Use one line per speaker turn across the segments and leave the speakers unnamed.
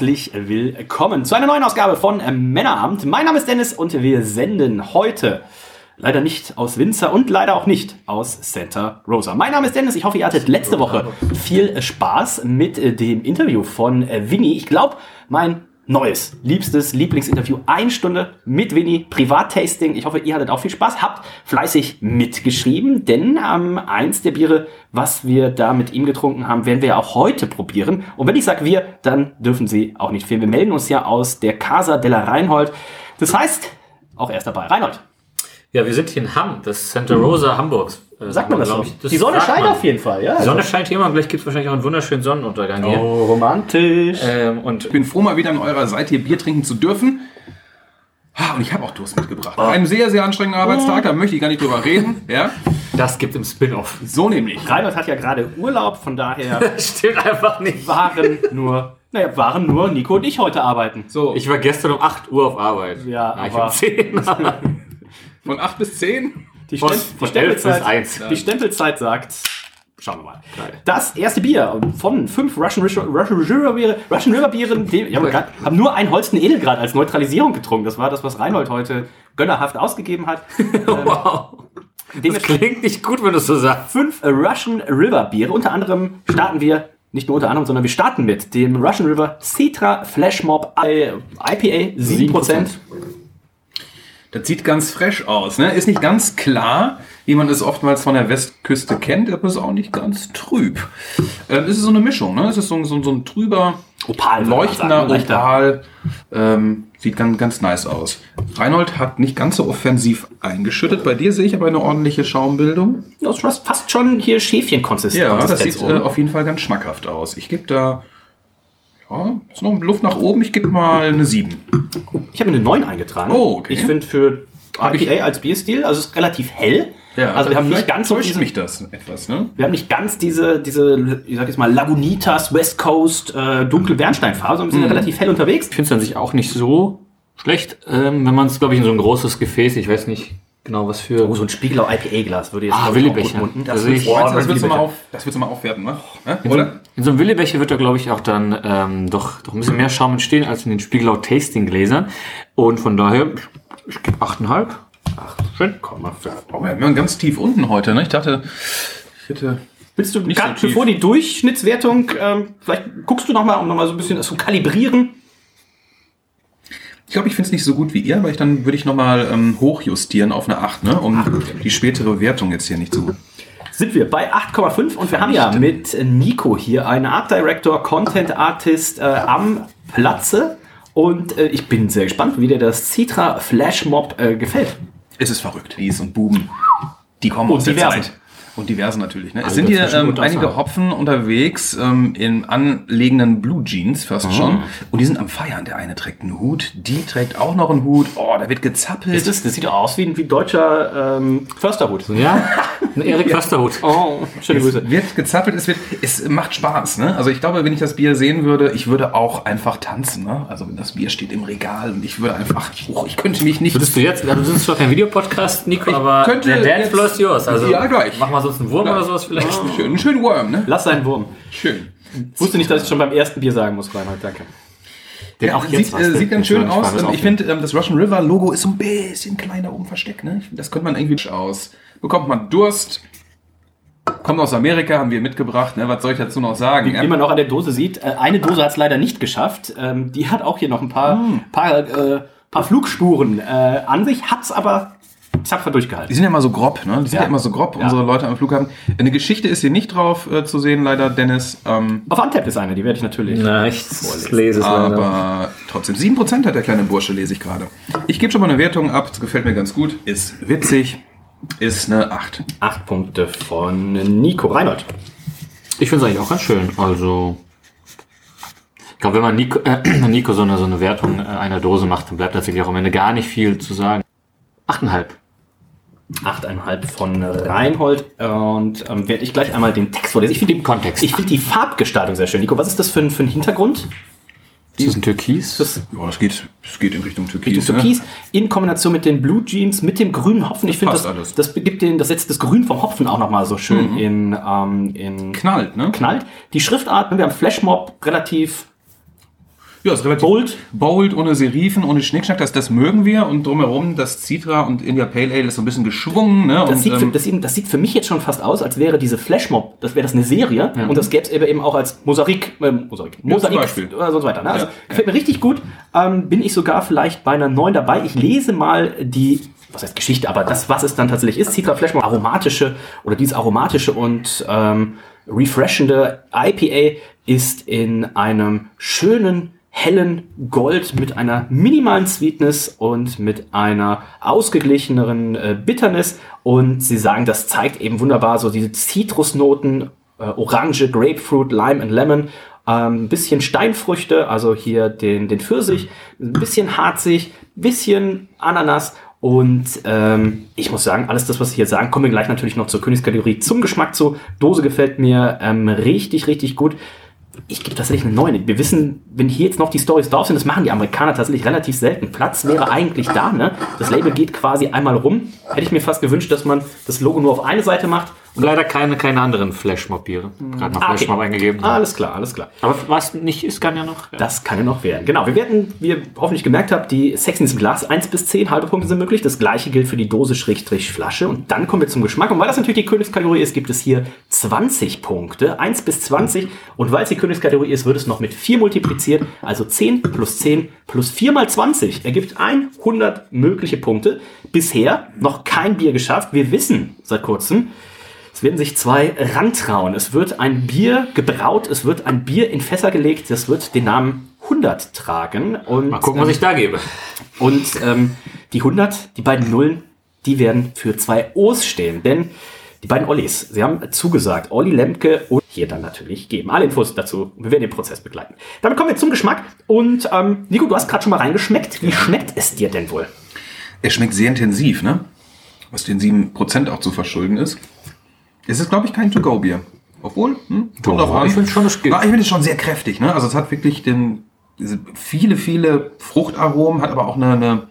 willkommen zu einer neuen Ausgabe von Männerabend. Mein Name ist Dennis und wir senden heute leider nicht aus Winzer und leider auch nicht aus Santa Rosa. Mein Name ist Dennis. Ich hoffe, ihr hattet letzte Woche viel Spaß mit dem Interview von Winnie. Ich glaube, mein neues, liebstes Lieblingsinterview. Eine Stunde mit Winnie, Privattasting. Ich hoffe, ihr hattet auch viel Spaß, habt fleißig mitgeschrieben, denn ähm, eins der Biere, was wir da mit ihm getrunken haben, werden wir ja auch heute probieren. Und wenn ich sage wir, dann dürfen sie auch nicht fehlen. Wir melden uns ja aus der Casa della Reinhold. Das heißt, auch erst dabei. Reinhold.
Ja, wir sind hier in Hamm, das Santa Rosa Hamburgs.
Äh, sagt man das so?
Ich. Das
Die Sonne scheint
man.
auf jeden Fall, ja.
Die Sonne scheint hier immer, gleich gibt es wahrscheinlich auch einen wunderschönen Sonnenuntergang hier.
Oh, romantisch.
Ähm, und
Ich bin froh, mal wieder an eurer Seite hier Bier trinken zu dürfen. Ah, Und ich habe auch Durst mitgebracht. Ein sehr, sehr anstrengender Arbeitstag, da möchte ich gar nicht drüber reden. Ja,
das gibt im Spin-off.
so nämlich.
Reinhold hat ja gerade Urlaub, von daher
Stimmt einfach nicht.
waren nur, naja, waren nur Nico und ich heute arbeiten.
So,
Ich war gestern um 8 Uhr auf Arbeit.
Ja,
ich
aber-
um 10.
von 8 bis 10.
Die, Stem
von
die, Stempelzeit, die Stempelzeit sagt, schauen wir mal. Das erste Bier von fünf Russian, River- Russian Russian River Bieren, die, ja, wir grad- haben nur ein Holsten Edelgrad als Neutralisierung getrunken. Das war das, was Reinhold heute gönnerhaft ausgegeben hat.
wow. Das klingt nicht gut, wenn du es so sagst.
fünf Russian River Biere. Unter anderem starten wir, nicht nur unter anderem, sondern wir starten mit dem Russian River Citra Flash Mob IPA 7%.
Das sieht ganz fresh aus. Ne? Ist nicht ganz klar, wie man es oftmals von der Westküste kennt, aber ist auch nicht ganz trüb. Ähm, es ist so eine Mischung. Ne? Es ist so, so, so ein trüber,
Opal,
leuchtender
sagen.
Opal. Ähm, sieht ganz, ganz nice aus. Reinhold hat nicht ganz so offensiv eingeschüttet. Bei dir sehe ich aber eine ordentliche Schaumbildung.
Das ist fast- schon hier Schäfchenkonsistenz.
Ja, das sieht äh, auf jeden Fall ganz schmackhaft aus. Ich gebe da, ja, ist noch Luft nach oben. Ich gebe mal eine 7.
Ich habe eine 9 eingetragen.
Oh, okay.
Ich finde für
Hab ich-
IPA als Bierstil, also es ist relativ hell.
Ja,
also wir haben nicht
vielleicht
ganz so
täuscht
diese,
mich das etwas, ne?
wir haben nicht ganz diese, diese, ich sag jetzt mal, Lagunitas, West Coast, äh, dunkle Bernsteinfarbe, sondern wir sind
Mhm.
relativ hell unterwegs.
Ich finde es an sich auch nicht so schlecht, ähm, wenn man es, glaube ich, in so ein großes Gefäß, ich weiß nicht genau was für.
Oh, so ein Spiegelau IPA-Glas würde jetzt
Ah,
munden.
Das ich.
du, das
Oh,
willst du mal auf, das willst du mal aufwerten, ne?
So,
Oder?
in so einem Willebecher wird da, glaube ich, auch dann ähm, doch, doch ein bisschen mehr Schaum entstehen als in den Spiegelau Tasting Gläsern. Und von daher, ich, ich gebe 8,5. Ach, schön.
Komm mal, für-
Oh, wir waren ganz tief unten heute, ne? Ich dachte, ich hätte.
Willst du,
Nicht so
grad
tief.
bevor die Durchschnittswertung, ähm, vielleicht guckst du noch mal, um noch mal so ein bisschen das zu kalibrieren.
Ich glaube, ich finde es nicht so gut wie ihr, aber ich, dann würde ich nochmal ähm, hochjustieren auf eine 8, ne? Um die spätere Wertung jetzt hier nicht zu.
sind wir bei 8,5 und wir haben ja mit Nico hier einen Art Director, Content Artist äh, am Platze. Und äh, ich bin sehr gespannt, wie dir das Citra Flash Mob äh, gefällt.
Es ist verrückt. Dies und Buben, die kommen
Und
aus der
diversen.
Zeit. Und diversen natürlich. Ne? Es
Alle
sind hier ähm, einige. Hopfen unterwegs ähm, in anlegenden Blue Jeans fast schon. Und die sind am Feiern. Der eine trägt einen Hut, die trägt auch noch einen Hut. Oh, da wird gezappelt.
Ist das, das sieht doch aus wie ein wie deutscher ähm, Försterhut.
Ja, ein Erik Försterhut.
Oh, schöne Grüße.
Es wird gezappelt, es wird, es macht Spaß, ne? Also ich glaube, wenn ich das Bier sehen würde, ich würde auch einfach tanzen, ne? Also wenn das Bier steht im Regal und ich würde einfach, oh, ich könnte mich nicht.
Würdest du jetzt, also das ist zwar kein Videopodcast, Nico, aber
könnte
der Dancefloor ist yours. Also
Ja, gleich.
mach mal sonst einen Wurm oder sowas vielleicht.
Schön, einen schönen Worm, ne?
Lass seinen Wurm.
Schön.
Wusste nicht, dass ich schon beim ersten Bier sagen muss, Reinhold. Danke.
Den
Ja,
auch
sieht,
was,
äh, sieht ganz schön aus. Ähm, Ich finde, ähm, das Russian River Logo ist so ein bisschen kleiner oben versteckt, ne? Das könnte man irgendwie aus. Bekommt man Durst. Kommt aus Amerika, haben wir mitgebracht, ne? Was soll ich dazu noch sagen?
Wie man auch an der Dose sieht, äh, eine Dose hat es leider nicht geschafft. Ähm, die hat auch hier noch ein paar, paar, äh, paar Flugspuren äh, an sich, hat es aber zapfer
Die
durchgehalten.
sind ja immer so grob, ne? Die sind ja,
Ja.
immer so grob,
Ja.
unsere Leute am Flughafen. Eine Geschichte ist hier nicht drauf äh, zu sehen, leider, Dennis. Ähm,
Auf Antep ist eine, die werde ich natürlich.
Na, ich lese es leider.
aber trotzdem, 7% hat der kleine Bursche, lese ich gerade. Ich gebe schon mal eine Wertung ab, das gefällt mir ganz gut. Ist witzig, ist eine 8.
Acht Punkte von Nico Reinhold.
Ich finde es eigentlich auch ganz schön. Also glaube, wenn man Nico, äh, Nico so, eine, so eine Wertung äh, einer Dose macht, dann bleibt tatsächlich auch am Ende gar nicht viel zu sagen. Achteinhalb.
8,5 von Reinhold. Und ähm, werde ich gleich einmal den Text vorlesen. Ich finde den
Kontext.
Ich finde die Farbgestaltung sehr schön. Nico, was ist das für ein, für ein Hintergrund?
Ist das ein Türkis?
Das
Ja, das geht, das geht in Richtung Türkis.
Richtung Türkis in Kombination mit den Blue Jeans, mit dem grünen Hopfen. Ich finde, das,
alles.
das gibt den, das setzt das Grün vom Hopfen auch nochmal so schön in, ähm, in
Knallt, ne?
knallt. Die Schriftart, wenn wir am Flashmob relativ
Ja, ist relativ
Bold.
bold, ohne Serifen, ohne Schnickschnack, das, das mögen wir. Und drumherum, das Citra und India Pale Ale ist so ein bisschen geschwungen. Ne?
Das,
und,
sieht für,
ähm,
das, sieht, das sieht für mich jetzt schon fast aus, als wäre diese Flashmob, das wäre das eine Serie und das gäbe es eben auch als Mosaik, äh, Mosaik, Mosaik oder so weiter. Ne? Also
Ja,
gefällt mir richtig gut. Ähm, bin ich sogar vielleicht bei einer 9 dabei. Ich lese mal die, was heißt Geschichte, aber das, was es dann tatsächlich ist, Citra Flashmob, aromatische oder dieses aromatische und ähm, refreshende IPA ist in einem schönen hellen Gold mit einer minimalen Sweetness und mit einer ausgeglicheneren äh, Bitterness. Und sie sagen, das zeigt eben wunderbar so diese Zitrusnoten, äh, Orange, Grapefruit, Lime und Lemon. Ein bisschen Steinfrüchte, also hier den, den Pfirsich, ein bisschen harzig, bisschen Ananas und ähm, ich muss sagen, alles das, was Sie hier sagen, kommen wir gleich natürlich noch zur Königskategorie zum Geschmack zu. Dose gefällt mir ähm, richtig, richtig gut. Ich gebe tatsächlich eine 9. Wir wissen, wenn hier jetzt noch die Stories drauf sind, das machen die Amerikaner tatsächlich relativ selten. Platz wäre eigentlich da, ne? Das Label geht quasi einmal rum. Hätte ich mir fast gewünscht, dass man das Logo nur auf eine Seite macht.
Und leider keine, keine anderen Flashmob-Biere. Gerade mal
Ah, okay.
Flashmob eingegeben.
Alles klar, alles klar.
Aber was nicht ist, kann ja noch. Ja.
Das kann ja noch werden. Genau, wir werden, wie ihr hoffentlich gemerkt habt, die Sexiness im Glas 1 bis 10 halbe Punkte sind möglich. Das gleiche gilt für die Dose Schrägstrich Flasche. Und dann kommen wir zum Geschmack. Und weil das natürlich die Königskategorie ist, gibt es hier 20 Punkte. 1 bis 20. Und weil es die Königskategorie ist, wird es noch mit 4 multipliziert. Also 10 plus 10 plus 4 mal 20 ergibt 100 mögliche Punkte. Bisher noch kein Bier geschafft. Wir wissen seit kurzem, werden sich zwei rantrauen. Es wird ein Bier gebraut, es wird ein Bier in Fässer gelegt, das wird den Namen 100 tragen. Und,
Mal gucken, was ich da gebe.
und ähm, die 100, die beiden Nullen, die werden für zwei O's stehen. Denn die beiden Ollis, sie haben zugesagt, Olli Lemke und hier dann natürlich geben. Alle Infos dazu. Wir werden den Prozess begleiten. Damit kommen wir zum Geschmack. Und ähm, Nico, du hast gerade schon mal reingeschmeckt. Wie schmeckt es dir denn wohl?
Es schmeckt sehr intensiv, ne? Was den 7% auch zu verschulden ist. Es ist, glaube ich, kein To-Go-Bier. Obwohl, hm, kommt
Doch,
drauf an.
ich finde schon, es geht.
Ich finde es schon sehr kräftig, ne? Also es hat wirklich den, diese viele, viele Fruchtaromen, hat aber auch eine, eine,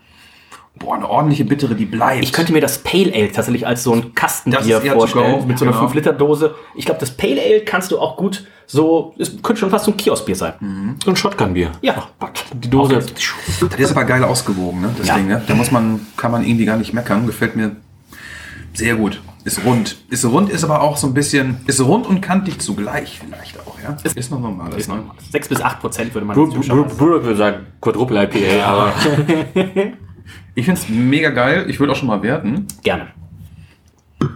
boah, eine ordentliche Bittere, die bleibt.
Ich könnte mir das Pale Ale tatsächlich als so ein Kastenbier vorstellen,
go,
mit so einer
genau.
5-Liter-Dose. Ich glaube, das Pale Ale kannst du auch gut so, es könnte schon fast so ein Kioskbier sein.
Mhm.
So ein Shotgun-Bier.
Ja,
Die Dose.
das ist aber geil ausgewogen, ne? Das
Ja.
Ding, ne? Da muss man, kann man irgendwie gar nicht meckern. Gefällt mir sehr gut. Ist rund. Ist rund, ist aber auch so ein bisschen, ist rund und kantig zugleich vielleicht auch, ja? Ist, noch normales, ne?
6 bis 8 Prozent würde man schauen.
Brewer würde sagen Quadruple IPA, aber
Ich finde es mega geil. Ich würde auch schon mal werten.
Gerne.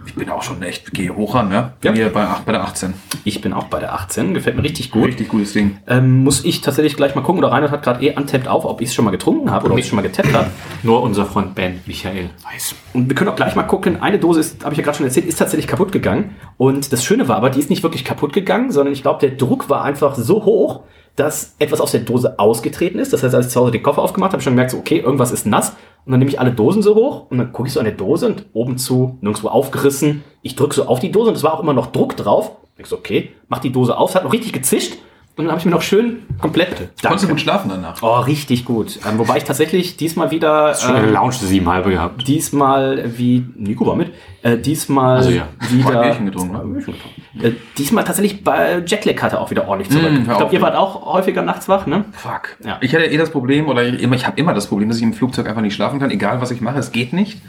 Ich bin auch schon echt, gehe hoch ran, ne? Bin
Ja.
hier bei, acht- bei der 18.
Ich bin auch bei der 18, gefällt mir richtig gut.
Richtig gutes Ding.
Ähm, muss ich tatsächlich gleich mal gucken, oder Reinhard hat gerade eh untappt auf, ob ich es schon mal getrunken habe oder ob ich es schon mal getappt habe.
nur unser Freund Ben Michael weiß.
Und wir können auch gleich mal gucken. Eine Dose ist, habe ich ja gerade schon erzählt, ist tatsächlich kaputt gegangen. Und das Schöne war aber, die ist nicht wirklich kaputt gegangen, sondern ich glaube, der Druck war einfach so hoch, dass etwas aus der Dose ausgetreten ist. Das heißt, als ich zu Hause den Koffer aufgemacht habe, habe ich schon gemerkt, so, okay, irgendwas ist nass. Und dann nehme ich alle Dosen so hoch und dann gucke ich so an der Dose und oben zu, nirgendwo aufgerissen. Ich drücke so auf die Dose und es war auch immer noch Druck drauf. Ich so, okay, mach die Dose auf, es hat noch richtig gezischt. Und dann habe ich mir noch schön komplett.
Konntest du gut schlafen danach?
Oh, richtig gut. Ähm, wobei ich tatsächlich diesmal wieder.
Schon eine
ähm,
Lounge sieben halbe gehabt.
diesmal wie Nico war mit, äh, diesmal
Also ja.
wieder
Bierchen getrunken, ne?
Bierchen getrunken. Äh, diesmal tatsächlich bei Jetlag hatte auch wieder ordentlich zurück.
Mm,
ich glaube, ihr wart auch häufiger nachts wach, ne?
Fuck.
Ja.
Ich hätte eh das Problem, oder ich, ich habe immer das Problem, dass ich im Flugzeug einfach nicht schlafen kann, egal was ich mache, es geht nicht.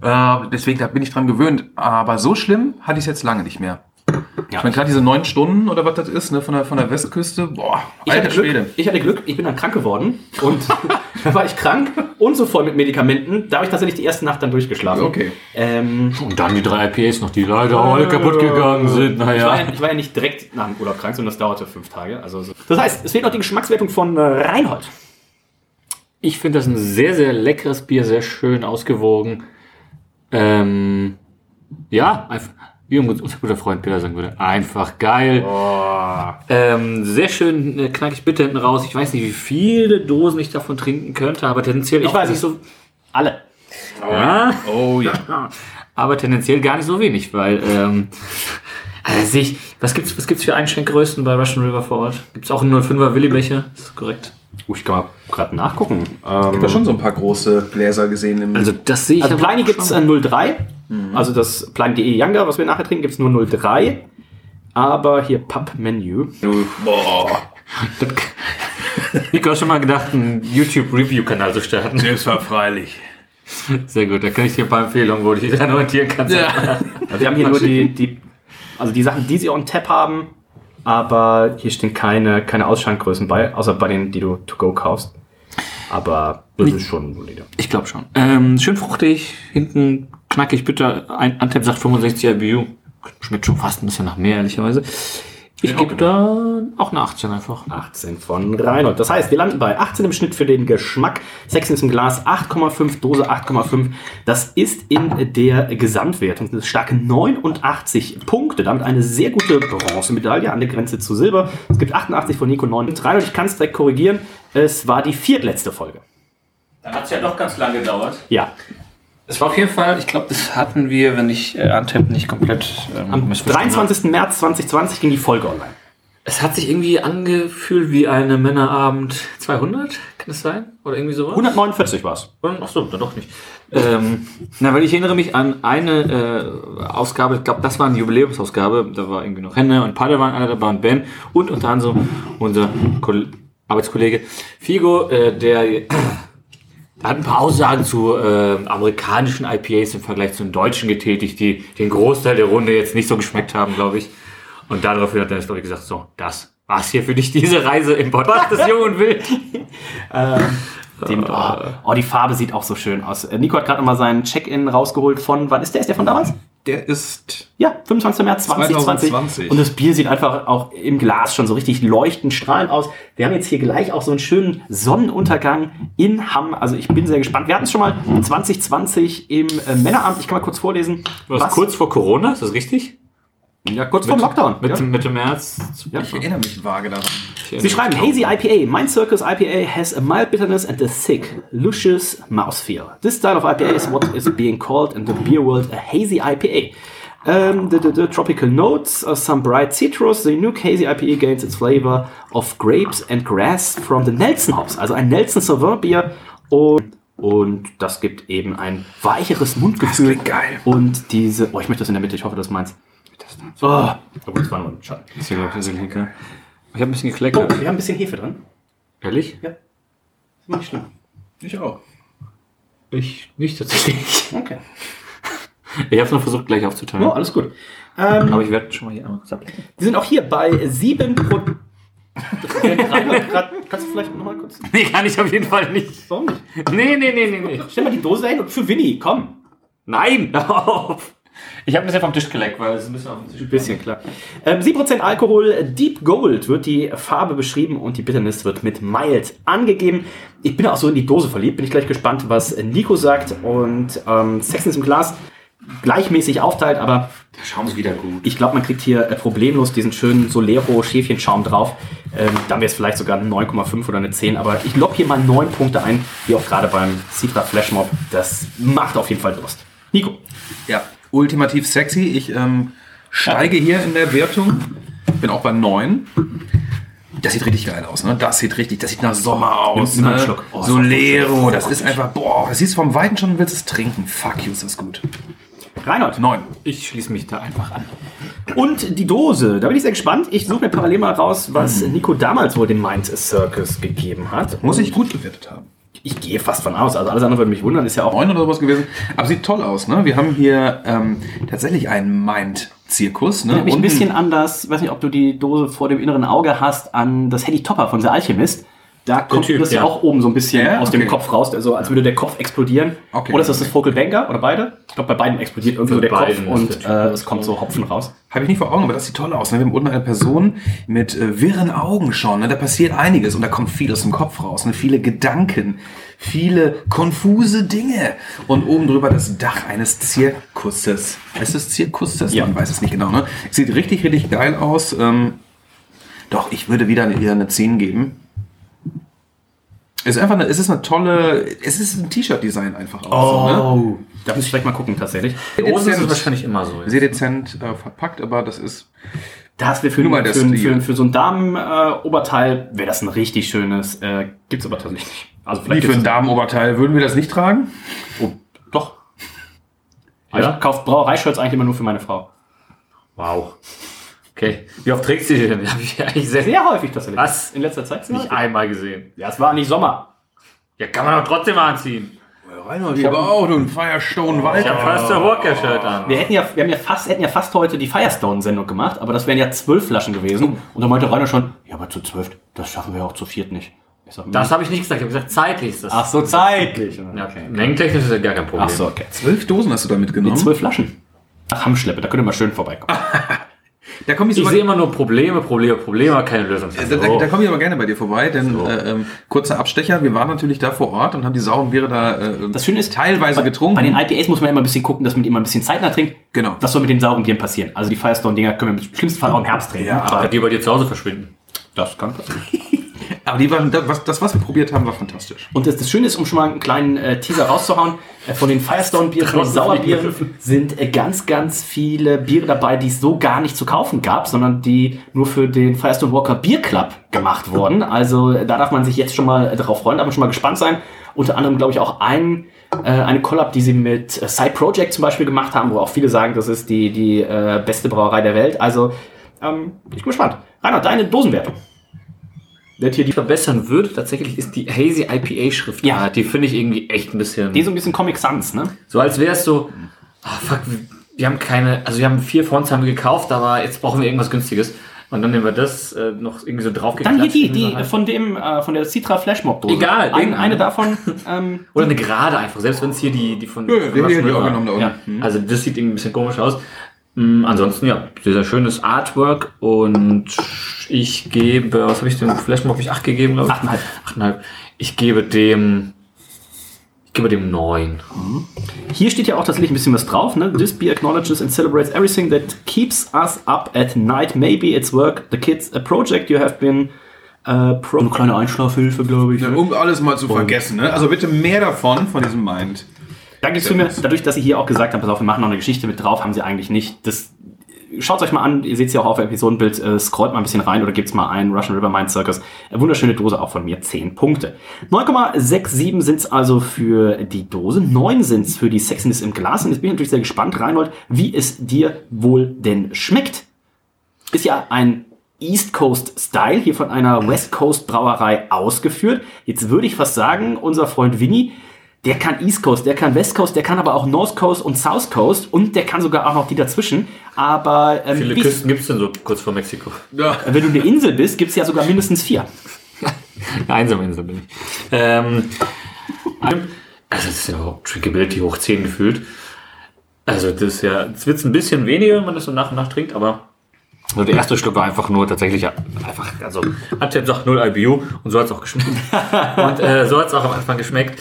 Äh, deswegen da bin ich dran gewöhnt. Aber so schlimm hatte ich es jetzt lange nicht mehr. Ich meine, gerade diese neun Stunden oder was das ist, ne, von der, von der Westküste, boah,
Ich hatte,
alter Schwede.
Glück, ich hatte Glück, ich bin dann krank geworden und da war ich krank und so voll mit Medikamenten. Da habe ich tatsächlich die erste Nacht dann durchgeschlafen.
Okay.
Ähm,
Und dann die drei IPAs noch, die leider alle kaputt gegangen sind.
ich, war ja,
Naja.
ich war ja nicht direkt nach dem Urlaub krank, sondern das dauerte fünf Tage. Also, so. Das heißt, es fehlt noch die Geschmackswertung von äh, Reinhold.
Ich finde das ein sehr, sehr leckeres Bier, sehr schön ausgewogen. Ähm, ja, einfach, wie unser guter Freund Peter sagen würde, einfach geil. Ähm, sehr schön äh, knackig bitte hinten raus. Ich weiß nicht, wie viele Dosen ich davon trinken könnte, aber tendenziell
Ich weiß
nicht
so. Alle.
Ja,
Oh ja.
aber tendenziell gar nicht so wenig, weil ähm, also sehe ich, was gibt's, was gibt's für Einschenkgrößen bei Russian River vor Ort? Gibt's auch einen 05er Willibecher? Ist das korrekt?
Oh, ich kann mal gerade nachgucken.
Ich habe ja schon so ein paar große Gläser gesehen. Im
Also das sehe ich.
Also
auch
gibt es äh, 03. Also das Pliny.de Younger, was wir nachher trinken, gibt es nur 03. Aber hier Pub-Menü.
Boah.
Ich habe schon mal gedacht, einen YouTube-Review-Kanal zu starten.
Das war freilich.
Sehr gut, da kann ich dir ein paar Empfehlungen, wo du dich dran orientieren kannst.
Also wir haben hier nur die, die, also die Sachen, die sie on tap haben. Aber hier stehen keine, keine Ausschankgrößen bei, außer bei denen, die du to go kaufst. Aber das ist schon solide.
Ich glaube schon. Ähm, schön fruchtig, hinten knackig, bitter. Ein Antep sagt 65 IBU. Schmeckt schon fast ein bisschen nach mehr, ehrlicherweise. Ich gebe da auch eine 18 einfach.
18 von Reinhold. Das heißt, wir landen bei 18 im Schnitt für den Geschmack, 16 ist im Glas, 8,5, Dose 8,5. Das ist in der Gesamtwertung. Das ist starke 89 Punkte. Damit eine sehr gute Bronzemedaille an der Grenze zu Silber. Es gibt 88 von Nico 9. Reinhold, ich kann es direkt korrigieren. Es war die viertletzte Folge.
Dann hat es ja doch ganz lange gedauert.
Ja.
Es war auf jeden Fall, ich glaube, das hatten wir, wenn ich äh, Antep nicht komplett ähm,
Am
missverstanden
23. März 2020 ging die Folge online.
Es hat sich irgendwie angefühlt wie eine Männerabend 200, kann es sein? Oder irgendwie sowas?
149 war es.
Ach so, dann doch nicht. Ähm, na, weil ich erinnere mich an eine äh, Ausgabe, ich glaube, das war eine Jubiläumsausgabe, da war irgendwie noch Henne und waren alle dabei und Ben und unter anderem unser Kol Arbeitskollege Figo, äh, der hat ein paar Aussagen zu äh, amerikanischen IPAs im Vergleich zu den deutschen getätigt, die den Großteil der Runde jetzt nicht so geschmeckt haben, glaube ich. Und daraufhin hat Dennis, glaube ich, gesagt, so, das war's hier für dich, diese Reise im Podcast des Jungen Wild.
Dem, oh, oh, die Farbe sieht auch so schön aus. Äh, Nico hat gerade nochmal seinen Check-in rausgeholt von, wann ist der? Ist der von damals?
Der ist
Ja, 25. März 2020.
2020.
Und das Bier sieht einfach auch im Glas schon so richtig leuchtend strahlend aus. Wir haben jetzt hier gleich auch so einen schönen Sonnenuntergang in Hamm. Also ich bin sehr gespannt. Wir hatten es schon mal 2020 im äh, Männeramt. Ich kann mal kurz vorlesen.
Was, kurz vor Corona, ist das richtig?
Ja, kurz vor dem Lockdown.
Mitte,
ja.
Mitte März.
Ich erinnere mich vage daran.
Sie schreiben Hazy IPA. Mein Circus IPA has a mild bitterness and a thick, luscious mouthfeel. This style of IPA is what is being called in the beer world a hazy IPA. Um, the, the, the tropical notes, uh, some bright citrus. The unique hazy IPA gains its flavor of grapes and grass from the Nelson hops, also ein Nelson Sauvin Bier. Und, und das gibt eben ein weicheres Mundgefühl.
klingt geil.
Und diese, oh, ich möchte das in der Mitte, ich hoffe, das meins. Oh, obwohl es war nur ein Schatten.
Das ist ja, glaube ich, ein bisschen lecker. Ich habe ein bisschen
Oh,
gekleckert.
wir haben ein bisschen Hefe drin.
Ehrlich?
Ist nicht schlimm.
Ich auch.
Ich nicht tatsächlich.
Okay.
Ich habe es noch versucht, gleich aufzuteilen.
Oh, alles gut. Ähm,
Aber ich werde schon mal hier einmal kurz ablecken.
wir sind auch hier bei 7 Pro. Kannst du vielleicht nochmal kurz.
Nee, kann ich auf jeden Fall nicht.
Warum nicht?
Nee, nee, nee, nee, nee.
Stell mal die Dose hin und für Winnie, komm.
Nein, hör auf. Ich habe ein bisschen vom Tisch geleckt, weil es ein bisschen auf dem Tisch
Ein bisschen, klar. Ähm, 7% Alkohol, Deep Gold wird die Farbe beschrieben und die Bitterness wird mit Mild angegeben. Ich bin auch so in die Dose verliebt, bin ich gleich gespannt, was Nico sagt. Und ähm, Sexen ist im Glas gleichmäßig aufteilt, aber
Der Schaum ist wieder gut.
ich glaube, man kriegt hier äh, problemlos diesen schönen Solero-Schäfchenschaum drauf. Ähm, dann wäre es vielleicht sogar eine 9,5 oder eine 10, aber ich lock hier mal 9 Punkte ein, wie auch gerade beim Citra Flashmob. Das macht auf jeden Fall Durst. Nico.
Ja, ultimativ sexy. Ich ähm, steige hier in der Wertung. Bin auch bei 9. Das sieht richtig geil aus, ne? Das sieht richtig, das sieht nach Sommer aus.
Nimm
Ne?
Oh,
Solero, das ist einfach, boah, das siehst du vom Weiten schon und willst es trinken. Fuck you, ist das gut.
Reinhold.
9.
Ich schließe mich da einfach an.
Und die Dose, da bin ich sehr gespannt. Ich suche mir parallel mal raus, was Nico damals wohl dem Mind Circus gegeben hat.
Muss ich gut bewertet haben.
Ich gehe fast von aus. Also alles andere würde mich wundern, ist ja auch
9 oder sowas gewesen. Aber sieht toll aus, ne? Wir haben hier ähm, tatsächlich einen Mind-Zirkus, ne?
Erinnert mich ein bisschen an das, ich weiß nicht, ob du die Dose vor dem inneren Auge hast, an das Hedy Topper von The Alchemist. Da kommt
Typ,
das ja auch oben so ein bisschen
Ja,
aus dem
okay.
Kopf raus, also als würde der Kopf explodieren.
Okay.
Oder ist das das Focal Banker oder beide? Ich glaube, bei beiden explodiert irgendwie so der Kopf
ist
und äh, es kommt so Hopfen raus.
Habe ich nicht vor Augen, aber das sieht toll aus. Ne? Wir haben unten eine Person mit äh, wirren Augen schon. Ne? Da passiert einiges und da kommt viel aus dem Kopf raus. Ne? Viele Gedanken, viele konfuse Dinge. Und oben drüber das Dach eines Zirkuses. Heißt das Zirkuses?
Ja.
Man weiß es nicht genau. Ne? Sieht richtig, richtig geil aus. Ähm, Doch, ich würde wieder, wieder eine 10 geben. Es ist einfach eine, es ist eine tolle, es ist ein T-Shirt-Design einfach auch. So, ne?
Oh, da muss ich gleich mal gucken, tatsächlich.
Dosen ist es wahrscheinlich immer so.
Sehr dezent äh, verpackt, aber das ist.
Das wäre für, für, für, für, für so ein Damen-Oberteil äh, wäre das ein richtig schönes. Äh, gibt's aber tatsächlich nicht. Also
Wie
vielleicht
für ein Damenoberteil würden wir das nicht tragen?
Oh, doch.
Ja?
Ich kaufe Brauereishirts eigentlich immer nur für meine Frau.
Wow. Okay. Wie oft trägst du die denn? Habe ich eigentlich sehr,
Sehr häufig tatsächlich.
Was?
In letzter Zeit?
nicht einmal gesehen.
Ja, es war nicht Sommer.
Ja, kann man doch trotzdem anziehen.
Ich habe auch einen Firestone Wald.
Ich habe fast ein Walker-Shirt an.
Wir hätten ja, wir haben ja fast, hätten ja fast heute die Firestone-Sendung gemacht, aber das wären ja zwölf Flaschen gewesen. Und da meinte Rainer schon, ja, aber zu zwölf, das schaffen wir auch zu viert nicht. Ich sag,
Das habe ich nicht gesagt. Ich habe gesagt, zeitlich ist das.
Ach so, zeitlich.
ja, okay. Mengentechnisch ist ja gar kein Problem.
Ach so, okay.
Zwölf Dosen hast du da mitgenommen.
Die zwölf Flaschen. Ach, Hamschleppe, da könnt ihr mal schön vorbeikommen.
Da komme ich,
Ich sehe immer nur Probleme, Probleme, Probleme, aber keine Lösung.
da, da, da komme ich aber gerne bei dir vorbei, denn äh, ähm, kurzer Abstecher, wir waren natürlich da vor Ort und haben die sauren Biere da äh,
Das Schöne ist,
teilweise
bei,
getrunken.
Bei den IPAs muss man immer ein bisschen gucken, dass man immer ein bisschen zeitnah trinkt.
Genau.
Was soll mit den sauren Bieren passieren? Also die Firestone-Dinger können wir im schlimmsten Fall auch im Herbst trinken.
Ja,
aber
die bei dir zu Hause verschwinden.
Das kann passieren.
aber die waren, das, was, wir probiert haben, war fantastisch.
Und das, das Schöne ist, um schon mal einen kleinen äh, Teaser rauszuhauen, äh, von den Firestone-Bieren, von den Sauerbieren sind äh, ganz, ganz viele Biere dabei, die es so gar nicht zu kaufen gab, sondern die nur für den Firestone Walker Beer Club gemacht wurden. Also äh, da darf man sich jetzt schon mal äh, darauf freuen, darf man schon mal gespannt sein. Unter anderem, glaube ich, auch ein, äh, eine Collab, die sie mit äh, Side Project zum Beispiel gemacht haben, wo auch viele sagen, das ist die, die äh, beste Brauerei der Welt. Also ähm, ich bin gespannt. Rainer, deine Dosenwertung. Wird hier die
verbessern würde, tatsächlich ist die Hazy IPA Schrift.
Ja.
Die finde ich irgendwie echt ein bisschen.
Die ist so ein bisschen Comic Sans, ne?
So als wäre es so, ah fuck, wir, haben keine, also wir haben vier Fonts haben wir gekauft, aber jetzt brauchen wir irgendwas günstiges. Und dann nehmen wir das äh, noch irgendwie so drauf
Dann hier die, die von dem, äh, von der Citra Flashmob Dose.
Egal,
Ein,
irgendeine.
eine davon. Ähm,
Oder eine gerade einfach, selbst wenn es hier die, die von.
Ja,
von
die hätte ich auch genommen da unten.
ja.
Also das sieht irgendwie ein bisschen komisch aus. Mm, ansonsten, ja, sehr, sehr schönes Artwork und ich gebe, was habe ich dem Flashmob? Habe ich 8 gegeben, glaube ich?
Achteinhalb.
8,5. Ich gebe dem, ich gebe dem 9.
hier steht ja auch tatsächlich ein bisschen was drauf. Ne? This beer acknowledges and celebrates everything that keeps us up at night. Maybe it's work, the kids, a project you have been. Pro eine kleine Einschlafhilfe, glaube ich. Ne?
Um alles mal zu vergessen. Ne? Also bitte mehr davon, von diesem Mind.
Da für mir, dadurch, dass sie hier auch gesagt haben, pass auf, wir machen noch eine Geschichte mit drauf, haben sie eigentlich nicht. Das schaut euch mal an, ihr seht es ja auch auf Episodenbild, äh, scrollt mal ein bisschen rein oder gibt's mal ein Russian River Mind Circus. Wunderschöne Dose, auch von mir, 10 Punkte. 9,67 sind's also für die Dose, 9 sind's für die Sexiness im Glas. Und jetzt bin ich natürlich sehr gespannt, Reinhold, wie es dir wohl denn schmeckt. Ist ja ein East Coast Style, hier von einer West Coast Brauerei ausgeführt. Jetzt würde ich fast sagen, unser Freund Winnie, der kann East Coast, der kann West Coast, der kann aber auch North Coast und South Coast und der kann sogar auch noch die dazwischen. Aber ähm,
Viele Küsten gibt es denn so kurz vor Mexiko?
wenn du eine Insel bist, gibt's ja sogar mindestens vier.
Eine einsame Insel bin ich. Ähm, also das ist ja auch Drinkability hoch 10 gefühlt. Also das ist ja, es wird ein bisschen weniger, wenn man das so nach und nach trinkt, aber also der erste Schluck war einfach nur tatsächlich einfach, also hat jetzt auch 0 IBU und so hat es auch geschmeckt. und äh, so hat es auch am Anfang geschmeckt.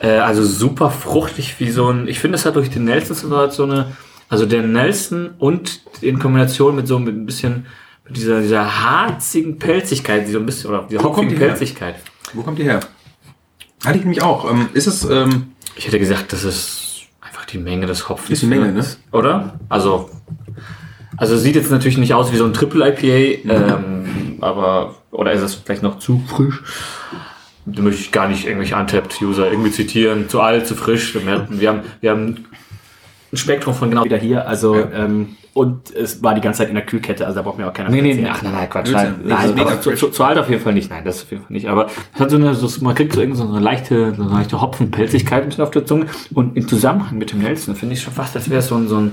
Äh, also super fruchtig wie so ein, ich finde es hat durch den Nelson so eine, also der Nelson und in Kombination mit so mit ein bisschen mit dieser, dieser harzigen Pelzigkeit, die so ein bisschen, oder dieser hopfigen
her?
Pelzigkeit.
Wo kommt die her? Hatte ich mich auch. Ähm, ist es, ähm,
Ich hätte gesagt, das ist einfach die Menge des Hopfens.
Ist die Menge, ne?
Oder? Also, also sieht jetzt natürlich nicht aus wie so ein Triple IPA, ähm, aber, oder ist es vielleicht noch zu frisch? Da möchte ich gar nicht irgendwelche Untapped-User irgendwie zitieren. Zu alt, zu frisch. Wir haben, wir haben, wir haben ein Spektrum von genau.
Wieder hier, also ähm, und es war die ganze Zeit in der Kühlkette, also da braucht mir auch keiner
Nee, nee, ach nein, nein, Quatsch. Nein, nein aber zu, zu, zu alt auf jeden Fall nicht. Nein, das auf jeden Fall nicht. Aber es hat so eine, so, man kriegt so irgendwie so eine leichte, so eine leichte Hopfenpelzigkeit ein bisschen auf der Zunge. Und im Zusammenhang mit dem Nelson finde ich schon fast, als wäre es so ein, so ein,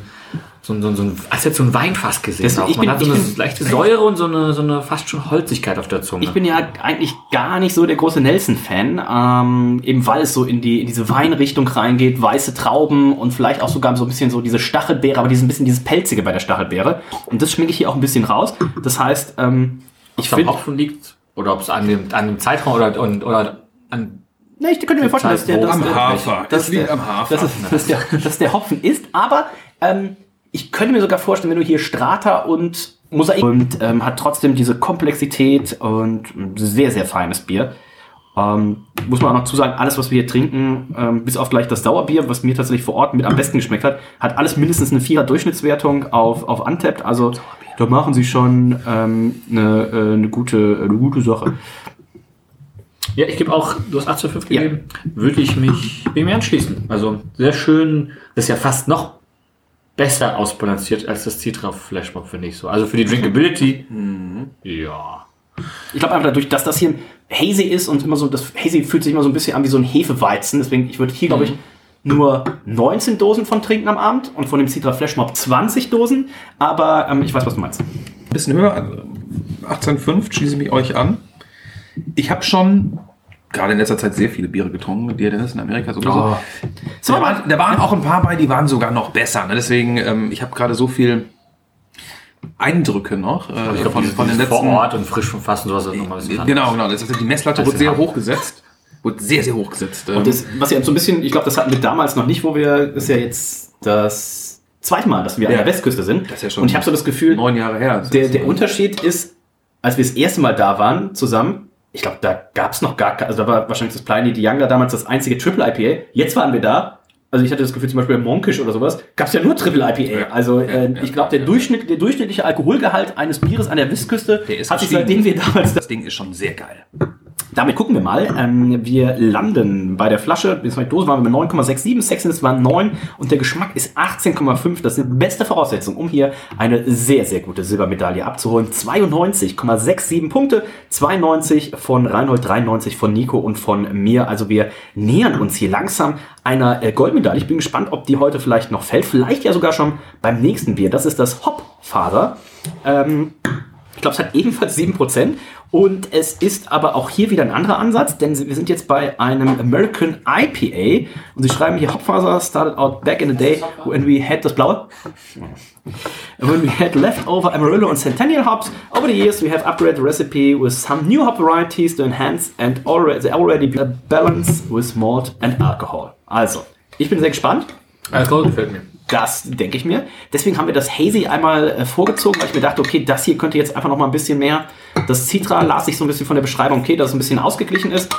so ein, so ein, so ein, als jetzt so ein Weinfass gesehen.
Das-
auch.
ich
Man
bin-
hat so eine
bin-
leichte Säure und so eine, so eine fast schon Holzigkeit auf der Zunge.
Ich bin ja eigentlich gar nicht so der große Nelson-Fan, ähm, eben weil es so in, die, in diese Weinrichtung reingeht, weiße Trauben und vielleicht auch sogar so ein bisschen so diese Stachelbeere, aber dieses ein bisschen dieses Pelzige bei der Stachelbeere. Und das schmecke ich hier auch ein bisschen raus. Das heißt, ähm, ich
ob es am
finde,
Hopfen liegt oder ob es an dem, an dem Zeitraum oder, und, oder an
ne, ich könnte mir vorstellen, dass der,
Wo?
dass
am
der,
Hafer. Das liegt
der-
am Hafer.
dass, es, dass, der, dass der Hopfen ist, aber ähm, ich könnte mir sogar vorstellen, wenn du hier Strata und Mosaik und ähm, hat trotzdem diese Komplexität und ein sehr, sehr feines Bier. Ähm, muss man auch noch zu sagen, alles, was wir hier trinken, ähm, bis auf gleich das Sauerbier, was mir tatsächlich vor Ort mit am besten geschmeckt hat, hat alles mindestens eine Vierer Durchschnittswertung auf, auf Untapped. Also da machen sie schon ähm, eine, äh, eine, gute, eine gute Sache.
Ja, ich gebe auch, du hast 8 zu 5 gegeben, würde ich mich dem anschließen. Also sehr schön, das ist ja fast noch besser ausbalanciert als das Citra Flashmob, finde ich so. Also für die Drinkability, ja.
Ich glaube einfach dadurch, dass das hier hazy ist und immer so, das hazy fühlt sich immer so ein bisschen an wie so ein Hefeweizen. Deswegen, ich würde hier, glaube ich, nur 19 Dosen von trinken am Abend und von dem Citra Flash Mob 20 Dosen. Aber ähm, ich weiß, was du meinst.
Ein bisschen höher, also 18,5 schließe ich mich euch an. Ich habe schon gerade in letzter Zeit sehr viele Biere getrunken mit dir, Dennis, in Amerika sowieso.
So,
da, waren, da waren auch ein paar bei, die waren sogar noch besser. Ne? Deswegen, ähm, ich habe gerade so viel Eindrücke noch äh,
Ich glaube,
von, von den
vor
letzten.
Ort und frisch vom Fassen, sowas ist nochmal ein bisschen
Genau, genau. Das heißt, die Messlatte wurde sehr hoch gesetzt. Wurde sehr, sehr hoch gesetzt. Ähm,
Und das, was ja so ein bisschen, ich glaube, das hatten wir damals noch nicht, wo wir, ist ja jetzt das zweite Mal, dass wir an
Ja.
der Westküste sind.
Das ist ja schon
und ich habe so das Gefühl,
neun Jahre her.
Der, der Unterschied ist, als wir das erste Mal da waren, zusammen, ich glaube, da gab es noch gar keine, also da war wahrscheinlich das Pliny die Younger damals das einzige Triple IPA. Jetzt waren wir da, also ich hatte das Gefühl, zum Beispiel im Monkish oder sowas, gab es ja nur Triple IPA. Also äh, ich glaube, der, Durchschnitt, der durchschnittliche Alkoholgehalt eines Bieres an der Westküste
Der ist
hat sich seitdem wir damals
Das Ding ist schon sehr geil.
Damit gucken wir mal. Ähm, wir landen bei der Flasche, die Dose waren wir mit 9,67, Sexiness waren 9 und der Geschmack ist 18,5. Das ist die beste Voraussetzung, um hier eine sehr, sehr gute Silbermedaille abzuholen. 92,67 Punkte, 92 von Reinhold, 93 von Nico und von mir. Also wir nähern uns hier langsam einer äh, Goldmedaille. Ich bin gespannt, ob die heute vielleicht noch fällt. Vielleicht ja sogar schon beim nächsten Bier. Das ist das Hopfaser. Ähm, ich glaube, es hat ebenfalls 7%. Und es ist aber auch hier wieder ein anderer Ansatz, denn wir sind jetzt bei einem American IPA. Und sie schreiben hier, Hopfaser started out back in the day when we had das Blaue. When we had leftover Amarillo and Centennial hops, over the years we have upgraded the recipe with some new hop varieties to enhance and already, already balance with malt and alcohol. Also, ich bin sehr gespannt.
Alkohol gefällt mir.
Das denke ich mir. Deswegen haben wir das Hazy einmal äh, vorgezogen, weil ich mir dachte, okay, das hier könnte jetzt einfach noch mal ein bisschen mehr. Das Citra las ich so ein bisschen von der Beschreibung, okay, dass es ein bisschen ausgeglichen ist.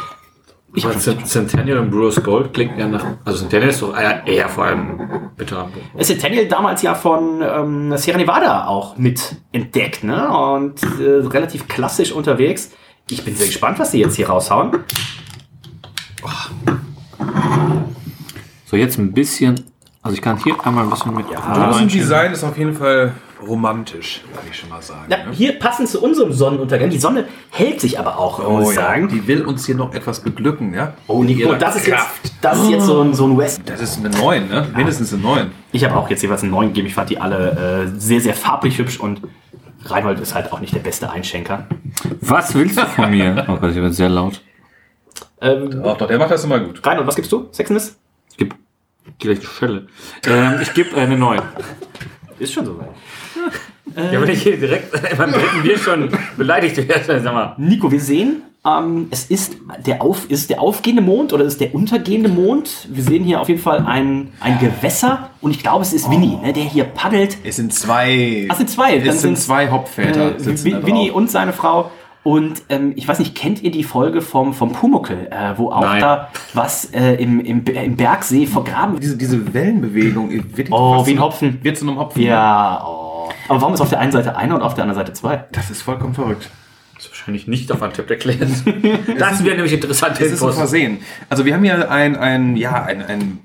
Ich
Cent- Centennial und Brewers Gold klingt ja nach. Also Centennial ist doch eher, eher vor allem bitterer.
Centennial damals ja von ähm, Sierra Nevada auch mit entdeckt, ne? Und äh, relativ klassisch unterwegs. Ich bin sehr gespannt, was sie jetzt hier raushauen.
So, jetzt ein bisschen. Also ich kann hier einmal ein bisschen mit.
Ja,
Das Design ist auf jeden Fall romantisch, würde ich schon mal sagen.
Ja,
ne?
hier passend zu unserem Sonnenuntergang. Die Sonne hält sich aber auch, muss
Oh
ich
ja,
sagen.
die will uns hier noch etwas beglücken, ja?
Oh, Nico, das ist,
Kraft.
jetzt, das ist jetzt so ein, so ein West.
Das ist eine 9, ne? Mindestens eine 9.
Ich habe auch jetzt jeweils einen neuen gegeben. Ich fand die alle äh, sehr, sehr farblich hübsch und Reinhold ist halt auch nicht der beste Einschenker.
Was willst du von mir? Oh Gott, ich werde sehr laut.
Ähm,
Doch, doch, der macht das immer gut.
Reinhold, was gibst du? Sexiness?
Ich gebe gleich eine Schelle. Ähm, ich gebe eine 9.
Ist schon soweit.
Ja, wenn ich hier direkt beim dritten Bier schon beleidigt werde, sag mal.
Nico, wir sehen, ähm, es ist der, auf, ist der aufgehende Mond oder ist es der untergehende Mond? Wir sehen hier auf jeden Fall ein, ein Gewässer und ich glaube, es ist Winnie, ne, der hier paddelt.
Es sind zwei.
Ach, es sind zwei. Dann
Es sind
sind's,
zwei Hopväter.
Äh, Winnie und seine Frau. Und ähm, ich weiß nicht, kennt ihr die Folge vom, vom Pumuckel, äh, wo auch
Nein.
da was äh, im, im, im Bergsee vergraben wird?
Diese, diese Wellenbewegung wird
Oh, wie ein Hopfen.
Wird zu einem Hopfen.
Ja, oh. Aber warum ist auf der einen Seite einer und auf der anderen Seite zwei?
Das ist vollkommen verrückt.
Das ist wahrscheinlich nicht auf Antipp erklärt. Das wäre nämlich interessant.
Es ist so versehen. Also wir haben hier ein, ein ja, ein, ein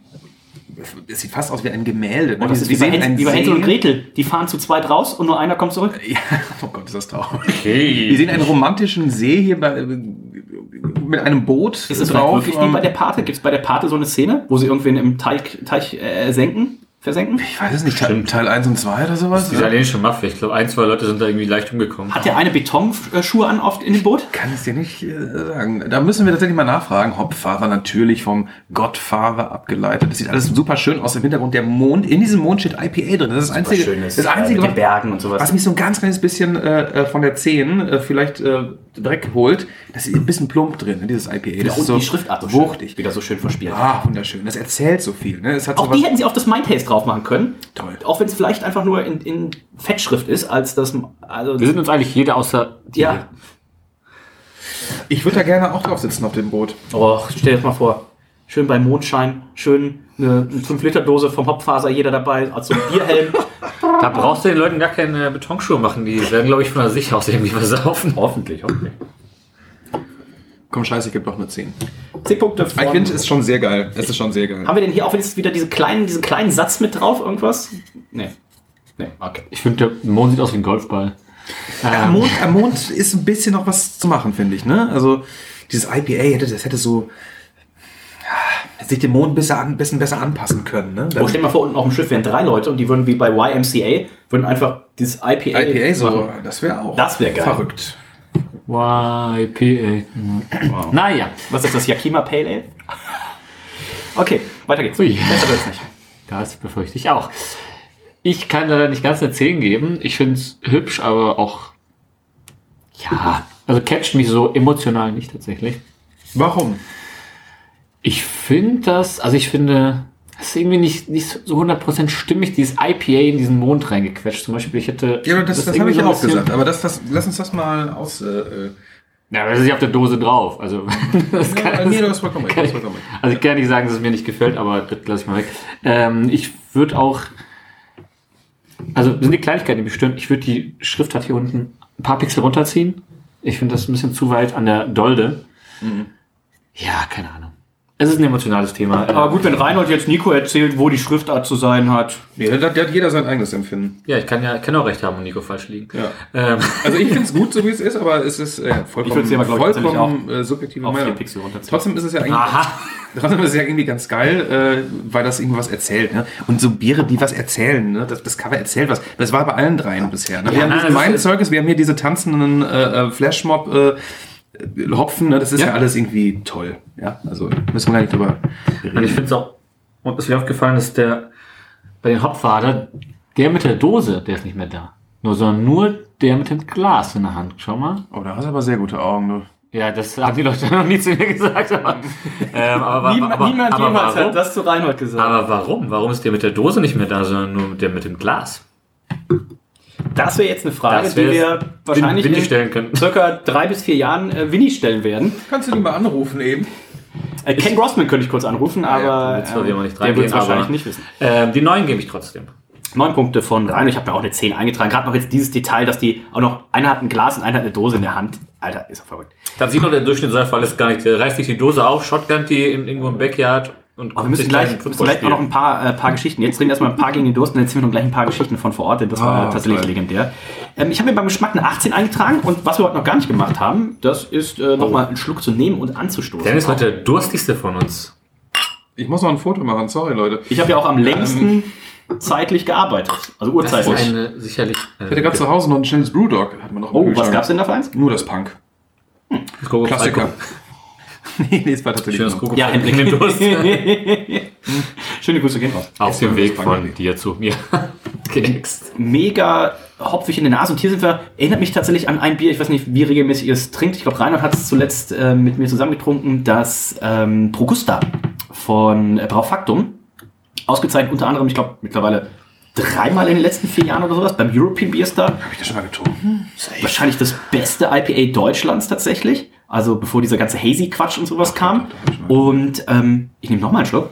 es sieht fast aus wie ein Gemälde. ne?
Oh, das ist
Wir
wie bei,
sehen
Hänsel,
einen
wie bei Hänsel und
See.
Gretel. Die fahren zu zweit raus und nur einer kommt zurück.
Ja, oh Gott, ist das traurig. Wir sehen einen romantischen See hier bei, mit einem Boot
Ist das vielleicht wirklich wie bei der Pate? Gibt es bei der Pate so eine Szene, wo sie irgendwen im Teich, Teich äh, senken? Versenken?
Ich weiß es nicht, Teil, Teil 1 und 2 oder sowas?
Die italienische Mafia. Ich glaube, ein, zwei Leute sind da irgendwie leicht umgekommen.
Hat der eine Betonschuhe an oft in dem Boot?
Kann ich dir nicht äh, sagen. Da müssen wir tatsächlich mal nachfragen. Hopfahrer natürlich vom Gottfahrer abgeleitet. Das sieht alles super schön aus im Hintergrund. Der Mond, in diesem Mond steht IPA drin. Das ist das einzige,
schönes,
das
äh,
einzige
mit den
was-
Bergen und sowas.
Was mich so ein ganz kleines bisschen äh, äh, von der 10 äh, vielleicht äh, Dreck holt. Das ist ein bisschen plump drin, ne, dieses IPA. Das
und
ist so
die Schriftart so
wuchtig.
schön, wieder so schön verspielt.
Ah, wunderschön. Das erzählt so viel. Ne? Es hat
Auch
sowas-
die hätten sie auf das Mindtaste drauf machen können.
Toll.
Auch wenn es vielleicht einfach nur in, in Fettschrift ist, als das. Also,
Wir sind uns eigentlich jeder außer
ja.
Ich würde da gerne auch drauf sitzen auf dem Boot.
Oh, stell dir das mal vor. Schön bei Mondschein, schön eine 5-Liter-Dose vom Hopfaser, jeder dabei, als so ein Bierhelm.
Da brauchst du den Leuten gar keine Betonschuhe machen. Die werden, glaube ich, von sich aus irgendwie versaufen.
hoffentlich, hoffentlich.
Komm, scheiße, ich gebe doch nur 10.
10 Punkte von,
Ich finde, es ist schon sehr geil. Es ist schon sehr geil.
Haben wir denn hier auch wieder diese kleinen, diesen kleinen Satz mit drauf, irgendwas? Nee. Nee, okay.
Ich finde, der Mond sieht aus wie ein Golfball.
Am Mond, am Mond ist ein bisschen noch was zu machen, finde ich. Ne? Also dieses IPA hätte, das hätte so sich dem Mond ein bisschen, an, bisschen besser anpassen können. Ne?
Oh, stell mal vor, unten auf dem Schiff wären drei Leute und die würden wie bei YMCA, würden einfach dieses IPA,
IPA so, das wäre auch
Das wär geil.
verrückt.
YPA. Naja.
Was ist das, Yakima Pale Ale? Okay, weiter geht's.
Ui.
Besser wird's nicht.
Das befürchte ich auch. Ich kann leider nicht ganz eine 10 geben. Ich finde es hübsch, aber auch. Ja, also catcht mich so emotional nicht tatsächlich.
Warum?
Ich finde das, also ich finde, das ist irgendwie nicht, nicht so 100% stimmig, dieses IPA in diesen Mond reingequetscht. Zum Beispiel, ich hätte.
Ja, das, das, habe
irgendwie
ich
so
auch gesagt. Aber das, das, lass uns das mal aus. Äh, äh,
Ja, aber das ist ja auf der Dose drauf. Also, das
ja, nee, du hast vollkommen
kann ich,
vollkommen
also ich kann nicht sagen, dass es mir nicht gefällt, aber das lasse ich mal weg. Ähm, ich würde auch, also das sind die Kleinigkeiten, die mich stören. Ich würde die Schriftart hier unten ein paar Pixel runterziehen. Ich finde das ein bisschen zu weit an der Dolde.
Mhm.
Ja, keine Ahnung. Es ist ein emotionales Thema.
Aber gut, wenn Reinhold jetzt Nico erzählt, wo die Schriftart zu sein hat.
Ja, da, da hat jeder sein eigenes Empfinden.
Ja, ich kann ja, kann auch recht haben und Nico falsch liegen.
Ja.
Ähm,
Also ich finde es gut, so wie es ist, aber es ist äh, vollkommen,
Ich aber, glaub ich,
vollkommen äh, subjektive
auf
Meinung.
Pixel.
Trotzdem ist es ja eigentlich,
aha.
trotzdem ist es ja irgendwie ganz geil, äh, weil das irgendwas erzählt. Ne? Und so Biere, die was erzählen, ne? das, das Cover erzählt was. Das war bei allen dreien bisher. Ne? Wir
Ja,
haben
nein,
mein
ist-
Zeugnis, wir haben hier diese tanzenden äh, äh, Flashmob äh, Hopfen, ne? das ist ja.
Ja.
alles irgendwie toll. Ja, also müssen wir gar nicht drüber
Und ich
reden.
finde es auch, und es ist mir aufgefallen, dass der bei den Hopfader, der mit der Dose, der ist nicht mehr da. Nur, sondern nur der mit dem Glas in der Hand. Schau mal.
Oh, da hast du aber sehr gute Augen, du.
Ja, das haben die Leute noch nie zu mir gesagt. Aber, ähm, aber,
Niemand,
aber,
niemand
aber
jemals
warum?
hat das zu Reinhold gesagt.
Aber warum? Warum ist der mit der Dose nicht mehr da, sondern nur der mit dem Glas?
Das wäre jetzt eine Frage, die wir wahrscheinlich
Winnie
in
stellen können.
circa drei bis vier Jahren äh, Winnie stellen werden.
Kannst du die mal anrufen eben?
Äh, Ken Grossman könnte ich kurz anrufen, aber
zwar
ähm,
nicht
der wird es wahrscheinlich nicht wissen.
Ähm, die neuen gebe ich trotzdem.
Neun Punkte von Reinhold. Ich habe mir auch eine 10 eingetragen. Gerade noch jetzt dieses Detail, dass die auch noch, einer hat ein Glas und einer hat eine Dose in der Hand. Alter, ist doch verrückt.
Da sieht doch der Durchschnittsseifall alles gar nicht. Der reißt sich die Dose auf, shotgun die in, irgendwo im Backyard und
Aber wir müssen gleich, müssen gleich auch noch ein paar, äh, paar Geschichten. Jetzt reden wir erstmal ein paar gegen den Durst und dann erzählen wir noch gleich ein paar Geschichten von vor Ort, denn das war
Ah,
tatsächlich
toll.
legendär. Ähm, ich habe mir beim Geschmack eine 18 eingetragen und was wir heute noch gar nicht gemacht haben, das ist äh, nochmal einen Schluck zu nehmen und anzustoßen.
Dennis war der durstigste von uns.
Ich muss noch ein Foto machen, sorry Leute.
Ich habe ja auch am längsten zeitlich gearbeitet. Also
Das ist
urzeitlich.
eine, sicherlich.
Ich hatte gerade zu Hause noch ein schnelles Brewdog. Hat man noch
Oh, was
Kühlschrank.
gab's denn da für eins?
Nur das Punk. Klassiker. nee, nee, es war tatsächlich
Schönes Kuckuck.
Ja,
in den Durst.
Schöne Grüße gehen raus.
Auf dem Weg von dir zu mir. Genext.
Mega hopfig in der Nase. Und hier sind wir, erinnert mich tatsächlich an ein Bier, ich weiß nicht, wie regelmäßig ihr es trinkt. Ich glaube, Reinhard hat es zuletzt äh, mit mir zusammengetrunken, das ähm, Progusta von äh, Braufaktum. Ausgezeichnet unter anderem, ich glaube, mittlerweile dreimal in den letzten vier Jahren oder sowas beim European Beer Star.
Hab ich das schon mal getrunken?
Wahrscheinlich das beste IPA Deutschlands tatsächlich. Also bevor dieser ganze Hazy-Quatsch und sowas kam. Und ähm, ich nehme nochmal einen Schluck.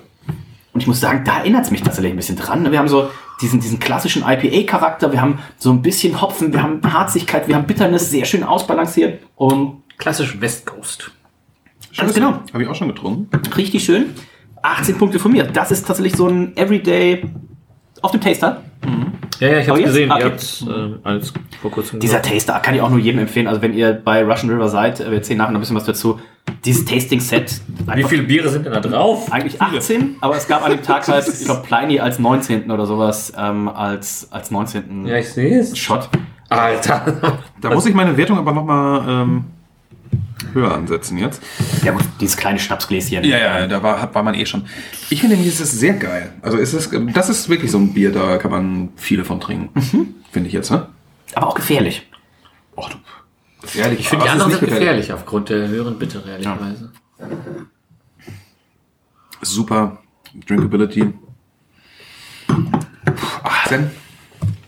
Und ich muss sagen, da erinnert es mich tatsächlich ein bisschen dran. Wir haben so diesen, diesen klassischen IPA-Charakter, wir haben so ein bisschen Hopfen, wir haben Harzigkeit, wir haben Bitterness, sehr schön ausbalanciert und
Klassisch West Coast.
ganz genau,
Habe ich auch schon getrunken.
richtig schön. 18 Punkte von mir. Das ist tatsächlich so ein Everyday auf dem Taster.
Ja, ja, ich
Oh,
habe
jetzt?
gesehen.
Okay.
Ihr habt ähm, alles vor kurzem
Dieser
gesagt.
Taster kann ich auch nur jedem empfehlen. Also wenn ihr bei Russian River seid, äh, wir erzählen nachher noch ein bisschen was dazu. Dieses Tasting-Set.
Wie viele Biere sind denn da drauf?
Eigentlich 18, aber es gab an dem Tag halt, ich glaube, Pliny als 19. oder sowas, ähm, als, als 19.
Ja, ich sehe es.
Shot.
Alter.
Da muss ich meine Wertung aber nochmal ähm, höher ansetzen jetzt.
Ja gut, dieses kleine Schnapsgläschen.
Ja, ja, da war, hat- war man eh schon. Ich finde nämlich, es ist sehr geil. Also es ist, das ist wirklich so ein Bier, da kann man viele von trinken. Finde ich jetzt, ne?
Aber auch gefährlich.
Ach du. Gefährlich.
Ich finde die
es ist
anderen sind
nicht
gefährlich aufgrund der höheren Bitte, ehrlicherweise.
Super. Drinkability.
18.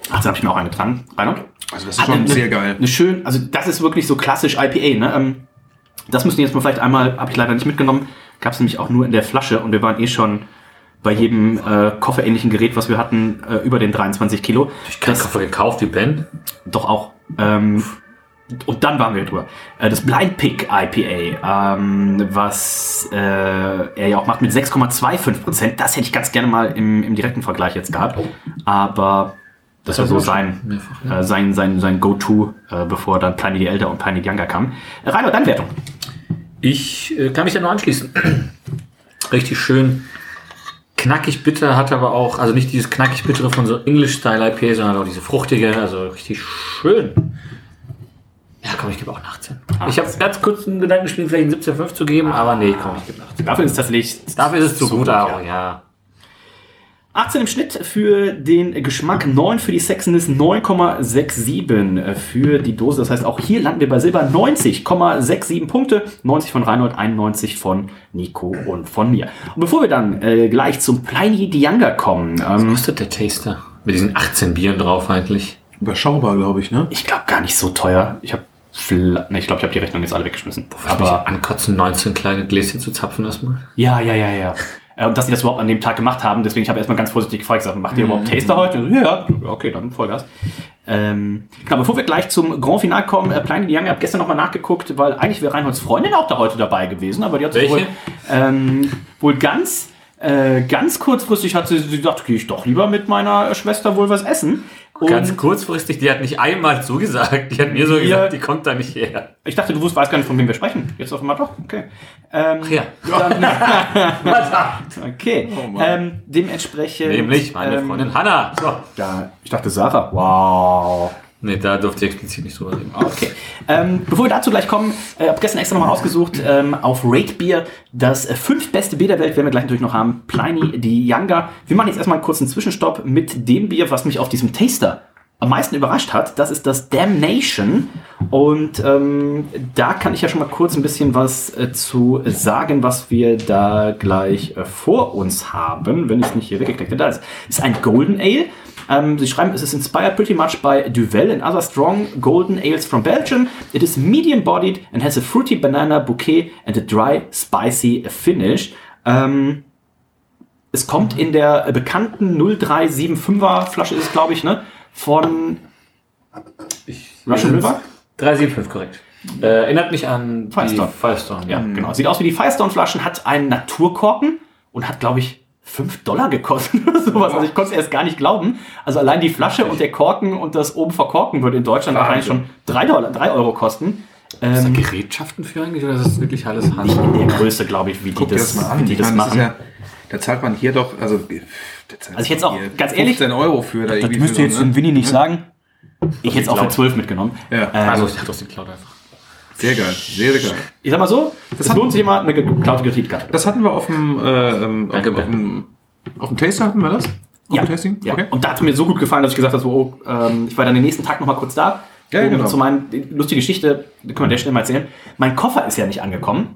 18 habe ich mir auch eingetragen. Reinhold?
Also das ist schon sehr geil.
Eine schön, also das ist wirklich so klassisch IPA, ne? Ähm, das müssen wir jetzt mal vielleicht einmal, habe ich leider nicht mitgenommen, gab es nämlich auch nur in der Flasche und wir waren eh schon bei jedem äh, kofferähnlichen Gerät, was wir hatten, äh, über den 23 Kilo.
Ich habe Koffer gekauft wie Ben.
Doch auch. Ähm, und dann waren wir drüber. Äh, das Blind Pick IPA, ähm, was äh, er ja auch macht mit 6,25 Prozent. Das hätte ich ganz gerne mal im, im direkten Vergleich jetzt gehabt. Aber das war so sein,
Mehrfach,
äh, sein, sein, sein Go-To, äh, bevor dann Pliny the Elder und Pliny the Younger kam. Äh, Rainer, deine Wertung?
Ich äh, kann mich da nur anschließen. Richtig schön knackig bitter, hat aber auch, also nicht dieses knackig bittere von so English-Style IPA, sondern auch diese fruchtige, also richtig schön. Ja, komm, ich gebe auch eine 18. Ich habe ganz kurz einen Gedanken gespielt, vielleicht einen 17,5 zu geben, aber nee, komm, ich gebe eine 18.
Dafür ist es tatsächlich.
Dafür ist es zu gut,
ja.
aber ja.
18 im Schnitt für den Geschmack, 9 für die Sexiness, 9,67 für die Dose. Das heißt, auch hier landen wir bei Silber 90,67 Punkte. 90 von Reinhold, 91 von Nico und von mir. Und bevor wir dann äh, gleich zum Pliny the Younger kommen,
Was
ähm,
kostet der Taster? Mit diesen 18 Bieren drauf eigentlich.
Überschaubar, glaube ich, ne?
ich glaube gar nicht so teuer. Ich habe ne, ich glaube, ich habe die Rechnung jetzt alle weggeschmissen.
Aber
Aber
ankotzen, 19 kleine Gläschen zu zapfen erstmal.
ja, ja, ja, ja. Äh, Und dass sie das überhaupt an dem Tag gemacht haben, deswegen ich habe erstmal ganz vorsichtig gefragt, gesagt, macht ihr überhaupt Taster heute? So, Ja, okay, dann Vollgas. Ähm, genau, bevor wir gleich zum Grand Final kommen, äh, Pliny the Young, ich habe gestern nochmal nachgeguckt, weil eigentlich wäre Reinholds Freundin auch da heute dabei gewesen, aber die hat sich wohl, ähm, wohl ganz, äh, ganz kurzfristig hat sie, sie gesagt, gehe ich doch lieber mit meiner Schwester wohl was essen. Und
Ganz kurzfristig, die hat nicht einmal zugesagt. Die hat mir so gesagt, die kommt da nicht her.
ich dachte, du wusst, weißt gar nicht, von wem wir sprechen. Jetzt auf einmal doch, okay. Ähm,
Ja.
Dann, okay, ähm, dementsprechend...
Nämlich meine
ähm,
Freundin Hanna. So.
Ja, ich dachte Sarah. Wow.
Nee, da durfte ich explizit nicht drüber reden.
Okay. Ähm, bevor wir dazu gleich kommen, äh, habe gestern extra nochmal ausgesucht ähm, auf Rate Beer das äh, fünf beste Bier der Welt, werden wir gleich natürlich noch haben. Pliny the Younger. Wir machen jetzt erstmal einen kurzen Zwischenstopp mit dem Bier, was mich auf diesem Taster am meisten überrascht hat. Das ist das Damnation. Und ähm, da kann ich ja schon mal kurz ein bisschen was äh, zu sagen, was wir da gleich äh, vor uns haben, wenn ich es nicht hier weggeklickt habe. Da ist, ist ein Golden Ale. Um, sie schreiben, it is inspired pretty much by Duvel and other strong golden ales from Belgium. It is medium bodied and has a fruity banana bouquet and a dry, spicy finish. Ähm, es kommt in der bekannten 0375er Flasche, ist es glaube ich, ne? Von Russian River?
375, korrekt. Äh, erinnert mich an
Firestone.
die Firestone.
Ja, genau. Sieht aus wie die Firestone-Flaschen, hat einen Naturkorken und hat, glaube ich, 5 Dollar gekostet oder sowas. Also ich konnte es erst gar nicht glauben. Also allein die Flasche und der Korken und das oben verkorken würde in Deutschland wahrscheinlich schon 3, Dollar, 3 Euro kosten.
Ist da
Ähm,
Gerätschaften für eigentlich oder ist das wirklich alles Hand?
in der Größe, glaube ich, wie die
Guck dir
das,
das mal an.
wie die das
meine, das
machen.
ja, da zahlt man hier doch, also,
Also ich jetzt auch, ganz ehrlich,
15 Euro für. Da
das müsste
für
jetzt
so,
dem
ne?
Winnie nicht sagen. Ich hätte es auch für 12 mitgenommen.
Ja.
Ähm,
Also ich hatte dem Cloud einfach.
Sehr geil, sehr, sehr geil.
ich sag mal so, es
hat-
lohnt sich immer, eine geklaute Kreditkarte.
Das hatten wir auf dem, äh, ähm, auf, auf, dem, auf dem Taster hatten wir das? Auf
Ja,
dem Tasting?
ja.
Okay.
und da hat es mir so gut gefallen, dass ich gesagt habe, so, oh, ähm, ich war dann den nächsten Tag noch mal kurz da.
Ja,
um
genau.
zu meinen, lustige Geschichte, die können wir der schnell mal erzählen. Mein Koffer ist ja nicht angekommen.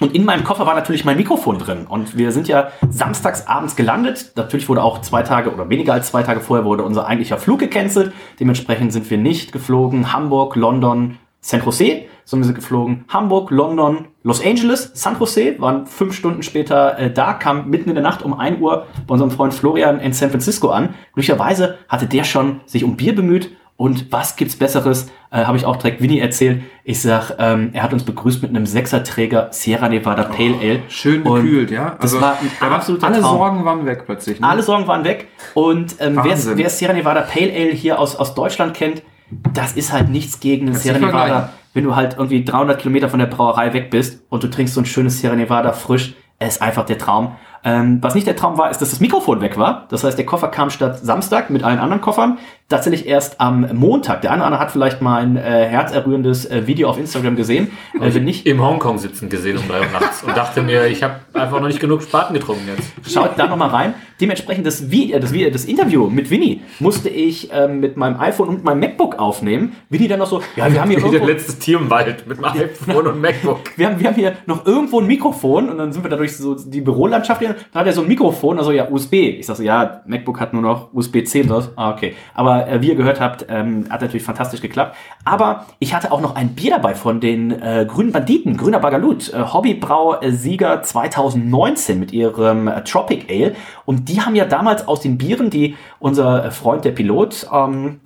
Und in meinem Koffer war natürlich mein Mikrofon drin. Und wir sind ja samstags abends gelandet. Natürlich wurde auch zwei Tage oder weniger als zwei Tage vorher wurde unser eigentlicher Flug gecancelt. Dementsprechend sind wir nicht geflogen. Hamburg, London, San Jose, sondern wir sind geflogen Hamburg, London, Los Angeles, San Jose, waren fünf Stunden später äh, da, kam mitten in der Nacht um 1 Uhr bei unserem Freund Florian in San Francisco an. Glücklicherweise hatte der schon sich um Bier bemüht und was gibt's Besseres, äh, habe ich auch direkt Winnie erzählt. Ich sag, ähm, er hat uns begrüßt mit einem Sechserträger Sierra Nevada Pale Ale.
Schön
Und
gekühlt, ja.
Das war ein
war-
absoluter
Alle
Traum.
Sorgen waren weg plötzlich. Ne?
Alle Sorgen waren weg. Und ähm, wer, wer Sierra Nevada Pale Ale hier aus, aus Deutschland kennt, das ist halt nichts gegen den Sierra Nevada. Wenn du halt irgendwie 300 Kilometer von der Brauerei weg bist und du trinkst so ein schönes Sierra Nevada frisch, es ist einfach der Traum. Ähm, was nicht der Traum war, ist, dass das Mikrofon weg war. Das heißt, der Koffer kam statt Samstag mit allen anderen Koffern tatsächlich erst am Montag. Der eine oder andere hat vielleicht mein äh, herzerrührendes äh, Video auf Instagram gesehen. Äh, wenn nicht,
Im Hongkong sitzen gesehen um drei Uhr nachts und dachte mir, ich habe einfach noch nicht genug Spaten getrunken jetzt.
Schaut da nochmal rein. Dementsprechend das, Video, das, Video, das Interview mit Winnie musste ich ähm, mit meinem iPhone und meinem MacBook aufnehmen. Winnie dann noch so, ja, wir haben hier irgendwo,
letztes Tier im Wald mit meinem iPhone und MacBook.
wir haben, wir haben hier noch irgendwo ein Mikrofon und dann sind wir dadurch so die Bürolandschaft hier. Da hat er so ein Mikrofon, also ja, USB. Ich sag so, ja, MacBook hat nur noch USB-C. Ah, okay. Aber äh, wie ihr gehört habt, ähm, hat natürlich fantastisch geklappt. Aber ich hatte auch noch ein Bier dabei von den äh, Grünen Banditen, Grüner Bagalut, äh, Hobbybrau-Sieger 2019 mit ihrem äh, Tropic Ale. Und die haben ja damals aus den Bieren, die unser Freund, der Pilot, ähm,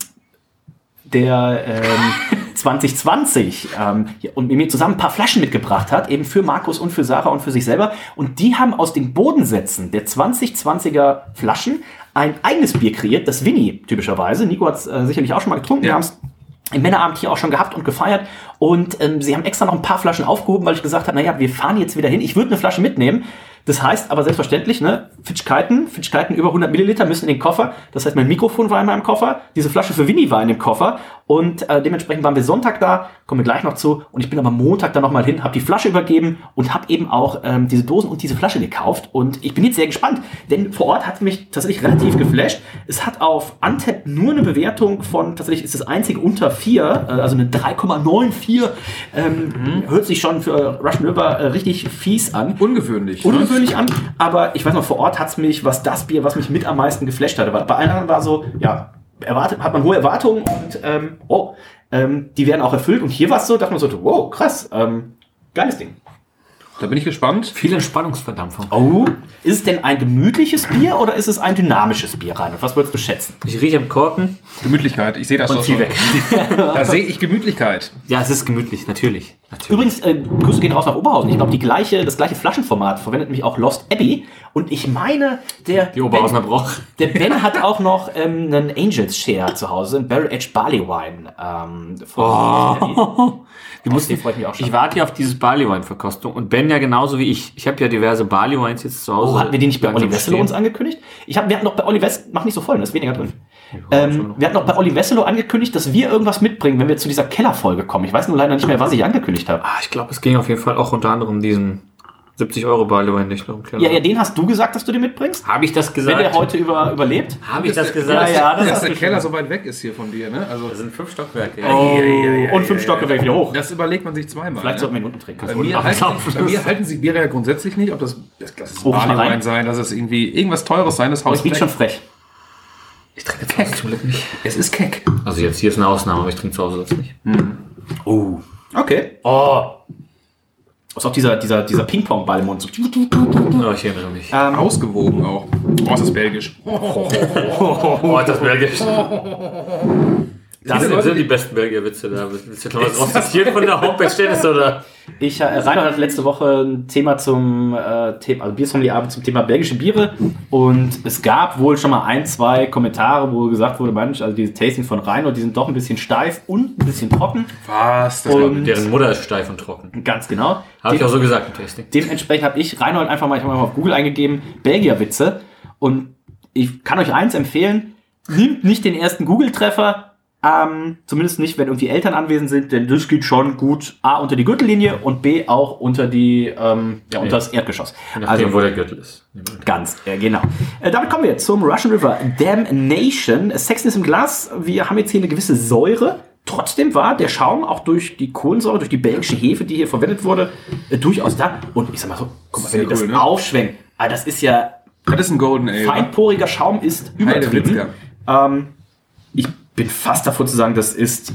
der ähm, 2020 ähm, und mit mir zusammen ein paar Flaschen mitgebracht hat, eben für Markus und für Sarah und für sich selber. Und die haben aus den Bodensätzen der 2020er Flaschen ein eigenes Bier kreiert, das Winnie typischerweise. Nico hat es äh, sicherlich auch schon mal getrunken. Wir haben es im Männerabend hier auch schon gehabt und gefeiert. Und ähm, sie haben extra noch ein paar Flaschen aufgehoben, weil ich gesagt habe, naja, wir fahren jetzt wieder hin. Ich würde eine Flasche mitnehmen. Das heißt aber selbstverständlich, ne, Fitchkeiten, Fitchkeiten über 100 Milliliter müssen in den Koffer. Das heißt, mein Mikrofon war in meinem Koffer, diese Flasche für Winnie war in dem Koffer und äh, dementsprechend waren wir Sonntag da, kommen wir gleich noch zu. Und ich bin aber Montag dann nochmal hin, habe die Flasche übergeben und habe eben auch ähm, diese Dosen und diese Flasche gekauft. Und ich bin jetzt sehr gespannt, denn vor Ort hat mich tatsächlich relativ geflasht. Es hat auf Antep nur eine Bewertung von, tatsächlich ist das einzige unter 4, äh, also eine 3,94. Ähm, Hört sich schon für Russian River äh, richtig fies an.
Ungewöhnlich. ne?
Ungewöhnlich an, aber ich weiß noch, vor Ort hat's mich, was das Bier, was mich mit am meisten geflasht hatte. Bei allen anderen war so, ja, erwartet, hat man hohe Erwartungen und ähm, oh, ähm, die werden auch erfüllt. Und hier war es so, dachte man so, wow, krass, ähm, geiles Ding.
Da bin ich gespannt.
Viel Entspannungsverdampfung.
Oh, ist es denn ein gemütliches Bier oder ist es ein dynamisches Bier rein? Was würdest du schätzen?
Ich rieche am Korken.
Gemütlichkeit. Ich sehe das
Und
schon.
weg.
Da sehe ich Gemütlichkeit.
Ja, es ist gemütlich, natürlich. natürlich.
Übrigens, äh, Grüße gehen raus nach Oberhausen. Ich glaube, die gleiche, das gleiche Flaschenformat verwendet nämlich auch Lost Abbey. Und ich meine, der
Die Oberhausener Broch.
Der Ben hat auch noch ähm, einen Angels Share zu Hause, ein Barrel Edge Barley Wine. Ähm, von
Oh. Wir mussten,
ich mich auch schon.
ich warte ja auf dieses Barleywein-Verkostung und Ben ja genauso wie ich. Ich habe ja diverse Barleyweins jetzt zu Hause.
Oh, hatten wir die nicht bei Olli Wesselow uns angekündigt? Ich hab, wir hatten doch bei Olli Wesselow, mach nicht so voll, da ist weniger drin. Ähm, wir hatten doch bei Olli Wesselow angekündigt, dass wir irgendwas mitbringen, wenn wir zu dieser Kellerfolge kommen. Ich weiß nur leider nicht mehr, was ich angekündigt habe.
Ah, ich glaube, es ging auf jeden Fall auch unter anderem diesen 70 Euro nicht noch im Keller.
Ja, ja, den hast du gesagt, dass du den mitbringst?
Habe ich das
Wenn
gesagt?
der heute über, überlebt?
Habe ich das gesagt?
Ja, ja, das
Dass der Keller so weit weg ist hier von dir, ne? Also,
Das sind fünf Stockwerke.
Oh, und fünf Stockwerke wieder hoch.
das überlegt man sich zweimal.
Vielleicht
ne?
sollten wir ihn unten trinken.
Bei mir, halten, bei mir halten sich Biere ja grundsätzlich nicht, ob das, das
ich mal
Barleywein sein, dass es irgendwie irgendwas Teures sein, das haut
Das riecht schon frech.
Ich trinke Hause zum Glück nicht.
Es ist keck.
Also jetzt hier ist eine Ausnahme, aber ich trinke zu Hause das nicht.
Oh. Okay. Oh. Ist auch dieser, dieser, dieser Ping-Pong-Ball im Mund. So.
Oh, ich erinnere mich.
Ähm,
Ausgewogen auch. Oh, ist das belgisch.
Oh, das Belgisch. Das sind, sind die besten Belgier-Witze da. Willst du noch was rausziehen von der Homepage, Dennis, oder?
Ich, äh, Reinhard hat letzte Woche ein Thema zum äh, Thema, also Biersommelier-Abend zum Thema belgische Biere und es gab wohl schon mal ein, zwei Kommentare, wo gesagt wurde, Mensch, also diese Tasting von Reinhard, die sind doch ein bisschen steif und ein bisschen trocken.
Was? Das
Und
Deren Mutter ist steif und trocken.
ganz genau.
Habe ich auch so gesagt im Tasting.
Dementsprechend habe ich Reinhold einfach mal, ich mal auf Google eingegeben, Belgier-Witze. Und ich kann euch eins empfehlen, nimmt nicht den ersten Google-Treffer, ähm, zumindest nicht, wenn irgendwie Eltern anwesend sind, denn das geht schon gut A unter die Gürtellinie und B auch unter die, ähm, ja, unter das Erdgeschoss.
Je
Also
nachdem, wo der Gürtel ist.
Ganz, äh, genau. Äh, damit kommen wir zum Russian River Damnation. Sexiness im Glas. Wir haben jetzt hier eine gewisse Säure. Trotzdem war der Schaum auch durch die Kohlensäure, durch die belgische Hefe, die hier verwendet wurde, äh, durchaus da. Und ich sag mal so, guck mal, wenn das
cool, ne?
aufschwenken, ah, das ist ja
Das ist ein Golden Ale. wa?
feinporiger Schaum, ist übertrieben. Ähm, ich bin fast davor zu sagen, das ist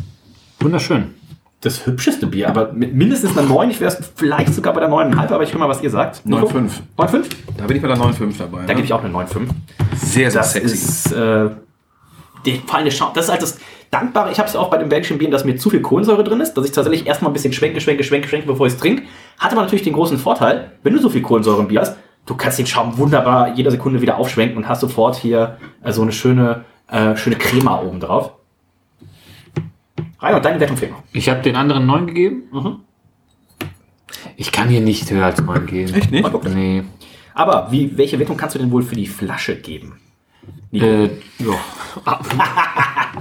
Wunderschön.
das hübscheste Bier, aber mit mindestens einer 9. Ich wäre es vielleicht sogar bei der 9,5, aber ich höre mal, was ihr sagt.
9,5.
9,5?
Da bin ich bei der 9,5 dabei.
Da
ne?
gebe ich auch eine 9,5.
sehr, sehr
Das
sexy.
ist äh, der feine Schaum. Das ist halt das Dankbare. Ich habe es auch bei den belgischen Bieren, dass mir zu viel Kohlensäure drin ist, dass ich tatsächlich erstmal ein bisschen schwenke, schwenke, schwenke, schwenke, bevor ich es trinke. Hat aber natürlich den großen Vorteil, wenn du so viel Kohlensäure im Bier hast, du kannst den Schaum wunderbar jede Sekunde wieder aufschwenken und hast sofort hier äh, so eine schöne, äh, schöne Crema oben drauf. Reinhard, deine Wertung fehlt noch.
Ich habe den anderen 9 gegeben.
Mhm.
Ich kann hier nicht höher als 9 geben.
Echt nicht?
Nee.
Aber wie, welche Wertung kannst du denn wohl für die Flasche geben?
Äh, ja.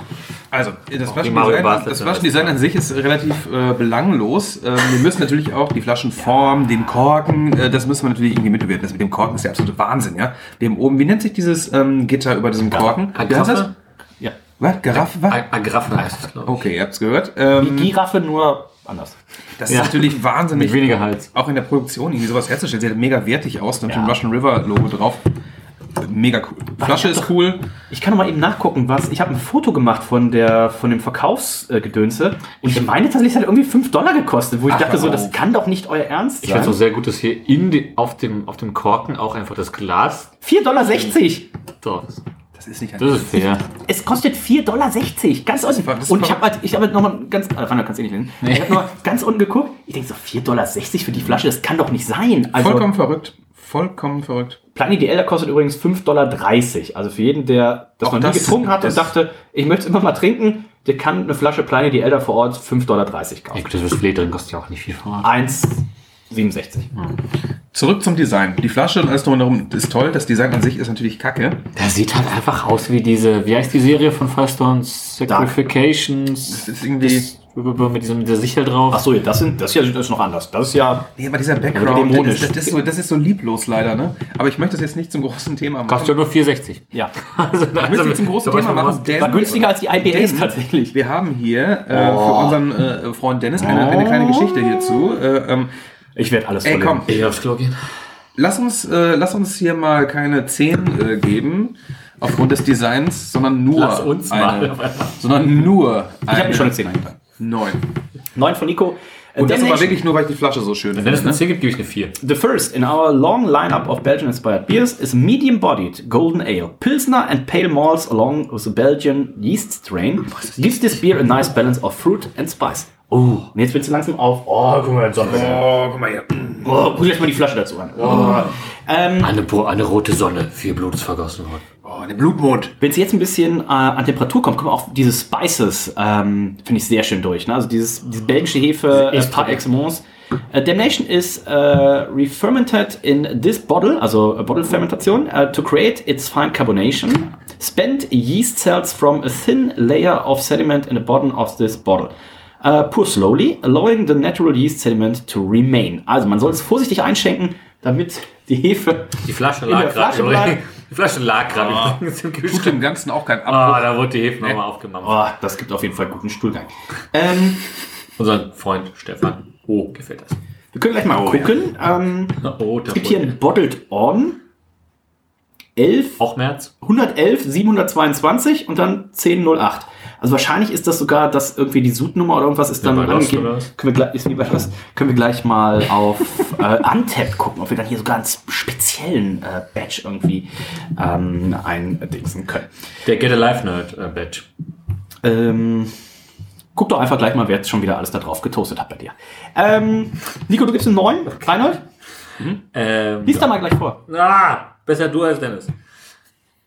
Also, das
die
Flaschendesign, das an sich ist relativ äh, belanglos. Ähm, wir müssen natürlich auch die Flaschenform, den Korken, äh, das müssen wir natürlich irgendwie mitbewerten. Das mit dem Korken ist der absolute Wahnsinn, ja. Haben oben, wie nennt sich dieses ähm, Gitter über diesem Korken? Wie heißt das?
Ja.
Was? Giraffe? Was?
Ag- Agraffe heißt es, glaube ich.
Okay, ihr habt's gehört.
Die
Ähm,
Giraffe nur anders.
das ist natürlich wahnsinnig.
Mit weniger Hals.
Auch in der Produktion irgendwie sowas herzustellen. Sieht mega wertig aus. Dann ja. Russian River Logo drauf. Mega cool. Flasche ist cool.
Ich kann noch mal eben nachgucken, was. Ich habe ein Foto gemacht von der von dem Verkaufsgedönse und ich meine tatsächlich, es hat irgendwie 5 Dollar gekostet, wo ich
Ach,
dachte so, das kann doch nicht euer Ernst
Ich finde es auch
sein.
sehr gut, dass hier in die, auf, dem, auf dem Korken auch einfach das Glas
4,60 Dollar.
ist.
Das ist nicht ein
Das ist fair.
Es kostet 4,60 Dollar. Ganz unten. Und ich habe halt, ich hab halt nochmal ganz. Ah, Rainer, kannst du eh nicht lesen. Ich habe nochmal ganz unten geguckt. Ich denke so, 4,60 Dollar für die Flasche, das kann doch nicht sein. Also,
Vollkommen verrückt. Vollkommen verrückt.
Plani DL, der kostet übrigens 5,30 Dollar. Also für jeden, der das
Auch
noch nie
das-
getrunken hat und
das-
dachte, ich möchte es immer mal trinken, der kann eine Flasche Plani DL da vor Ort 5,30 Dollar kaufen.
Ja, gut, das Filet drin kostet ja auch nicht viel vor.
1,67.
Zurück zum Design. Die Flasche und alles drumherum ist toll. Das Design an sich ist natürlich kacke.
Der sieht halt einfach aus wie diese, wie heißt die Serie von Firestone? Sacrifications.
Das ist irgendwie.
Mit, diesem, mit dieser Sichel drauf.
Achso, das, sind, das, hier, das ist noch anders. Das ist ja.
Nee, aber dieser
Ja,
Background,
dämonisch.
das, das, ist so, das ist so lieblos leider, ne? Aber ich möchte das jetzt nicht zum großen Thema machen.
Kostet ja nur 4,60.
Ja.
Also,
Ich möchte es nicht zum großen Thema machen. denn-
War günstiger als die IPAs tatsächlich.
Wir haben hier äh, für unseren äh, Freund Dennis eine, eine kleine Geschichte hierzu. Äh, ähm,
Ich werde alles
ey,
verlinken.
komm,
Ich aufs Klo gehen.
lass uns, äh, lass uns hier mal keine 10 äh, geben, aufgrund des Designs, sondern nur
Lass uns mal
eine,
auf einmal.
sondern nur
Ich habe mir schon eine 10 eingetragen.
9.
9 von Nico. Äh,
Und das aber
Damnation.
wirklich nur, weil ich die Flasche so schön
Wenn es
finde.
eine
Ne?
10 gibt, gebe ich eine 4.
The first in our long lineup of Belgian-inspired beers is medium-bodied golden ale, pilsner and pale malts along with a Belgian yeast strain. Gives this beer a nice balance of fruit and spice. Oh, und jetzt wird sie langsam auf. Oh, guck mal, Sonne.
Oh, guck mal hier.
Oh, guck jetzt mal die Flasche dazu an. Oh. Ähm,
Eine, eine rote Sonne, viel Blut ist vergossen worden.
Oh, der Blutmond.
Wenn es jetzt ein bisschen äh, an Temperatur kommt, kommen auch diese Spices, ähm, finde ich sehr schön durch. Ne? Also dieses, diese belgische Hefe äh,
Ist
par excellence. Uh, Damnation is uh, re-fermented in this bottle, also a bottle fermentation, uh, to create its fine carbonation. Spent yeast cells from a thin layer of sediment in the bottom of this bottle. Uh, pour slowly, allowing the natural yeast sediment to remain. Also man soll es vorsichtig einschenken, damit die Hefe
Die Flasche lag gerade
Flasche
übrigens.
bleibt.
Die Flasche lag gerade
Ah.
übrigens im
Tut dem Ganzen auch keinen
Ah,
Abbruch.
da wurde die Hefe nochmal aufgemacht.
Oh, das gibt auf jeden Fall guten Stuhlgang. Ähm,
Unser Freund Stefan. Oh, gefällt das.
wir können gleich mal gucken. Ähm,
Oh,
es gibt hier ein Bottled On. 11,
Auch März?
111, 722 und dann 1008. Also wahrscheinlich ist das sogar, dass irgendwie die Sud-Nummer oder irgendwas ist dann angegeben. Können wir, gleich, ist wie bei Lost. können wir gleich mal auf äh, Untap gucken, ob wir dann hier sogar einen speziellen äh, Badge irgendwie ähm, eindingsen können.
Der Get Alive Nerd äh, Badge.
Ähm, guck doch einfach gleich mal, wer jetzt schon wieder alles da drauf getoastet hat bei dir. Ähm, Nico, du gibst einen 9? Reinhold?
Ähm,
Lies da mal gleich vor.
Ah, besser du als Dennis.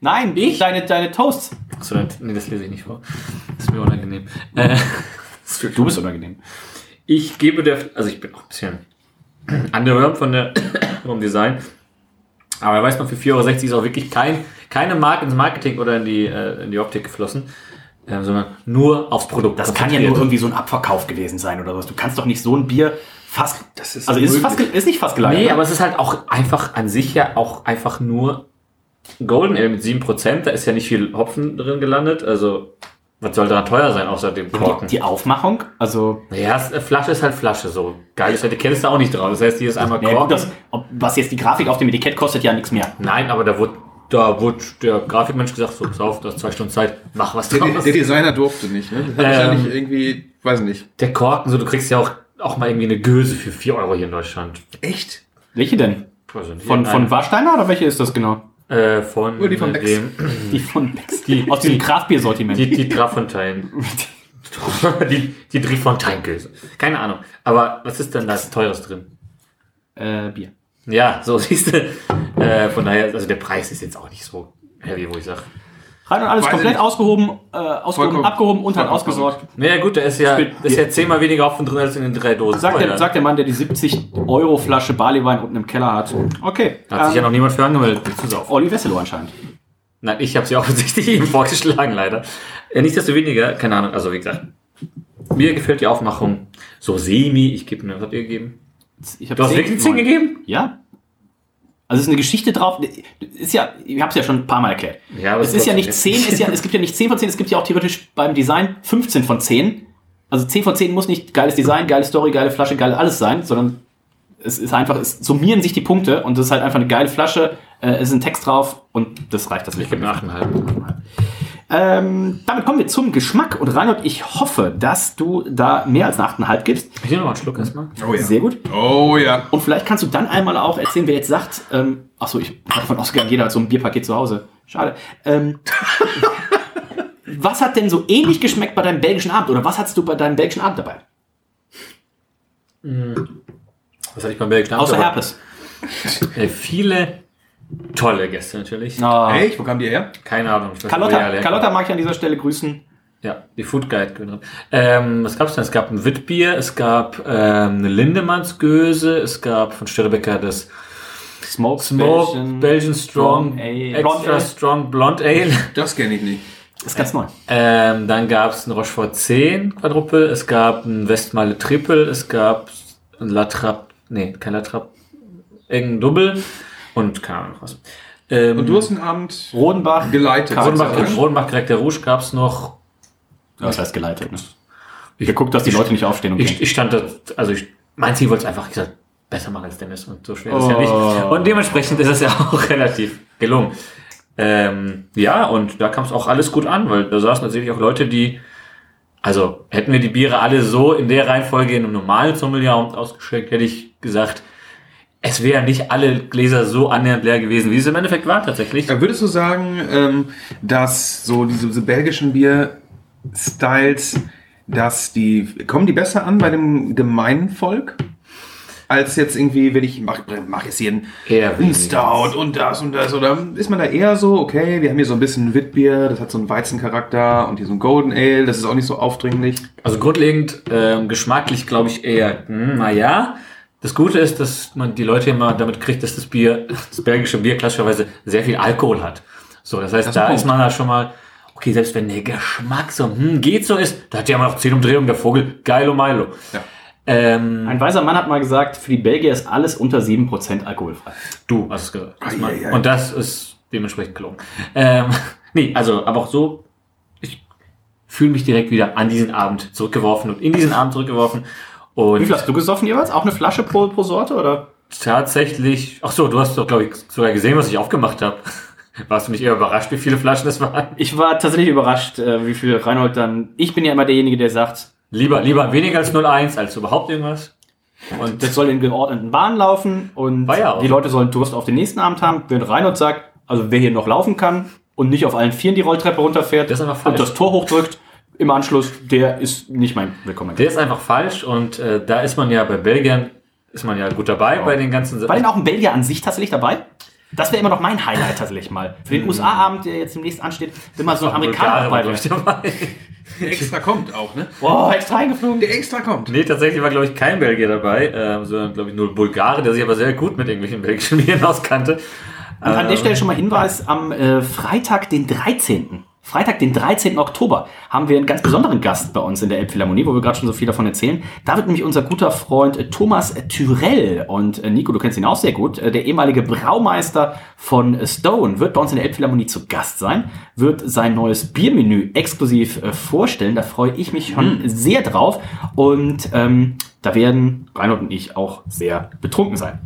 Nein, ich? Deine, deine Toasts.
Achso, nee, das lese ich nicht vor. Das ist mir unangenehm. Äh,
Du bist unangenehm.
Ich gebe der, also ich bin auch ein bisschen underwhelmed von der, vom Design. Aber er weiß man, für 4,60 Euro ist auch wirklich kein, keine Mark ins Marketing oder in die, äh, in die Optik geflossen, äh, sondern nur aufs Produkt.
Das kann ja nur irgendwie so ein Abverkauf gewesen sein oder was. Du kannst doch nicht so ein Bier fast.
Das ist
also ist, fast, ist nicht fast geleitet.
Nee,
oder?
aber es ist halt auch einfach an sich ja auch einfach nur Golden Ale mit 7%. Da ist ja nicht viel Hopfen drin gelandet. Also, was soll daran teuer sein, außer dem Korken?
die, die Aufmachung, also.
Naja, es- äh, Flasche ist halt Flasche so. Geiles Etikett ist da auch nicht drauf. Das heißt, die ist einmal
Ja,
Korken.
gut, das, ob, was jetzt die Grafik auf dem Etikett kostet, ja nichts mehr.
Nein, aber da wurde, da wurde der Grafikmensch gesagt, so, pass auf, du hast zwei Stunden Zeit, mach was
Der,
draus.
der Designer durfte nicht, ne? Hat
Ähm.
wahrscheinlich irgendwie, weiß nicht.
Der Korken, so, du kriegst ja auch, auch mal irgendwie eine Göse für 4 Euro hier in Deutschland.
Echt?
Welche denn?
Also
Von, von
eine,
Warsteiner oder welche ist das genau?
Äh, von,
Oder die von Becks.
dem,
Die von Becks.
Die-
Aus
die-
Kraftbier-Sortiment.
die, die Trafontaine. die, die Drifontaine-Göse. Keine Ahnung. Aber was ist denn da Teures drin?
Äh, Bier.
Ja, so siehst du. Äh, von daher, also der Preis ist jetzt auch nicht so heavy, wo ich sage.
Rein und alles
Weiß
komplett ausgehoben, äh, ausgehoben
Vollkommen-
abgehoben und dann
vollkommen
ausgesorgt.
Naja, gut, da ist ja, da ist ja zehnmal weniger Hopfen drin als in den drei Dosen.
Sagt der, sagt der Mann, der die 70 Euro Flasche Barleywein unten im Keller hat. Okay.
Hat sich ja noch niemand für angemeldet, die zu saufen.
Olli Wesselow anscheinend.
Nein, ich habe sie offensichtlich ihm vorgeschlagen, leider. Äh, nichtsdestoweniger, keine Ahnung, also wie gesagt, mir gefällt die Aufmachung so semi. Ich gebe mir, was habt ihr gegeben?
Ich hab
Du hast wirklich 10
neun.
gegeben?
Ja. Also es ist eine Geschichte drauf. Ist ja, ich habe es ja schon ein paar Mal erklärt.
Ja,
es ist ja nicht
trotzdem.
10, ist ja, es gibt ja nicht 10 von 10, es gibt ja auch theoretisch beim Design 15 von 10. Also 10 von 10 muss nicht geiles Design, geile Story, geile Flasche, geil alles sein, sondern es ist einfach, es summieren sich die Punkte und es ist halt einfach eine geile Flasche, äh, es ist ein Text drauf und das reicht das
Ich gebe mir 8,5.
Ähm, damit kommen wir zum Geschmack und Reinhold, ich hoffe, dass du da mehr als eine 8,5 gibst.
Ich nehme noch mal einen Schluck erstmal.
Oh ja.
Sehr gut.
Oh ja.
Und vielleicht kannst du dann einmal auch erzählen, wer jetzt sagt, ähm, achso, ich habe davon ausgegangen, jeder hat so ein Bierpaket zu Hause. Schade. Ähm, was hat denn so ähnlich geschmeckt bei deinem belgischen Abend? Oder was hattest du bei deinem belgischen Abend dabei?
Was hatte ich beim Belgischen
Außer
Abend?
Herpes.
Äh, viele tolle Gäste natürlich.
Oh.
Echt? Wo kam die her?
Keine Ahnung. ich weiß
Carlotta, Carlotta mag ich an dieser Stelle grüßen.
Ja, die Food Guide Gewinnerin. Ähm, was gab's denn? Es gab ein Witbier, es gab ähm, eine Lindemannsgöse, es gab von Störbecker das
Smoke,
Smoke Belgian, Strong,
Ale.
Extra
Ale.
Strong Blonde Ale.
Das kenne ich nicht.
ist ganz neu.
Ähm, dann gab's ein Rochefort 10 Quadruple, es gab ein Westmale Triple, es gab ein Latrap, nee, kein Latrap, irgendein Double und keine Ahnung was. Ähm,
Und du hast einen Abend
Rodenbach.
geleitet.
Rodenbach,
sozusagen.
Rodenbach Greg der Rouge gab's noch.
Ja, das heißt geleitet. Ne? Ich geguckt, dass die Leute nicht aufstehen und
Ich,
gehen.
ich stand da, also ich, mein Ziel wollte es einfach gesagt, besser machen als Dennis und so schwer ist es ja nicht.
Oh.
Und dementsprechend ist es ja auch relativ gelungen. Ähm, ja, und da kam es auch alles gut an, weil da saßen tatsächlich auch Leute, die, also hätten wir die Biere alle so in der Reihenfolge in einem normalen Sommelier ausgeschenkt, hätte ich gesagt, es wären nicht alle Gläser so annähernd leer gewesen, wie es im Endeffekt war tatsächlich.
Äh, Würdest du sagen, ähm, dass so diese, diese belgischen Bier-Styles, dass die, kommen die besser an bei dem gemeinen Volk? Als jetzt irgendwie, wenn ich, mach, mach jetzt hier einen, einen. Stout und das und das, oder ist man da eher so, okay, wir haben hier so ein bisschen Witbier, das hat so einen Weizencharakter und hier so ein Golden Ale, das ist auch nicht so aufdringlich.
Also grundlegend, ähm, geschmacklich glaube ich eher, hm, naja. Das Gute ist, dass man die Leute immer damit kriegt, dass das Bier, das belgische Bier klassischerweise sehr viel Alkohol hat. So, das heißt,
Das ist
da
Punkt.
ist man da schon mal, okay, selbst wenn der Geschmack so, hm, geht so ist, da hat ja immer noch 10 Umdrehungen, der Vogel, geilo Milo.
Ja.
Ähm,
Ein weiser Mann hat mal gesagt, für die Belgier ist alles unter 7% alkoholfrei.
du hast es gesagt. Das
Ei,
mal-
ei, ei.
Und das ist dementsprechend gelungen. Ähm, nee, also, aber auch so, ich fühle mich direkt wieder an diesen Abend zurückgeworfen und in diesen Abend zurückgeworfen. Und
Wie viel hast du gesoffen jeweils? Auch eine Flasche pro, pro Sorte, oder?
Tatsächlich. Ach so, du hast doch, glaube ich, sogar gesehen, was ich aufgemacht habe. Warst du nicht eher überrascht, wie viele Flaschen das waren?
Ich war tatsächlich überrascht, äh, wie viel Reinhold dann. Ich bin ja immer derjenige, der sagt,
Lieber, lieber weniger als 0,1 als überhaupt irgendwas. Und
das soll in geordneten Bahnen laufen und
ja
die Leute sollen Durst auf den nächsten Abend haben. Wenn Reinhold sagt, also wer hier noch laufen kann und nicht auf allen Vieren die Rolltreppe runterfährt
Das
und das Tor hochdrückt im Anschluss, der ist nicht mein Willkommen.
der ist einfach falsch und äh, da ist man ja bei Belgien, ist man ja gut dabei bei den ganzen
War denn auch ein Belgier an sich tatsächlich dabei? Das wäre immer noch mein Highlight tatsächlich mal. Für
Hm.
den USA-Abend, der jetzt demnächst ansteht, wenn mal so ein Amerikaner dabei
dabei.
Der extra kommt auch, ne?
Boah, extra eingeflogen.
Der extra kommt.
Nee, tatsächlich war, glaube ich, kein Belgier dabei, ähm, sondern, glaube ich, nur Bulgare, der sich aber sehr gut mit irgendwelchen belgischen Bieren auskannte.
Und an der
Ähm,
Stelle schon mal Hinweis, am äh, Freitag, den 13. Freitag, den 13. Oktober, haben wir einen ganz besonderen Gast bei uns in der Elbphilharmonie, wo wir gerade schon so viel davon erzählen. Da wird nämlich unser guter Freund äh, Thomas Tyrell und äh, Nico, du kennst ihn auch sehr gut, äh, der ehemalige Braumeister von Stone, wird bei uns in der Elbphilharmonie zu Gast sein, wird sein neues Biermenü exklusiv vorstellen. Da freue ich mich schon sehr drauf und ähm, da werden Reinhold und ich auch sehr betrunken sein.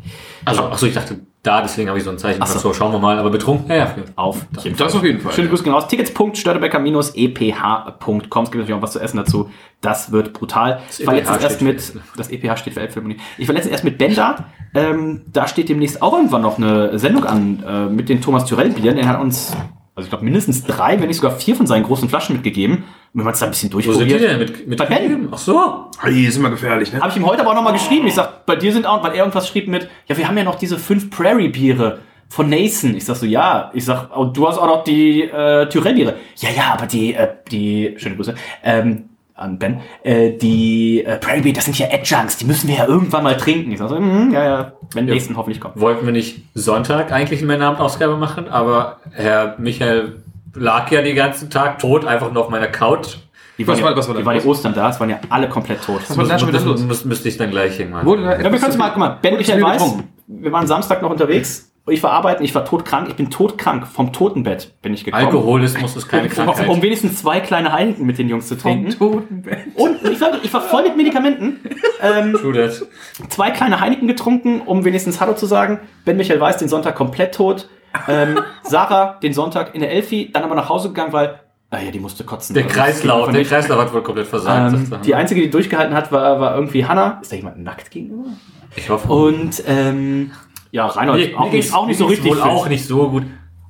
Also, ach so, ich dachte, da, deswegen habe ich so ein Zeichen.
Ach so.
so. schauen wir mal, aber betrunken, ja, ja.
Auf jeden
Das auf jeden Fall.
Schöne Grüße raus. Tickets.störtebecker-eph.com. Es gibt natürlich auch was zu essen dazu. Das wird brutal. ich war
EPH
letztens erst mit, das EPH steht für Elbphilharmonie. Ich war letztens erst mit Ben da. Ähm, da steht demnächst auch irgendwann noch eine Sendung an äh, mit den Thomas Tyrell Bieren. Er hat uns, also ich glaube mindestens drei, wenn nicht sogar vier von seinen großen Flaschen mitgegeben. Und wir haben uns da ein bisschen
Wo sind die
durchprobiert.
denn? Mit, mit
Bei Ben.
Ach so.
Hey, ist immer gefährlich, ne?
Habe ich ihm heute aber auch nochmal geschrieben. Ich sag, bei dir sind auch, weil er irgendwas schrieb mit, ja, wir haben ja noch diese fünf Prairie-Biere von Nathan. Ich sag so, ja. Ich sag, du hast auch noch die äh, Tyrell-Biere. Ja, ja, aber die, äh, die, schöne Grüße, ähm, an Ben, äh, die äh, Prairie Beer, das sind ja Adjuncts, die müssen wir ja irgendwann mal trinken. Ich sag so, mhm, ja, ja, wenn die nächsten hoffentlich kommen.
Wollten wir nicht Sonntag eigentlich eine Männerabendausgabe machen, aber Herr Michael lag ja den ganzen Tag tot, einfach nur auf meiner Couch.
Die
Was
waren,
war-
ja,
was war da
die waren ja? Ostern da, es waren ja alle komplett tot.
Was war da schon wieder
Das
los?
müsste ich dann gleich
Ja, wir können
zu
mal, guck mal, Ben Michael weiß, wir waren Samstag noch unterwegs, ich war arbeiten, ich war todkrank, ich bin todkrank, vom Totenbett bin ich gekommen.
Alkoholismus ist keine
um,
Krankheit.
um wenigstens zwei kleine Heineken mit den Jungs zu trinken.
Totenbett.
Und ich war, ich war voll mit Medikamenten. Ähm,
True that.
zwei kleine Heineken getrunken, um wenigstens Hallo zu sagen. Ben Michael Weiß den Sonntag komplett tot. Ähm, Sarah den Sonntag in der Elfi, dann aber nach Hause gegangen, weil, ah ja, die musste kotzen.
Der
Also,
Kreislauf, der. Kreislauf hat wohl komplett versagt.
Ähm, die einzige, die durchgehalten hat, war, war irgendwie Hannah. Ist da jemand nackt gegenüber?
ich hoffe.
Und ähm, ja, Reinhold
Mir-
auch, nicht, auch nicht so richtig.
Wohl
fit.
auch nicht so gut.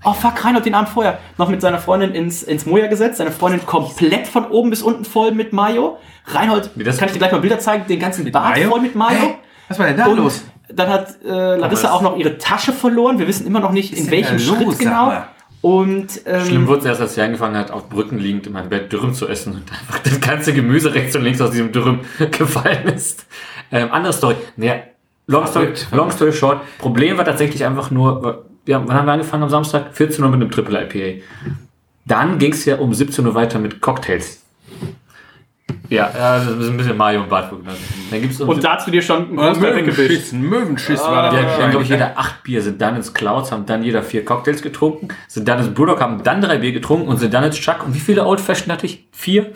Oh fuck, Reinhold den Abend vorher noch mit seiner Freundin ins, ins Moja gesetzt. Seine Freundin komplett von oben bis unten voll mit Mayo. Reinhold,
das-
kann ich dir gleich mal Bilder zeigen, den ganzen Bart
Mayo?
voll mit Mayo.
Hä? Was war denn da
Und
los?
Dann hat äh, Larissa
das-
auch noch ihre Tasche verloren. Wir wissen immer noch nicht, in welchem Schritt
los,
genau. Und ähm,
Schlimm wurde es erst, als sie angefangen hat, auf Brücken liegend in meinem Bett Dürüm zu essen und einfach das ganze Gemüse rechts und links aus diesem Dürüm gefallen ist. Ähm, andere Story. Naja, long, story, long story short. Problem war tatsächlich einfach nur, ja, wann haben wir angefangen am Samstag? 14 Uhr mit einem Triple IPA. Dann ging es ja um 17 Uhr weiter mit Cocktails. Ja, ja, das ist ein bisschen Mario und Bartwurst. Dann gibt's um
und da hast du dir schon einen Großteil weggewischt.
Möwenschiss, ein Möwenschiss war da
Ja, dann glaube ich jeder acht Bier, sind dann ins Clouds, haben dann jeder vier Cocktails getrunken, sind dann ins Brewdog, haben dann drei Bier getrunken und sind dann ins Chuck. Und wie viele Old Fashioned hatte ich? Vier?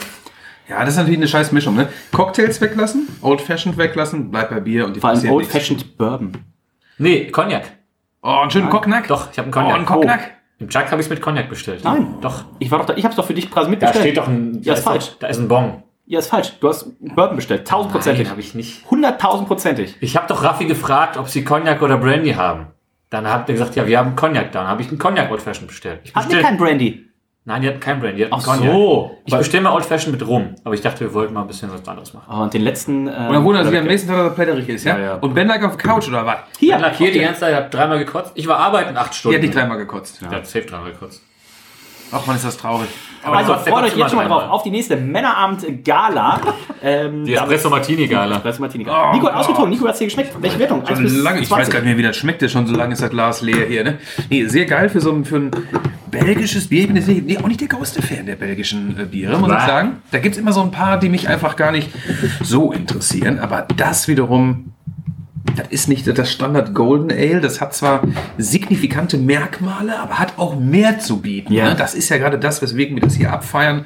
Ja, das ist natürlich eine scheiß Mischung, ne? Cocktails weglassen, Old Fashioned weglassen, bleibt bei Bier und die
Vor allem Old. Fashioned Bourbon.
Nee, Cognac.
Oh, einen schönen Cognac?
Doch, ich habe einen
Oh,
Cognac.
einen Cognac?
Im Chuck habe ich es mit Cognac bestellt.
Nein.
Doch.
Ich war doch da, ich hab's doch für dich quasi
Da
mitbestellt.
steht doch ein.
Ja,
da
ist falsch.
Da ist ein Bon.
Ja, ist falsch. Du hast Bourbon bestellt. Tausendprozentig.
Habe ich nicht.
Hunderttausendprozentig.
Ich habe doch Raffi gefragt, ob sie Cognac oder Brandy haben. Dann hat er gesagt, ja, wir haben Cognac da. Dann habe ich einen Cognac Old Fashioned bestellt. Ich
Hatten wir
bestell-
kein Brandy?
Nein, die hatten keinen Brandy, die hatten
Ach
Cognac.
so.
Ich bestelle mal Old Fashioned mit Rum. Aber ich dachte, wir wollten mal ein bisschen was anderes machen.
Oh, und den letzten. Äh,
Und dann wundert er sich am nächsten Tag, dass er plätterig ist, ja?
Ja, ja.
Und Ben lag auf der Couch oder was?
Hier,
Ich lag hier die ganze Zeit, hab dreimal gekotzt. Ich war arbeiten acht
Die
Stunden.
hat dich dreimal gekotzt.
Ja, safe dreimal gekotzt.
Ach man, ist das traurig.
Also
trotzdem
freut euch jetzt schon mal drauf auf die nächste Männerabend-Gala. ähm,
Die Espresso Martini Gala.
Espresso Martini Gala. Nico hat ausgetrunken. Nico, hat's dir geschmeckt? Welche Wertung?
Schon lange, ich
20.
weiß gar nicht mehr, wie das schmeckt. Das schon so lange ist das Glas leer hier. Ne? Nee, sehr geil für so ein, für ein belgisches Bier. Ich bin jetzt nicht, nee, auch nicht der größte Fan der belgischen äh, Biere, muss ich sagen. Da gibt es immer so ein paar, die mich einfach gar nicht so interessieren. Aber das wiederum, das ist nicht das Standard Golden Ale. Das hat zwar signifikante Merkmale, aber hat auch mehr zu bieten.
Ja.
Ne? Das ist ja gerade das, weswegen wir das hier abfeiern.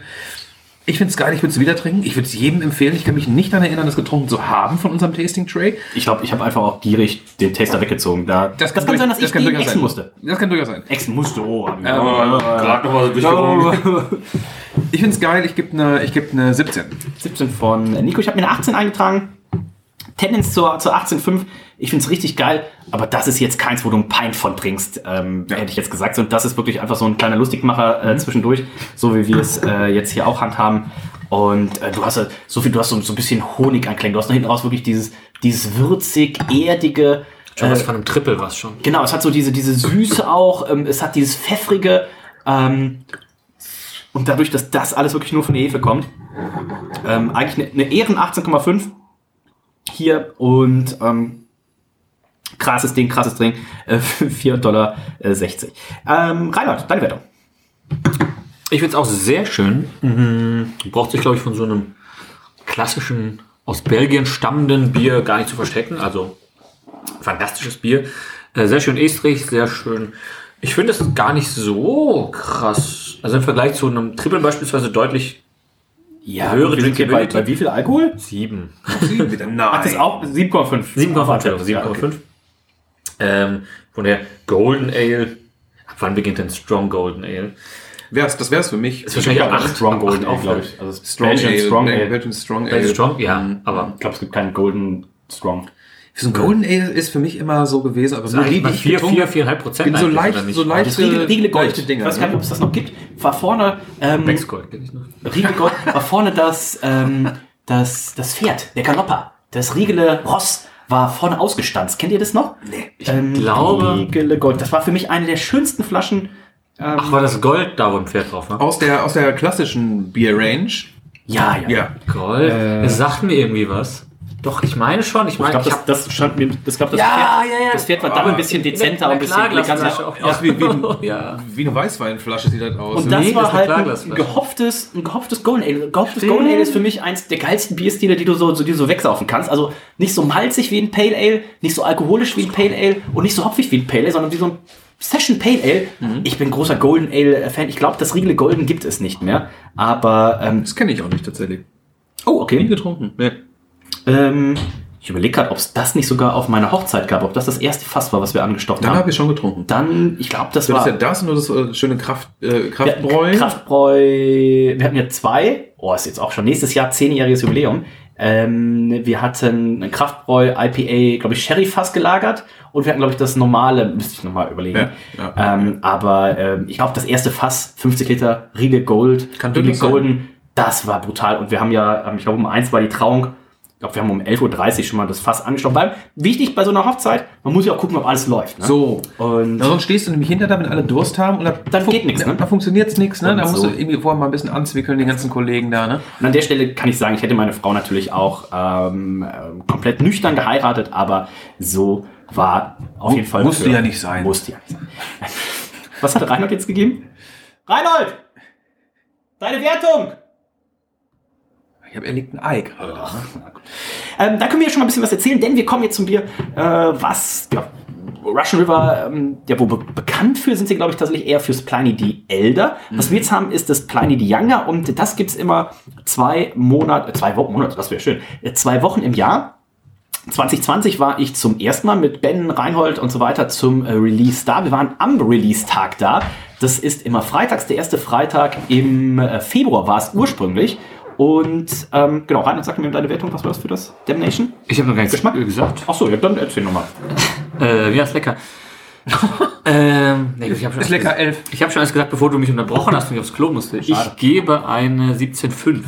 Ich finde es geil, ich würde es wieder trinken. Ich würde es jedem empfehlen. Ich kann mich nicht daran erinnern, das getrunken zu haben von unserem Tasting Tray.
Ich glaube, ich habe einfach auch gierig den Taster weggezogen. Da, das, kann
durch-
sein, dass ich
kann
den
durchaus
exen
sein.
musste.
Das kann durchaus sein.
Exen musste, oh. hab ich-
Gerade noch mal so.
Ich finde es geil, ich gebe eine geb ne 17.
17 von Nico. Ich habe mir eine 18 eingetragen. Tendenz zur, zur 18,5. Ich finde es richtig geil, aber das ist jetzt keins, wo du ein Pint von trinkst, ähm,
Ja.
hätte ich jetzt gesagt. Und das ist wirklich einfach so ein kleiner Lustigmacher
Mhm.
äh, zwischendurch, so wie wir es äh, jetzt hier auch handhaben. Und äh, du hast halt so viel, du hast so, so ein bisschen Honig anklängen. Du hast nach hinten raus wirklich dieses, dieses würzig, erdige.
Schon was
äh,
von einem Triple was schon.
Genau, es hat so diese, diese Süße auch, ähm, es hat dieses Pfeffrige. Ähm, und dadurch, dass das alles wirklich nur von der Hefe kommt, ähm, eigentlich eine, eine Ehren 18,5 hier und ähm, krasses Ding, krasses Ding, äh, 4,60 Dollar. Äh, 60. ähm, Reinhard, deine Wertung.
Ich finde es auch sehr schön. Mhm. Braucht sich, glaube ich, von so einem klassischen, aus Belgien stammenden Bier gar nicht zu verstecken. Also fantastisches Bier. Äh, sehr schön estrig, sehr schön. Ich finde, es gar nicht so krass. Also im Vergleich zu einem Triple beispielsweise deutlich
Ja,
höhere
hier bei,
Drinkability.
bei wie viel Alkohol?
sieben.
Wieder nein.
Ach, das ist auch 7,5.
7,5. Entschuldigung,
Ja,
7,5.
okay.
ähm, von der Golden Ale. Ab wann beginnt denn Strong Golden Ale?
Wär's, das wär's für mich.
Ist wahrscheinlich auch
acht
acht.
Strong Golden,
acht
glaube ich. Also
Strong
Belgian
Ale.
Strong Ale.
Belgian Strong Ale.
Belgian Strong? Ja, aber
Ich glaube, es gibt keinen Golden Strong.
So ein Golden Ale ist für mich immer so gewesen, aber nur die, die ich
vier, viereinhalb Prozent.
bin so leicht,
oder nicht?
so leicht,
Das Riegel, Riegel Gold.
leichte Dinger.
ich weiß gar nicht, ob es das noch gibt. War vorne, ähm,
kenn ich noch.
Riegel Gold, war vorne das, ähm, das, das Pferd, der Galopper. Das Riegele Ross war vorne ausgestanzt. Kennt ihr das noch? Nee. Ich ähm,
glaube-
Riegele Gold. Das war für mich eine der schönsten Flaschen.
Ach, war das Gold da, wo ein Pferd drauf war?
Aus der, aus der klassischen Bier-Range
Ja, ja.
Ja.
Gold. Das sagt mir irgendwie was. Doch, ich meine schon. Ich
Ich
meine,
glaube,
ich
das,
hab
das stand mir, das, glaub, das,
Ja,
Pferd,
ja, ja.
das Pferd war dann ein bisschen dezenter, ein bisschen eleganter.
auch.
Aus wie, wie, ein-
ja.
wie eine Weißweinflasche sieht das aus.
Und das
Nee, das
war
eine
halt ein gehofftes, ein gehofftes Golden Ale. Ein gehofftes Golden Ale ist für mich eins der geilsten Bierstile, die du so, so, die du so wegsaufen kannst. Also nicht so malzig wie ein Pale Ale, nicht so alkoholisch wie ein Pale Ale und nicht so hopfig wie ein Pale Ale, sondern wie so ein Session Pale Ale.
Mhm.
Ich bin großer Golden Ale Fan. Ich glaube, das Riegele Golden gibt es nicht mehr. Aber, ähm,
Das kenne ich auch nicht tatsächlich.
oh,
Nie
okay.
getrunken. Nee.
Ähm, ich überlege gerade, ob es das nicht sogar auf meiner Hochzeit gab, ob das das erste Fass war, was wir angestochen
Dann
haben.
habe ich schon getrunken.
Dann, ich glaube, das
Das
war.
ist ja das nur das äh, schöne Kraft, äh,
Wir
Kraftbräu.
hatten Kraftbräu. Wir hatten ja zwei. Oh, ist jetzt auch schon nächstes Jahr zehnjähriges Jubiläum. Ähm, wir hatten ein Kraftbräu IPA, glaube ich, Sherry-Fass gelagert. Und wir hatten, glaube ich, das normale, müsste ich nochmal überlegen.
Ja, ja.
ähm, aber ähm, ich glaube, das erste Fass, 50 Liter, Riegel Gold,
Kann
Riegel. Golden, das war brutal. Und wir haben ja, ähm, ich glaube, um eins war die Trauung. Ich glaube, wir haben um 11.30 Uhr schon mal das Fass angestochen. Weil wichtig bei so einer Hochzeit, man muss ja auch gucken, ob alles läuft. Ne?
So.
Und
Na, sonst stehst du nämlich hinter da, wenn alle Durst haben und da,
Dann geht nichts, ne?
Da funktioniert's nichts, ne? Da musst
so.
du irgendwie vorher mal ein bisschen anzwickeln, die ganzen Kollegen da, ne?
Und an der Stelle kann ich sagen, ich hätte meine Frau natürlich auch ähm, ähm, komplett nüchtern geheiratet, aber so war auf jeden Fall.
musste ja nicht sein.
Musste ja nicht sein. Was hat Reinhold jetzt gegeben? Reinhold! Deine Wertung!
Ich habe er liegt ein Ei gerade da. Ne?
Ähm, da können wir ja schon mal ein bisschen was erzählen, denn wir kommen jetzt zum Bier, äh, was ja, Russian River, ähm, ja, wo be bekannt für sind sie, glaube ich, tatsächlich eher fürs Pliny the Elder. Was wir jetzt haben, ist das Pliny the Younger und das gibt's immer zwei Monate, äh, zwei Wochen, Monate, das wäre schön, äh, zwei Wochen im Jahr. 2020 war ich zum ersten Mal mit Ben, Reinhold und so weiter zum äh, Release da. Wir waren am Release-Tag da. Das ist immer freitags, der erste Freitag im Februar war es ursprünglich. Und ähm, genau, Reinhold, sag mir deine Wertung, was war das für das Damnation?
Ich habe noch gar nichts
Geschmack?
gesagt.
Achso, ja, dann erzähl nochmal.
Äh, ja, ist lecker. ähm, nee, ich habe schon,
Ist lecker, elf.
Ich habe schon alles gesagt, bevor du mich unterbrochen hast und ich aufs Klo musste. Ich gebe eine 17,5.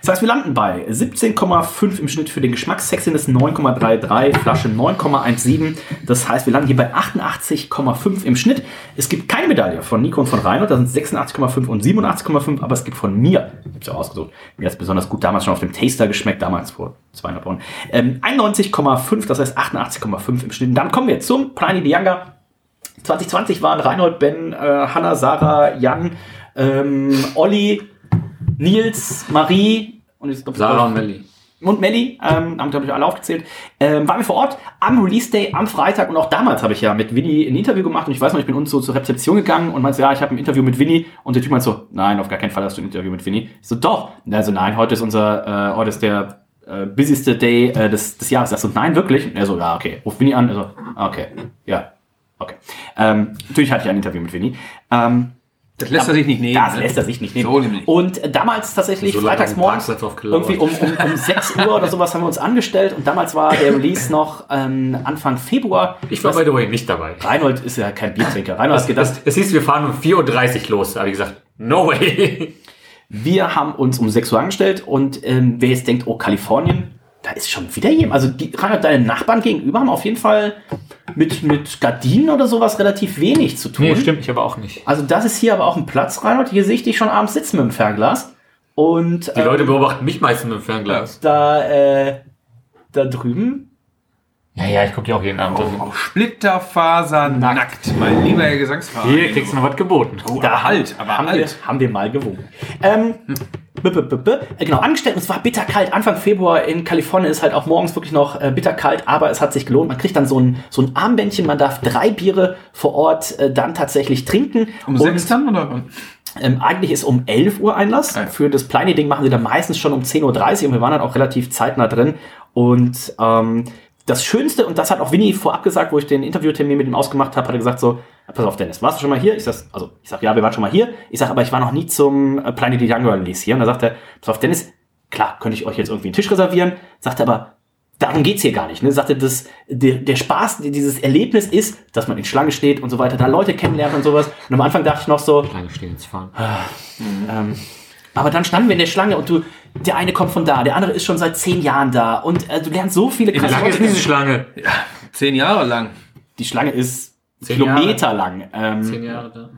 Das heißt, wir landen bei 17,5 im Schnitt für den Geschmack, Sexiness 9,33, Flasche 9,17. Das heißt, wir landen hier bei 88,5 im Schnitt. Es gibt keine Medaille von Nico und von Reinhold, da sind 86,5 und 87,5, aber es gibt von mir, ich hab's ja ausgesucht, mir hat es besonders gut damals schon auf dem Taster geschmeckt, damals vor 200 Wochen, ähm, 91,5, das heißt 88,5 im Schnitt. Und dann kommen wir zum the Younger. 2020 waren Reinhold, Ben, äh, Hanna, Sarah, Jan, ähm, Olli, Nils, Marie und ich glaub,
Sarah und Melli.
und Melli, ähm, haben glaube ich alle aufgezählt, ähm, waren wir vor Ort am Release Day am Freitag und auch damals habe ich ja mit Winnie ein Interview gemacht und ich weiß noch, ich bin uns so zur Rezeption gegangen und meinte, ja, ich habe ein Interview mit Winnie und der Typ meinte so, nein, auf gar keinen Fall hast du ein Interview mit Winnie. Ich so, doch. Also nein, heute ist unser, äh, heute ist der äh, busyste Day äh, des, des Jahres. Ich so, nein, wirklich? Und er so, ja, okay. Ruf Winnie an. Er so, ah, okay. Ja, okay. Ähm, natürlich hatte ich ein Interview mit Winnie. Ähm,
Das lässt er sich nicht nehmen.
das
ne?
lässt er sich nicht nehmen.
So.
Und damals tatsächlich
So
freitags morgens irgendwie um, um, um 6 Uhr oder sowas haben wir uns angestellt und damals war der Release noch ähm, Anfang Februar.
Ich war by the way nicht dabei.
Reinhold ist ja kein Biertrinker. Reinhold hat gedacht,
Das, es hieß, wir fahren um 4.30 Uhr los. Da habe ich gesagt, no way.
Wir haben uns um 6 Uhr angestellt und ähm, wer jetzt denkt, oh, Kalifornien, da ist schon wieder jemand. Also die, deine Nachbarn gegenüber haben auf jeden Fall mit, mit Gardinen oder sowas relativ wenig zu tun.
Nee, stimmt, ich aber auch nicht.
Also das ist hier aber auch ein Platz, Reinhold. Hier sehe ich dich schon abends sitzen mit dem Fernglas. Und
Die Leute beobachten mich meistens mit dem Fernglas.
da, äh, da drüben.
Ja, ja, ich gucke ja auch jeden Abend.
Oh, Splitterfaser nackt, mein lieber Herr Gesangsverein.
Hier kriegst du noch was geboten.
Oh, aber halt, aber
haben
halt.
Wir, haben wir mal gewogen. Ähm, b -b -b -b äh, genau, angestellt. Und es war bitterkalt. Anfang Februar in Kalifornien ist halt auch morgens wirklich noch äh, bitterkalt, aber es hat sich gelohnt. Man kriegt dann so ein, so ein Armbändchen. Man darf drei Biere vor Ort äh, dann tatsächlich trinken.
Um
Und,
sechs dann, oder?
Ähm, eigentlich ist um 11 Uhr Einlass.
Ja.
Für das Pliny-Ding machen sie dann meistens schon um 10.30 Uhr und wir waren dann auch relativ zeitnah drin. Und ähm, das Schönste, und das hat auch Winnie vorab gesagt, wo ich den Interviewtermin mit ihm ausgemacht habe, hat er gesagt so, pass auf Dennis, warst du schon mal hier? Ich sag, also, ich sag, ja, wir waren schon mal hier. Ich sag, aber ich war noch nie zum äh, Pliny the Younger Release hier. Und da sagt er, pass auf Dennis, klar, könnte ich euch jetzt irgendwie einen Tisch reservieren. Sagt er aber, darum geht's hier gar nicht. Ne? Sagte, das, der, der Spaß, dieses Erlebnis ist, dass man in Schlange steht und so weiter, da Leute kennenlernt und sowas. Und am Anfang dachte ich noch so,
Lange stehen jetzt fahren.
ähm, aber dann standen wir in der Schlange und du, der eine kommt von da, der andere ist schon seit zehn Jahren da und äh, du lernst so viele
Wie
krasse
lange ist diese Schlange?
Zehn Jahre lang.
Die Schlange ist
Zehn
Kilometer lang. Ähm,
Zehn Jahre da.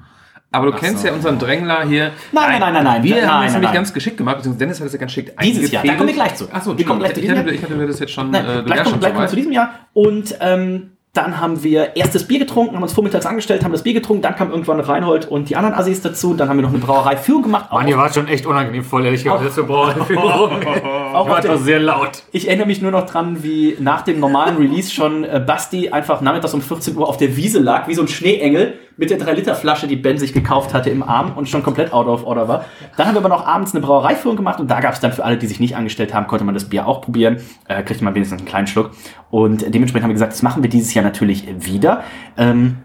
Aber du kennst ja unseren Drängler hier.
Nein, nein, nein, nein, nein.
Wir
Nein,
haben es
nein,
nämlich ganz geschickt gemacht, beziehungsweise Dennis hat es ja ganz geschickt
Dieses Jahr, da kommen wir gleich zu.
Achso,
Wir kommen gleich zu
ich, hatte,
Jahr.
ich hatte mir das jetzt schon.
Nein,
äh, du
gleich, kommen wir zu diesem Jahr. Und ähm, dann haben wir erstes Bier getrunken, haben uns vormittags angestellt, haben das Bier getrunken, dann kam irgendwann Reinhold und die anderen Assis dazu. Dann haben wir noch eine Brauereiführung gemacht.
Mann, ihr wart schon echt unangenehm voll, ehrlich gesagt.
Auch auf
war
der-
doch sehr laut.
Ich erinnere mich nur noch dran, wie nach dem normalen Release schon äh, Basti einfach nachmittags um 14 Uhr auf der Wiese lag, wie so ein Schneeengel mit der 3-Liter-Flasche, die Ben sich gekauft hatte, im Arm und schon komplett out of order war. Dann haben wir aber noch abends eine Brauereiführung gemacht und da gab es dann für alle, die sich nicht angestellt haben, konnte man das Bier auch probieren. Äh, kriegte man wenigstens einen kleinen Schluck. Und dementsprechend haben wir gesagt, das machen wir dieses Jahr natürlich wieder. Ähm,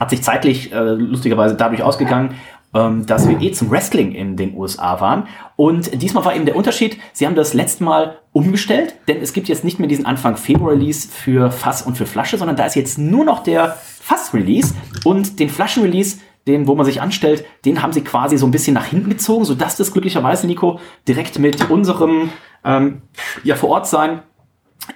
hat sich zeitlich äh, lustigerweise dadurch ausgegangen, ähm, dass wir eh zum Wrestling in den USA waren. Und diesmal war eben der Unterschied, sie haben das letzte Mal umgestellt, denn es gibt jetzt nicht mehr diesen Anfang Februar-Release für Fass und für Flasche, sondern da ist jetzt nur noch der Fass-Release und den Flaschen-Release, den, wo man sich anstellt, den haben sie quasi so ein bisschen nach hinten gezogen, sodass das glücklicherweise, Nico, direkt mit unserem ähm, ja, vor Ort sein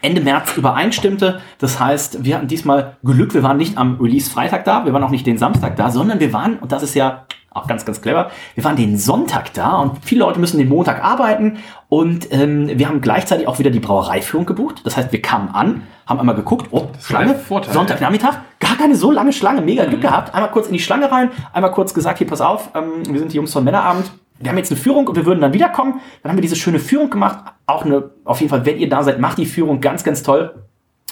Ende März übereinstimmte. Das heißt, wir hatten diesmal Glück, wir waren nicht am Release-Freitag da, wir waren auch nicht den Samstag da, sondern wir waren, und das ist ja auch ganz, ganz clever, wir waren den Sonntag da und viele Leute müssen den Montag arbeiten und ähm, wir haben gleichzeitig auch wieder die Brauereiführung gebucht. Das heißt, wir kamen an, haben einmal geguckt, oh, Schlange,
Vorteil,
Sonntagnachmittag, gar keine so lange Schlange, mega Glück gehabt, einmal kurz in die Schlange rein, einmal kurz gesagt, hier, pass auf, ähm, wir sind die Jungs von Männerabend, wir haben jetzt eine Führung und wir würden dann wiederkommen. Dann haben wir diese schöne Führung gemacht. Auch eine, auf jeden Fall, wenn ihr da seid, macht die Führung ganz, ganz toll.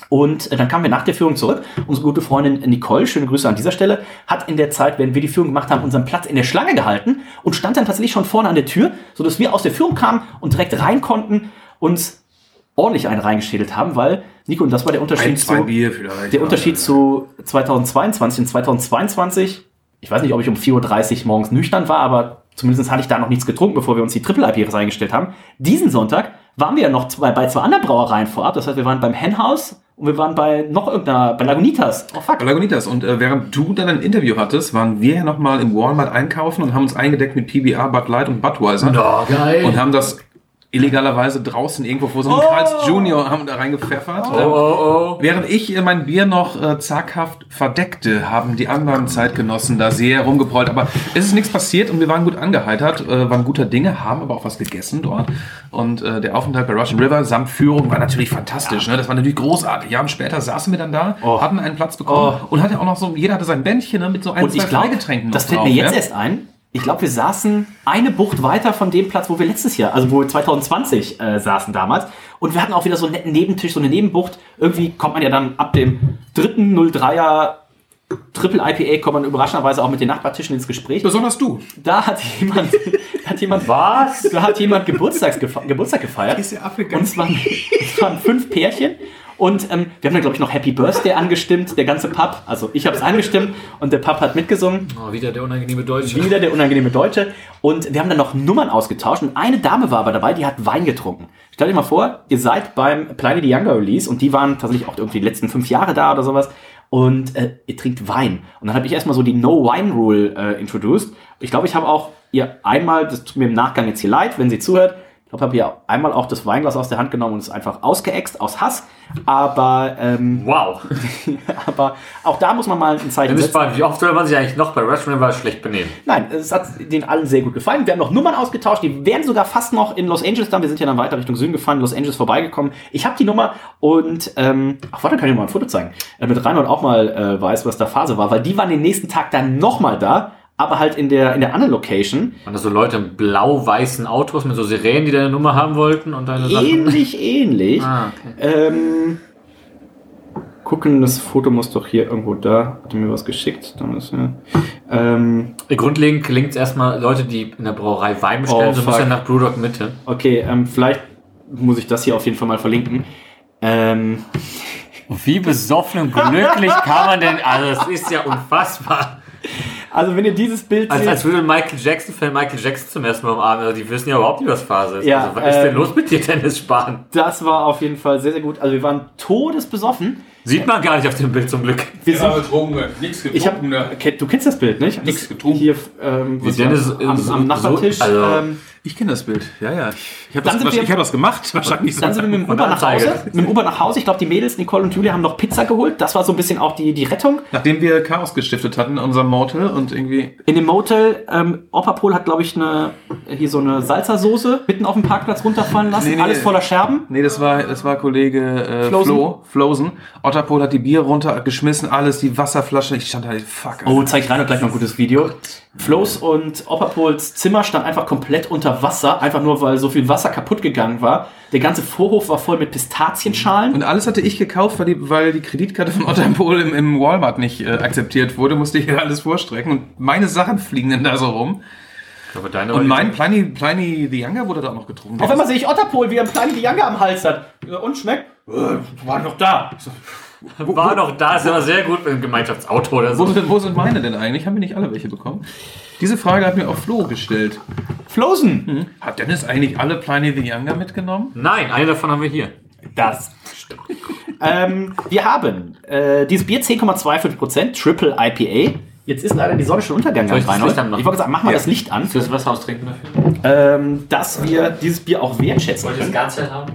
Und dann kamen wir nach der Führung zurück. Unsere gute Freundin Nicole, schöne Grüße an dieser Stelle, hat in der Zeit, wenn wir die Führung gemacht haben, unseren Platz in der Schlange gehalten und stand dann tatsächlich schon vorne an der Tür, sodass wir aus der Führung kamen und direkt rein konnten, uns ordentlich einen reingeschädelt haben, weil, Nico, und das war der Unterschied
Ein,
zu, der Unterschied zu 2022 und 2022, ich weiß nicht, ob ich um 4.30 Uhr morgens nüchtern war, aber zumindest hatte ich da noch nichts getrunken, bevor wir uns die Triple IPAs eingestellt haben. Diesen Sonntag waren wir ja noch zwei, bei zwei anderen Brauereien vorab. Das heißt, wir waren beim Henhaus und wir waren bei noch irgendeiner, bei Lagunitas. Oh fuck.
Lagunitas. Und äh, während du dann ein Interview hattest, waren wir ja nochmal im Walmart einkaufen und haben uns eingedeckt mit PBR, Bud Light und Budweiser.
Oh, geil.
Und haben das illegalerweise draußen irgendwo vor so einem Karls Junior haben da reingepfeffert.
oh, oh,
Während ich mein Bier noch äh, zaghaft verdeckte, haben die anderen Zeitgenossen da sehr rumgeprollt. Aber es ist nichts passiert und wir waren gut angeheitert, äh, waren guter Dinge, haben aber auch was gegessen dort. Und äh, der Aufenthalt bei Russian River samt Führung war natürlich fantastisch. Ne? Das war natürlich großartig. Jahre später saßen wir dann da,
Oh.
hatten einen Platz bekommen
Oh.
und hatte auch noch so, jeder hatte sein Bändchen ne, mit so ein,
Und
zwei Freigetränken
das fällt mir jetzt erst ein. Ich glaube, wir saßen eine Bucht weiter von dem Platz, wo wir letztes Jahr, also wo wir 2020 äh, saßen damals. Und wir hatten auch wieder so einen netten Nebentisch, so eine Nebenbucht. Irgendwie kommt man ja dann ab dem dritten 03er Triple IPA kommt man überraschenderweise auch mit den Nachbartischen ins Gespräch.
Besonders du.
Da hat jemand, hat jemand,
Was?
da hat jemand Geburtstags Geburtstag gefeiert.
Ist ja Afrika.
Und es waren, es waren fünf Pärchen. Und ähm, wir haben dann, glaube ich, noch Happy Birthday angestimmt, der ganze Pub. Also ich habe es angestimmt und der Pub hat mitgesungen.
Oh, wieder der unangenehme Deutsche.
Wieder der unangenehme Deutsche. Und wir haben dann noch Nummern ausgetauscht. Und eine Dame war aber dabei, die hat Wein getrunken. Stell dir mal vor, ihr seid beim Pliny the Younger Release und die waren tatsächlich auch irgendwie die letzten fünf Jahre da oder sowas. Und äh, ihr trinkt Wein. Und dann habe ich erstmal so die No-Wine-Rule äh, introduced. Ich glaube, ich habe auch ihr einmal, das tut mir im Nachgang jetzt hier leid, wenn sie zuhört, habe ihr einmal auch das Weinglas aus der Hand genommen und es einfach ausgeäxt aus Hass. Aber, ähm,
Wow.
aber auch da muss man mal ein Zeichen setzen.
gespannt, wie oft soll man sich eigentlich noch bei Restaurant River schlecht benehmen?
Nein, es hat denen allen sehr gut gefallen. Wir haben noch Nummern ausgetauscht. Die wären sogar fast noch in Los Angeles dann. Wir sind ja dann weiter Richtung Süden gefahren, Los Angeles vorbeigekommen. Ich habe die Nummer und ähm, ach warte, kann ich mal ein Foto zeigen, damit Reinhold auch mal äh, weiß, was da Phase war, weil die waren den nächsten Tag dann nochmal da, aber halt in der in der anderen Location.
Waren das so Leute in blau-weißen Autos mit so Sirenen, die deine Nummer haben wollten und deine Sachen?
Ähnlich, ähnlich.
Ah, okay.
Ähm, gucken, das Foto muss doch hier irgendwo da. Hat er mir was geschickt? Dann ist ja. Ähm,
Grundlegend klingt es erstmal Leute, die in der Brauerei Wein bestellen,
Oh,
so ein bisschen nach Brewdog Mitte.
okay, ähm, vielleicht muss ich das hier auf jeden Fall mal verlinken. Ähm,
Wie besoffen und glücklich kann man denn? Also, es ist ja unfassbar.
Also wenn ihr dieses Bild
Als,
seht,
als würde Michael Jackson-Fan Michael Jackson zum ersten Mal umarmen. Also, die wissen ja überhaupt nicht, was Phase ist.
Ja,
also, was ist denn
ähm,
los mit dir, Dennis Spahn?
das war auf jeden Fall sehr, sehr gut. Also wir waren todesbesoffen.
Sieht man gar nicht auf dem Bild zum Glück.
Wir sind,
getrunken, nichts
ich hab, okay, du kennst das Bild, nicht?
Nix
Das-
getrunken.
Hier ähm,
Dennis
war- am,
so-
am Nachbartisch.
so- also-
ähm,
Ich kenne das Bild. Ja, ja. Ich, habe das,
wir-
ich hab das gemacht. Wahrscheinlich
Dann sind wir mit dem Uber nach Hause. Mit dem Uber nach Hause. Ich glaube, die Mädels, Nicole und Julia, haben noch Pizza geholt. Das war so ein bisschen auch die, die Rettung.
Nachdem wir Chaos gestiftet hatten in unserem Motel und irgendwie.
In dem Motel, ähm, Opapol hat, glaube ich, eine, hier so eine Salsa-Soße mitten auf dem Parkplatz runterfallen lassen.
Nee, nee,
Alles voller Scherben.
Nee, das war, das war Kollege äh,
Flosen?
Flo, Flosen. Otterpol hat die Bier runtergeschmissen, alles, die Wasserflasche. Ich stand da, fuck.
Oh, zeig rein und gleich noch ein gutes Video. Flo's und Opperpols Zimmer stand einfach komplett unter Wasser, einfach nur weil so viel Wasser kaputt gegangen war. Der ganze Vorhof war voll mit Pistazienschalen.
Und alles hatte ich gekauft, weil die, weil die Kreditkarte von Otterpol im, im Walmart nicht äh, akzeptiert wurde, musste ich alles vorstrecken. Und meine Sachen fliegen dann da so rum.
Aber deine
Und mein Pliny, Pliny the Younger wurde da auch noch getrunken.
Auf einmal sehe ich Otterpol, wie er einen kleinen Younger am Hals hat. Und schmeckt? Äh, war noch da.
War noch da, ist immer sehr gut mit dem Gemeinschaftsauto oder
Wo
so.
sind, wo sind meine denn eigentlich? Haben wir nicht alle welche bekommen? Diese Frage hat mir auch Flo gestellt.
Flosen.
Hat Dennis eigentlich alle Pliny the Younger mitgenommen?
Nein, eine davon haben wir hier.
Das stimmt. ähm, wir haben äh, dieses Bier 10,25%, Triple IPA. Jetzt ist leider die Sonne schon untergegangen.
Soll ich das. Licht
ich wollte sagen, mach mal das Licht an,
Fürs Wasser austrinken dafür.
ähm, dass wir dieses Bier auch wertschätzen
Wollt ihr das. Ganze haben?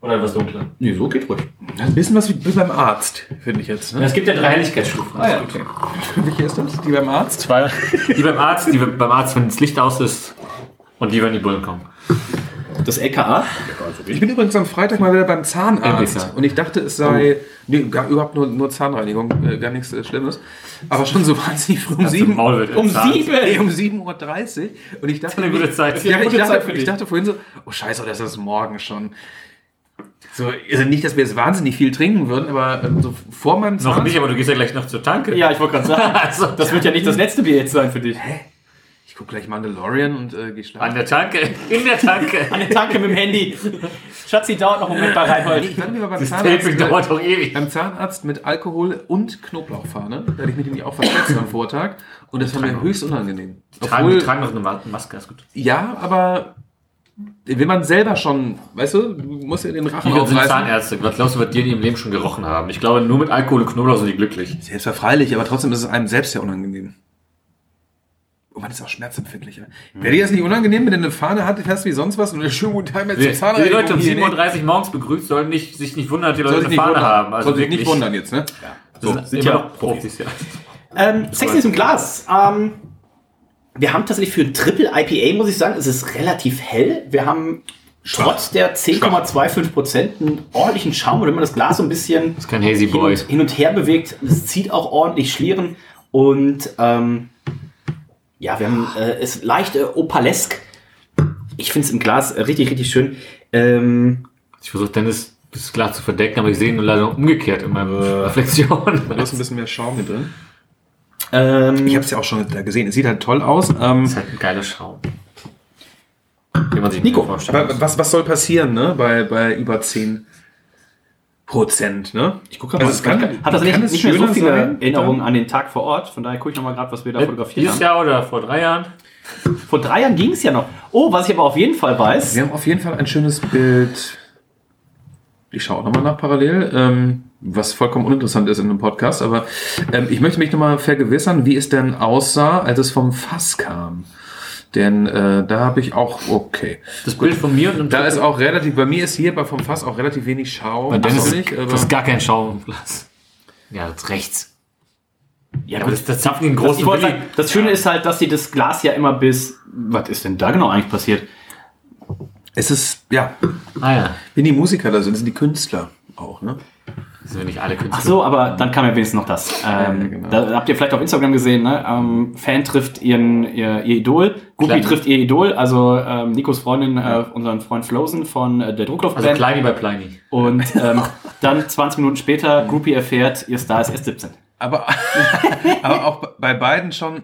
Oder etwas dunkler?
Nee, so geht ruhig.
Ein bisschen was wie, wie beim Arzt, finde ich jetzt. Ne?
Es gibt ja drei Helligkeitsstufen.
Ah ja, okay. Welche ist das? Die beim Arzt?
Zwei. Die beim Arzt, die beim Arzt, wenn das Licht aus ist und die, wenn die Bullen kommen.
Das LKA.
Ich bin übrigens am Freitag mal wieder beim Zahnarzt und ich dachte, es sei nee, gar, überhaupt nur, nur Zahnreinigung, äh, gar nichts äh, Schlimmes. Aber schon so wahnsinnig früh um sieben,
Maul wird
um
Zahnarzt.
sieben, nee, um 7.30 Uhr. Und ich dachte,
eine gute Zeit.
Ja,
eine
ich,
gute
dachte, ich dachte vorhin so, oh scheiße, das ist morgen schon. So, also nicht, dass wir jetzt wahnsinnig viel trinken würden, aber ähm, so vor meinem
Noch nicht, aber du gehst ja gleich noch zur Tanke.
Ja, ich wollte gerade sagen,
Also,
das wird ja nicht das letzte Bier jetzt sein für dich.
Ich guck gleich Mandalorian und äh, geh
an
schlafen.
der Tanke, in der Tanke.
An der Tanke mit dem Handy. Schatzi, dauert noch einen Moment bei Reinhold.
Ich werde mir beim
Das
Zahnarzt,
Taping dauert doch ewig.
beim Zahnarzt mit Alkohol und Knoblauchfahne. Da hatte ich mich nämlich auch verletzt am Vortag. Und das war mir höchst unangenehm.
Tragen, die tragen noch eine Ma- Maske, ist gut.
ja, aber wenn man selber schon, weißt du, du musst ja den Rachen
sind
aufreißen.
Zahnärzte. Was glaubst du, was die in ihrem Leben schon gerochen haben? Ich glaube, nur mit Alkohol und Knoblauch sind die glücklich.
Selbstverfreilich, aber trotzdem ist es einem selbst ja unangenehm. Und man ist auch schmerzempfindlicher. Wäre dir das nicht unangenehm, wenn du eine Fahne hat, fährst wie sonst was und eine schöne gute Time jetzt
Die,
zur
die Leute um
hier, ne?
7.30 Uhr morgens begrüßt, sollen nicht, sich nicht wundern, dass die Leute eine Fahne
wundern.
haben. Also
Soll sich nicht wundern jetzt, ne?
So,
sind
sind
ja
ja noch Profis, ja.
Ähm, Sex in diesem Glas. Ähm, wir haben tatsächlich für ein Triple IPA, muss ich sagen, es ist relativ hell. Wir haben trotz der 10,25% einen ordentlichen Schaum. Und wenn man das Glas so ein bisschen
ist kein Hazy
hin
Boy.
und, hin und her bewegt, es zieht auch ordentlich Schlieren. Und ähm, ja, wir haben äh, es leicht äh, opalesk. Ich finde es im Glas äh, richtig, richtig schön. Ähm,
Ich versuche Dennis das Glas zu verdecken, aber ich sehe ihn nur leider umgekehrt in meiner Reflexion.
Da ist ein bisschen mehr Schaum hier drin.
Ähm,
Ich habe es ja auch schon gesehen. Es sieht halt toll aus. Ähm,
Das ist halt ein geiler Schaum. Den man sich
Nico,
was, was soll passieren, ne? Bei, bei über 10 Prozent, ne?
Ich gucke also
es kann,
hat das nicht, nicht mehr so viele
sein?
Erinnerungen an den Tag vor Ort. Von daher gucke ich nochmal gerade, was wir da fotografiert
Dieses
haben.
Jahr oder vor drei Jahren?
Vor drei Jahren ging es ja noch. Oh, was ich aber auf jeden Fall weiß.
Wir haben auf jeden Fall ein schönes Bild. Ich schaue auch nochmal nach parallel, ähm, was vollkommen uninteressant ist in einem Podcast, aber ähm, ich möchte mich nochmal vergewissern, wie es denn aussah, als es vom Fass kam. Denn äh, da habe ich auch, okay.
Das Bild von mir und
Da ist auch relativ, bei mir ist hier bei vom Fass auch relativ wenig Schaum.
Bei Dennis ist
aber-
das ist gar kein Schaum im Glas. Ja, das ist rechts.
Ja,
Aber
gut.
das, das zapfen den
Das,
großen
ich wollte
Willi.
sagen, das Schöne ist halt, dass sie das Glas ja immer bis. Was ist denn da genau eigentlich passiert?
Es ist, ja,
Ah ja,
wenn die Musiker da sind, sind die Künstler auch, ne?
das sind ja nicht alle Künstler.
Ach so, aber dann kam ja wenigstens noch das. Ähm,
genau.
Da habt ihr vielleicht auf Instagram gesehen, ne? Ähm, Fan trifft ihren, ihr, ihr Idol, Guppy trifft ihr Idol, also ähm, Nikos Freundin, äh, unseren Freund Flosen von äh, der Druckluftband.
Also Kleini bei Pleini.
Und ähm, dann 20 Minuten später, Groupie erfährt, ihr Star ist S17.
Aber, aber auch bei beiden schon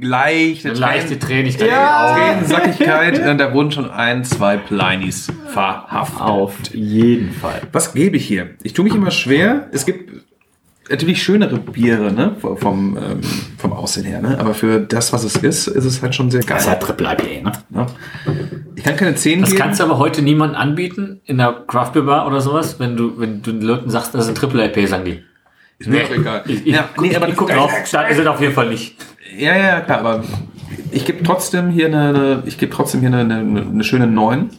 leichte
Eine leichte
Tränen,
Tränigkeit.
Ja.
Tränensackigkeit. Äh, da wurden schon ein, zwei Pleinis verhaftet.
Auf jeden Fall.
Was gebe ich hier? Ich tue mich immer schwer. Es gibt natürlich schönere Biere, ne? Vom, ähm, vom Aussehen her, ne? Aber für das, was es ist, ist es halt schon sehr geil.
Das ist ja Triple IPA, ne?
ne? Ich kann keine 10
Das
geben.
kannst du aber heute niemandem anbieten in der Craft Beer Bar oder sowas, wenn du, wenn du den Leuten sagst, das ist ein Triple IP, sagen die.
Ist mir doch egal.
Ich, ich,
ja, nee, aber
ich guck drauf, da ist es auf jeden Fall nicht.
Ja, ja, klar, aber Ich gebe trotzdem hier eine, eine ich gebe trotzdem hier eine, eine, eine schöne 9.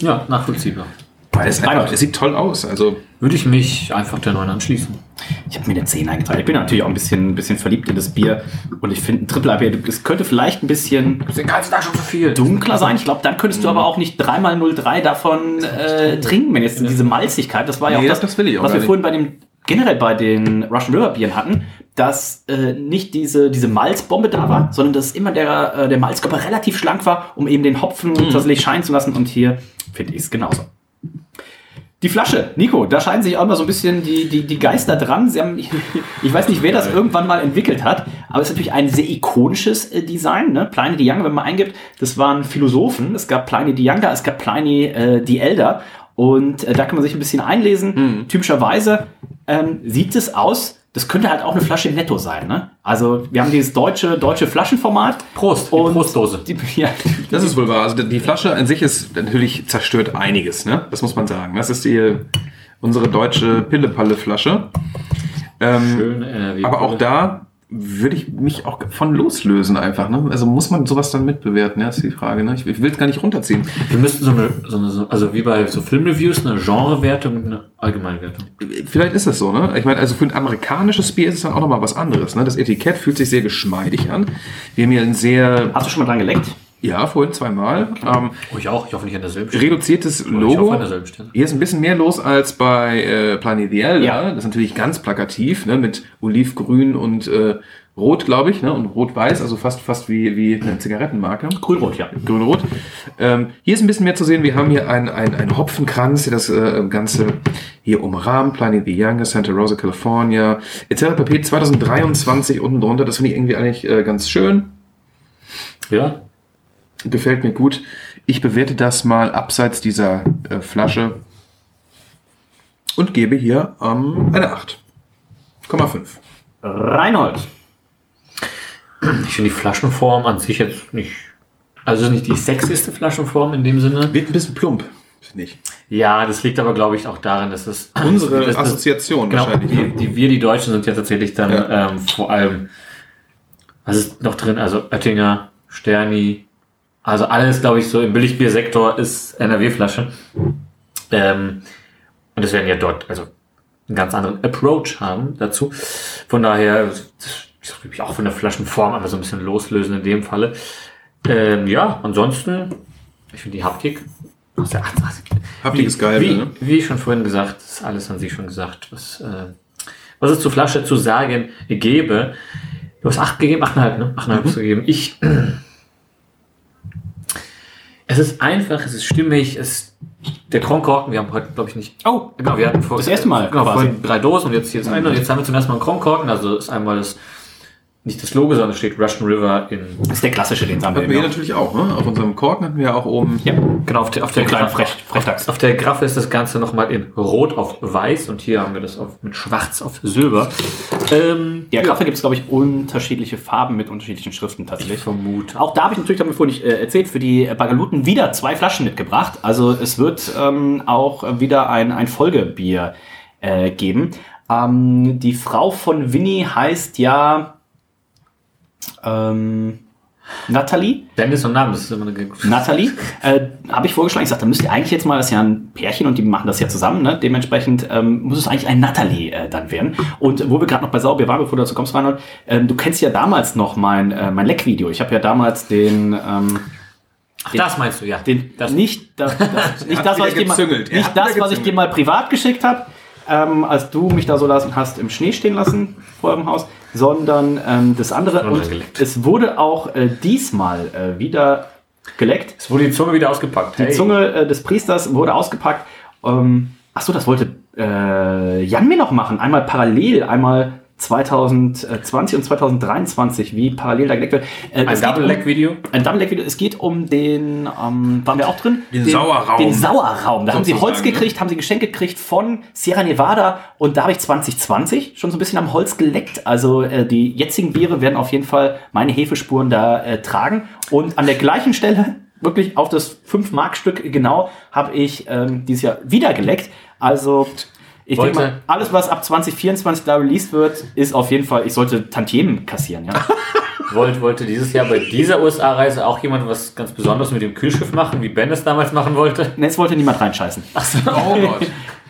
Ja, nachvollziehbar.
Weil es, einfach, es sieht toll aus. Also
Würde ich mich einfach der 9 anschließen.
Ich habe mir eine 10 eingetragen. Ich bin natürlich auch ein bisschen, ein bisschen verliebt in das Bier. Und ich finde ein Triple IPA, es könnte vielleicht ein bisschen
Den ganzen Tag schon so viel.
dunkler sein. Ich glaube, dann könntest du aber auch nicht 3x03 davon äh, trinken, wenn jetzt diese Malzigkeit, das war ja
Nee,
auch
das- das will ich auch
was wir vorhin bei dem, generell bei den Russian River Bieren hatten, dass äh, nicht diese, diese Malzbombe da war, sondern dass immer der, äh, der Malzkörper relativ schlank war, um eben den Hopfen tatsächlich scheinen zu lassen. Und hier finde ich es genauso. Die Flasche, Nico, da scheinen sich auch immer so ein bisschen die, die, die Geister dran. Sie haben, ich weiß nicht, wer das irgendwann mal entwickelt hat, aber es ist natürlich ein sehr ikonisches äh, Design. Ne? Pliny the Younger, wenn man eingibt, das waren Philosophen. Es gab Pliny the Younger, es gab Pliny äh, the Elder. Und äh, da kann man sich ein bisschen einlesen. Typischerweise ähm, sieht es aus, das könnte halt auch eine Flasche Netto sein. Ne? Also wir haben dieses deutsche, deutsche Flaschenformat.
Prost, die
Und
Prostdose.
Die, ja,
Das ist wohl wahr. Also die Flasche an sich ist natürlich zerstört einiges, ne? Das muss man sagen. Das ist die unsere deutsche Pille-Palle-Flasche. Ähm,
Schön, äh, wie
aber auch da würde ich mich auch von loslösen einfach. Ne? Also muss man sowas dann mitbewerten, ja, ist die Frage. Ne? Ich, ich will es gar nicht runterziehen.
Wir müssten so eine, so eine so, also wie bei so Filmreviews, eine Genrewertung und eine Allgemeinwertung.
Vielleicht ist das so, ne? Ich meine, also für ein amerikanisches Bier ist es dann auch nochmal was anderes. Ne? Das Etikett fühlt sich sehr geschmeidig an. Wir haben hier ein sehr,
hast du schon mal dran geleckt?
Ja, vorhin zweimal, ähm,
Oh, ich auch. Ich hoffe nicht an derselben Stelle.
reduziertes
Ich hoffe
Logo.
an derselben Stelle.
Hier ist ein bisschen mehr los als bei äh, Planet the Elder.
Ja.
Das ist natürlich ganz plakativ, ne? mit Olivgrün und äh, Rot, glaube ich, ne? und Rot-Weiß, also fast fast wie, wie eine Zigarettenmarke.
Grünrot, ja.
Grün-Rot. Ähm, hier ist ein bisschen mehr zu sehen. Wir haben hier einen ein Hopfenkranz, der das äh, Ganze hier umrahmt. Planet the Younger, Santa Rosa, California, etc. pp. 2023 unten drunter. Das finde ich irgendwie eigentlich äh, ganz schön.
Ja.
Gefällt mir gut. Ich bewerte das mal abseits dieser äh, Flasche und gebe hier ähm, eine 8,5.
Reinhold.
Ich finde die Flaschenform an sich jetzt nicht. Also nicht die sexieste Flaschenform in dem Sinne.
Wird ein bisschen plump, finde ich.
Ja, das liegt aber, glaube ich, auch daran, dass es.
Unsere
das, das,
Assoziation
Genau,
wahrscheinlich.
die,
Ne?
die, wir, die Deutschen, sind ja tatsächlich dann
Ja.
ähm, vor allem. Was ist noch drin? Also Oettinger, Sterni. Also alles, glaube ich, so im Billigbiersektor ist NRW-Flasche. Ähm, und es werden ja dort also einen ganz anderen Approach haben dazu. Von daher, das ist wirklich auch von der Flaschenform einfach so ein bisschen loslösen in dem Falle. Ähm, ja, ansonsten, ich finde die Haptik. Aus der
Haptik ist geil,
Wie,
ne?
wie schon vorhin gesagt, ist alles an sich schon gesagt, was, äh, was es zur Flasche zu sagen gäbe. Du hast 8 gegeben, 8,5, ne? 8,5 hast du gegeben. Ich. Es ist einfach, es ist stimmig, es der Kronkorken, wir haben heute, glaube ich, nicht.
Oh,
Genau, wir hatten vor,
Das erste Mal
Genau, vorhin drei Dosen und jetzt hier ist eine. Und jetzt haben wir zum ersten Mal einen Kronkorken. Also ist einmal das, nicht das Logo, sondern es steht Russian River in.
Das ist der klassische, den haben
Hatten wir
wir.
hier natürlich auch, ne? Auf unserem Korken hatten wir ja auch oben.
Ja,
Genau, auf der, auf der,
der kleine
Graf-
Frech, Frechdachs.
Auf der Graffe ist das Ganze nochmal in Rot auf Weiß und hier haben wir das auf, mit Schwarz auf Silber. Ähm,
Der Graffe gibt es, glaube ich, unterschiedliche Farben mit unterschiedlichen Schriften tatsächlich.
Ich vermute.
Auch da habe ich natürlich, haben wir vorhin nicht äh, erzählt, für die Bagaluten wieder zwei Flaschen mitgebracht. Also es wird ähm, auch wieder ein, ein Folgebier äh, geben. Ähm, die Frau von Winnie heißt ja ähm, Natalie.
Dennis und Namen, das ist immer eine
Natalie, äh, habe ich vorgeschlagen. Ich sagte, da müsst ihr eigentlich jetzt mal, das ist ja ein Pärchen und die machen das ja zusammen, ne? dementsprechend ähm, muss es eigentlich ein Natalie äh, dann werden. Und wo wir gerade noch bei Saubier waren, bevor du dazu kommst, Reinhold, ähm, du kennst ja damals noch mein, äh, mein Leck-Video. Ich habe ja damals den, ähm,
Ach, das meinst du, ja.
den
Das-
nicht, das, das, nicht das, was ich dir mal, nicht das, was ich dir mal privat geschickt habe, ähm, als du mich da so lassen hast im Schnee stehen lassen vor dem Haus, sondern ähm, das andere. Und
geleckt.
es wurde auch äh, diesmal äh, wieder geleckt.
Es wurde die Zunge wieder ausgepackt.
Die Zunge äh, des Priesters wurde ausgepackt. Ähm, ach so, das wollte äh, Jan mir noch machen. Einmal parallel, einmal 2020 und 2023, wie parallel da geleckt wird. Äh,
Ein
geht um-
Double-Leg-Video.
Ein Double-Leg-Video. Es geht um den, ähm, waren wir auch drin?
Den Sauerraum.
Den Sauerraum. Da haben sie Holz gekriegt, haben sie Geschenk gekriegt von Sierra Nevada und da habe ich 2020 schon so ein bisschen am Holz geleckt. Also äh, die jetzigen Biere werden auf jeden Fall meine Hefespuren da äh, tragen. Und an der gleichen Stelle, wirklich auf das 5-Mark-Stück genau, habe ich ähm, dieses Jahr wieder geleckt. Also ich denke mal, alles, was ab 2024 da released wird, ist auf jeden Fall, ich sollte Tantiemen kassieren, ja.
wollte, wollte dieses Jahr bei dieser USA-Reise auch jemand was ganz Besonderes mit dem Kühlschiff machen, wie Ben es damals machen wollte?
Ne, es wollte niemand reinscheißen.
Oh Gott.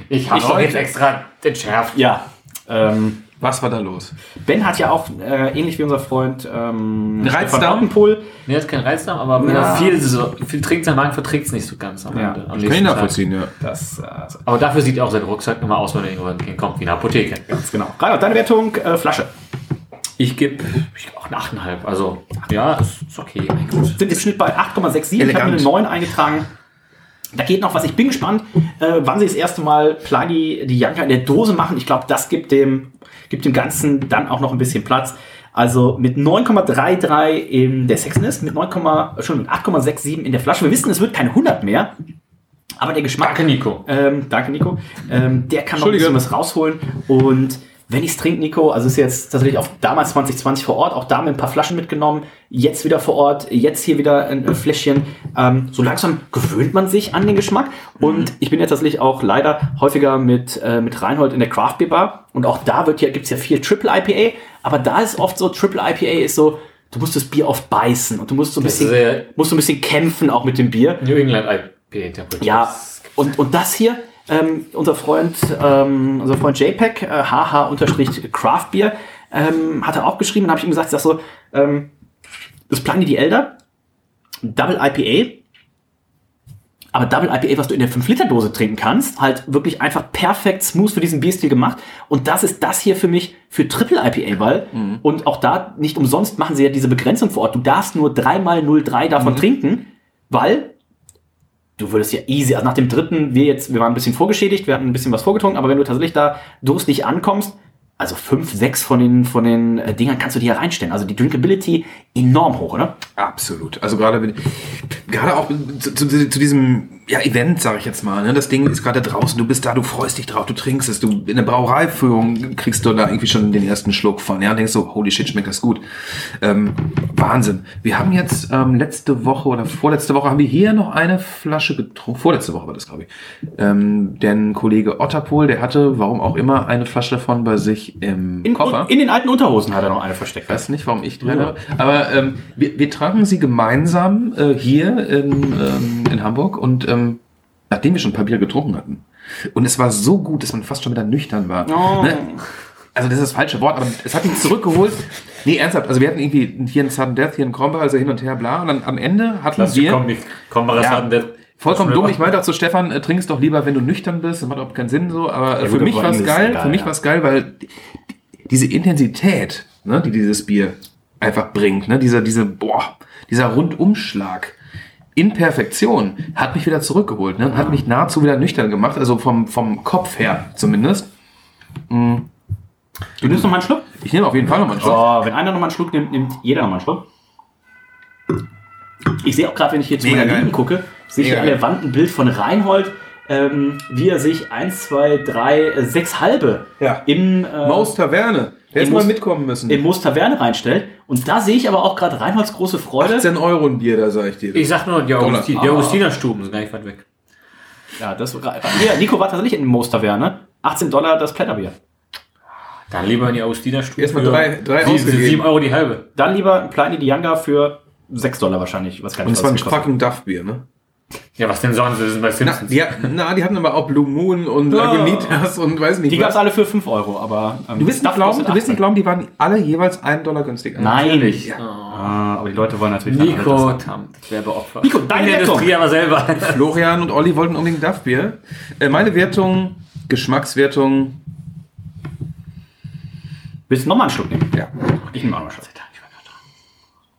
Ich habe jetzt extra entschärft.
Ja. Ähm,
Was war da los?
ben hat ja auch, äh, ähnlich wie unser Freund ähm,
Ein Reizdarm?
Nee, hat keinen Reizdarm, aber wenn
Ja.
er viel, so, viel trinkt, sein Magen verträgt es nicht so ganz am
Ja.
Ende. am
Kann ich
Tag.
nachvollziehen, ja.
das, äh,
Aber dafür sieht auch sein Rucksack immer aus, wenn er irgendwo hinkommt, wie eine Apotheke.
ganz genau. Reinhard, deine Wertung, äh, Flasche.
Ich gebe ich geb auch eine 8,5. Also, ja, ist, ist okay.
Sind jetzt Schnitt bei 8,67. Ich habe eine 9 eingetragen. Da geht noch was. Ich bin gespannt, äh, wann sie das erste Mal Pliny die Janka in der Dose machen. Ich glaube, das gibt dem, gibt dem Ganzen dann auch noch ein bisschen Platz. Also mit 9,33 in der Sexiness, mit 9, schon mit 8,67 in der Flasche. Wir wissen, es wird keine 100 mehr. Aber der Geschmack.
Danke, Nico.
Ähm, danke, Nico. Ähm, der kann noch ein bisschen was rausholen. Und wenn ich es trinke, Nico, also ist jetzt tatsächlich auch damals 2020 vor Ort, auch da mit ein paar Flaschen mitgenommen, jetzt wieder vor Ort, jetzt hier wieder ein, Fläschchen. Ähm, so langsam gewöhnt man sich an den Geschmack. Und ich bin jetzt tatsächlich auch leider häufiger mit, äh, mit Reinhold in der Craft Beer Bar. Und auch da wird ja, gibt's ja viel Triple IPA. Aber da ist oft so, Triple IPA ist so, du musst das Bier oft beißen und du musst so ein
Das
bisschen, musst so ein bisschen kämpfen auch mit dem Bier.
New England IPA interpretiert.
Ja, und, und das hier, ähm, unser Freund, ähm, unser Freund JPEG, äh, hh-craftbeer, ähm, hat er auch geschrieben, und habe ich ihm gesagt, ich sag so, ähm, das Pliny die Elder, Double IPA, aber Double IPA, was du in der 5-Liter-Dose trinken kannst, halt wirklich einfach perfekt smooth für diesen Bierstil gemacht. Und das ist das hier für mich für Triple IPA, weil, und auch da nicht umsonst machen sie ja diese Begrenzung vor Ort. Du darfst nur dreimal 0,3 davon trinken, weil du würdest ja easy, also nach dem dritten, wir jetzt, wir waren ein bisschen vorgeschädigt, wir hatten ein bisschen was vorgetrunken, aber wenn du tatsächlich da durstig ankommst, also fünf, sechs von den, von den äh, Dingern kannst du dir reinstellen. Also die Drinkability enorm hoch, oder?
Absolut. Also gerade gerade auch zu, zu, zu diesem ja, Event, sage ich jetzt mal. Ne? Das Ding ist gerade draußen, du bist da, du freust dich drauf, du trinkst es. Du in der Brauereiführung kriegst du da irgendwie schon den ersten Schluck von. Ja, und denkst so, holy shit, schmeckt das gut. Ähm, Wahnsinn. Wir haben jetzt ähm, letzte Woche oder vorletzte Woche haben wir hier noch eine Flasche getrunken. Vorletzte Woche war das, glaube ich. Ähm, denn Kollege Otterpol, der hatte, warum auch immer, eine Flasche davon bei sich im
In,
Koffer.
in den alten Unterhosen hat er noch eine versteckt.
Weiß nicht, warum ich die habe. Aber ähm, wir, wir tranken sie gemeinsam äh, hier in, ähm, in Hamburg und ähm, nachdem wir schon ein paar Bier getrunken hatten. Und es war so gut, dass man fast schon wieder nüchtern war.
Oh.
Ne? Also das ist das falsche Wort, aber es hat ihn zurückgeholt. Nee, ernsthaft. Also wir hatten irgendwie hier einen Sudden Death, hier einen Cromber, also hin und her, bla. Und dann am Ende hatten wir...
Komm, nicht. Komm, mal
Ja.
der
Vollkommen dumm. Ich meinte auch zu Stefan, äh, trinkst doch lieber, wenn du nüchtern bist. Das macht auch keinen Sinn so. Aber äh,
Ja,
für
gut,
mich
aber
war es geil.
egal,
für mich
ja.
war es geil, weil die- diese Intensität, ne, die dieses Bier einfach bringt, ne, dieser, diese, boah, dieser Rundumschlag in Perfektion hat mich wieder zurückgeholt, ne, und hat mich nahezu wieder nüchtern gemacht. Also vom, vom Kopf her zumindest.
Du nimmst noch mal einen Schluck?
Ich nehme auf jeden Fall noch mal einen Schluck.
So, wenn einer noch mal einen Schluck nimmt, nimmt jeder noch mal einen Schluck. Ich sehe auch gerade, wenn ich hier zu
Mega
meiner. Linken gucke, sehe ich an der Wand ein Bild von Reinhold, ähm, wie er sich eins, zwei, drei, äh, sechs halbe
Ja.
im, äh,
Maus Taverne. Hätte mal mitkommen müssen.
im Moos Taverne reinstellt. Und da sehe ich aber auch gerade Reinholds große Freude.
18 Euro ein Bier, da sage ich dir.
Ich sag nur, die, Augusti die Augustinerstuben sind gar nicht weit weg.
Ja, das ja, Nico war tatsächlich in Moos Taverne. 18 Dollar das Blätterbier.
Dann lieber in die Augustinerstuben.
Erstmal drei- drei
sieben,
ausgegeben.
sieben Euro die halbe.
Dann lieber ein Pliny Dianga für 6 Dollar wahrscheinlich. Was kann
Und
ich
es war ein fucking Duff-Bier, ne?
Ja, was denn sonst? Das sind bei
Na,
Simpsons.
die, na, die hatten aber auch Blue Moon und
Ja.
Lagunitas und weiß nicht
Die gab es alle für 5 Euro, aber. Ähm,
Du wirst nicht glauben, du wirst nicht
18.
glauben, die waren alle jeweils einen Dollar günstiger.
Nein.
Natürlich.
Ah, aber die Leute wollen natürlich.
Nico,
Das-
Werbeopfer.
Nico, deine Wertung.
Industrie aber selber.
Florian und Olli wollten unbedingt Duff-Bier. Äh, meine Wertung, Geschmackswertung,
Willst du nochmal einen Schluck nehmen?
ja.
Ich nehme auch noch einen Schluck.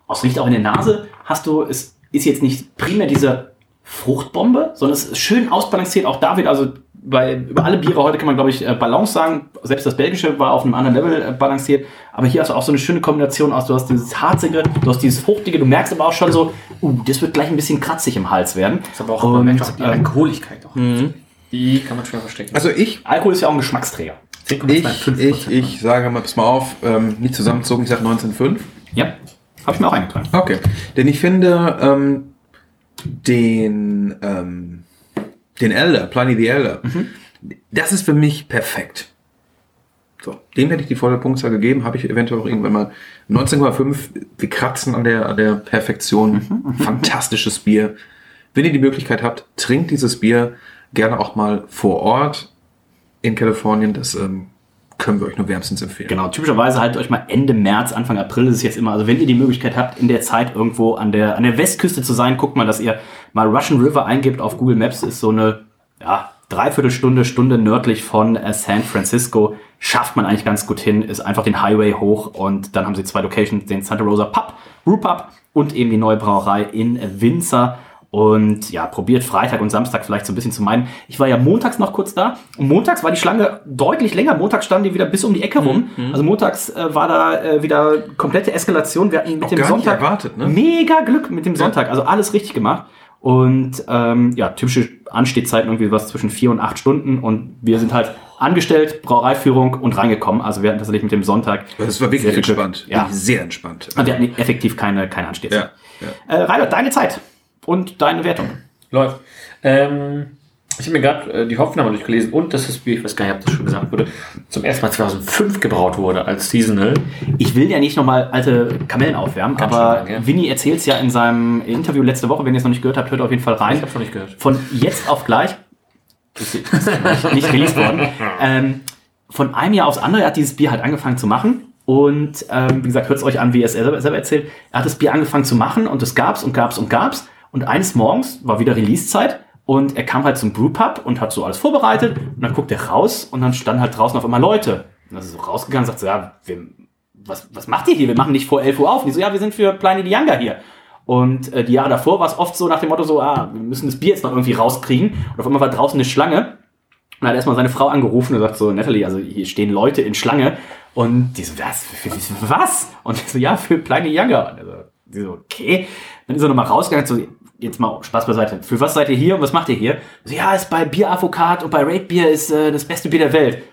Aus Licht auch in der Nase hast du, es ist jetzt nicht primär diese Fruchtbombe, sondern es ist schön ausbalanciert. Auch da wird also bei, über alle Biere heute kann man, glaube ich, äh, Balance sagen. Selbst das belgische war auf einem anderen Level äh, balanciert. Aber hier hast du auch so eine schöne Kombination aus. Du hast dieses harzige, du hast dieses fruchtige. Du merkst aber auch schon so, uh, das wird gleich ein bisschen kratzig im Hals werden.
Das ist aber auch,
Und,
man auch die
ähm,
Alkoholigkeit auch. Die kann man schwer verstecken.
Also ich,
Alkohol ist ja auch ein Geschmacksträger.
ich,
10,25%.
ich, ich sage mal, pass mal auf, ähm, nicht zusammenzogen, ich sage 19,5.
Ja, habe ich mir auch eingetragen.
Okay. Denn ich finde, ähm, den, ähm, den Elder, Pliny the Elder, das ist für mich perfekt. So, dem hätte ich die volle Punktzahl gegeben, habe ich eventuell auch irgendwann mal 19,5. Wir kratzen an der, an der Perfektion. Fantastisches Bier. Wenn ihr die Möglichkeit habt, trinkt dieses Bier gerne auch mal vor Ort in Kalifornien. Das ähm, können wir euch nur wärmstens empfehlen.
Genau, typischerweise haltet euch mal Ende März, Anfang April ist es jetzt immer. Also wenn ihr die Möglichkeit habt, in der Zeit irgendwo an der, an der Westküste zu sein, guckt mal, dass ihr mal Russian River eingebt auf Google Maps. Ist so eine, ja, Dreiviertelstunde, Stunde nördlich von äh, San Francisco. Schafft man eigentlich ganz gut hin, ist einfach den Highway hoch und dann haben sie zwei Locations, den Santa Rosa Pub, Brew Pub und eben die neue Brauerei in Windsor. Und ja, probiert Freitag und Samstag vielleicht so ein bisschen zu meinen. Ich war ja montags noch kurz da. Und montags war die Schlange deutlich länger. Montags standen die wieder bis um die Ecke rum. Also montags äh, war da äh, wieder komplette Eskalation. Wir hatten mit dem Sonntag
erwartet, ne?
mega Glück mit dem Sonntag. Also alles richtig gemacht. Und ähm, ja, typische Anstehzeiten irgendwie was zwischen vier und acht Stunden. Und wir sind halt angestellt, Brauereiführung und reingekommen. Also wir hatten tatsächlich mit dem Sonntag.
Das war wirklich entspannt.
Ja.
Sehr entspannt.
Und wir hatten effektiv keine, keine Anstehzeit.
Ja,
Äh, Rainer, deine Zeit und deine Wertung.
Läuft. Ähm, ich habe mir gerade äh, die Hopfname durchgelesen und dass das Bier, ich weiß gar nicht, ob das schon gesagt wurde, zum ersten Mal 2005 gebraut wurde als Seasonal.
Ich will ja nicht nochmal alte Kamellen aufwärmen,
Ganz
aber
schön lang, ja.
Winnie erzählt es ja in seinem Interview letzte Woche. Wenn ihr es noch nicht gehört habt, hört auf jeden Fall rein.
Ich hab's noch nicht gehört.
Von jetzt auf gleich, ist ist nicht, nicht released worden, ähm, von einem Jahr aufs andere er hat dieses Bier halt angefangen zu machen. Und ähm, wie gesagt, hört es euch an, wie er es selber, selber erzählt. Er hat das Bier angefangen zu machen und es gab's und gab's und gab's. Und eines Morgens war wieder Release-Zeit und er kam halt zum Brewpub und hat so alles vorbereitet. Und dann guckt er raus und dann standen halt draußen auf einmal Leute. Und dann ist er so rausgegangen und sagt so, ja, wir, was, was macht ihr hier? Wir machen nicht vor 11 Uhr auf. Und die so, ja, wir sind für Pliny the Younger hier. Und äh, die Jahre davor war es oft so nach dem Motto so, ah, wir müssen das Bier jetzt noch irgendwie rauskriegen. Und auf einmal war draußen eine Schlange. Und er hat erstmal seine Frau angerufen und sagt so, Natalie, also hier stehen Leute in Schlange. Und die so, was? Was? Und ich so, ja, für Pliny Younger. Und er so, die so, okay. Dann ist er nochmal rausgegangen, so, jetzt mal Spaß beiseite. Für was seid ihr hier und was macht ihr hier? So, ja, ist bei Bier Avocat und bei Raid Beer ist äh, das beste Bier der Welt.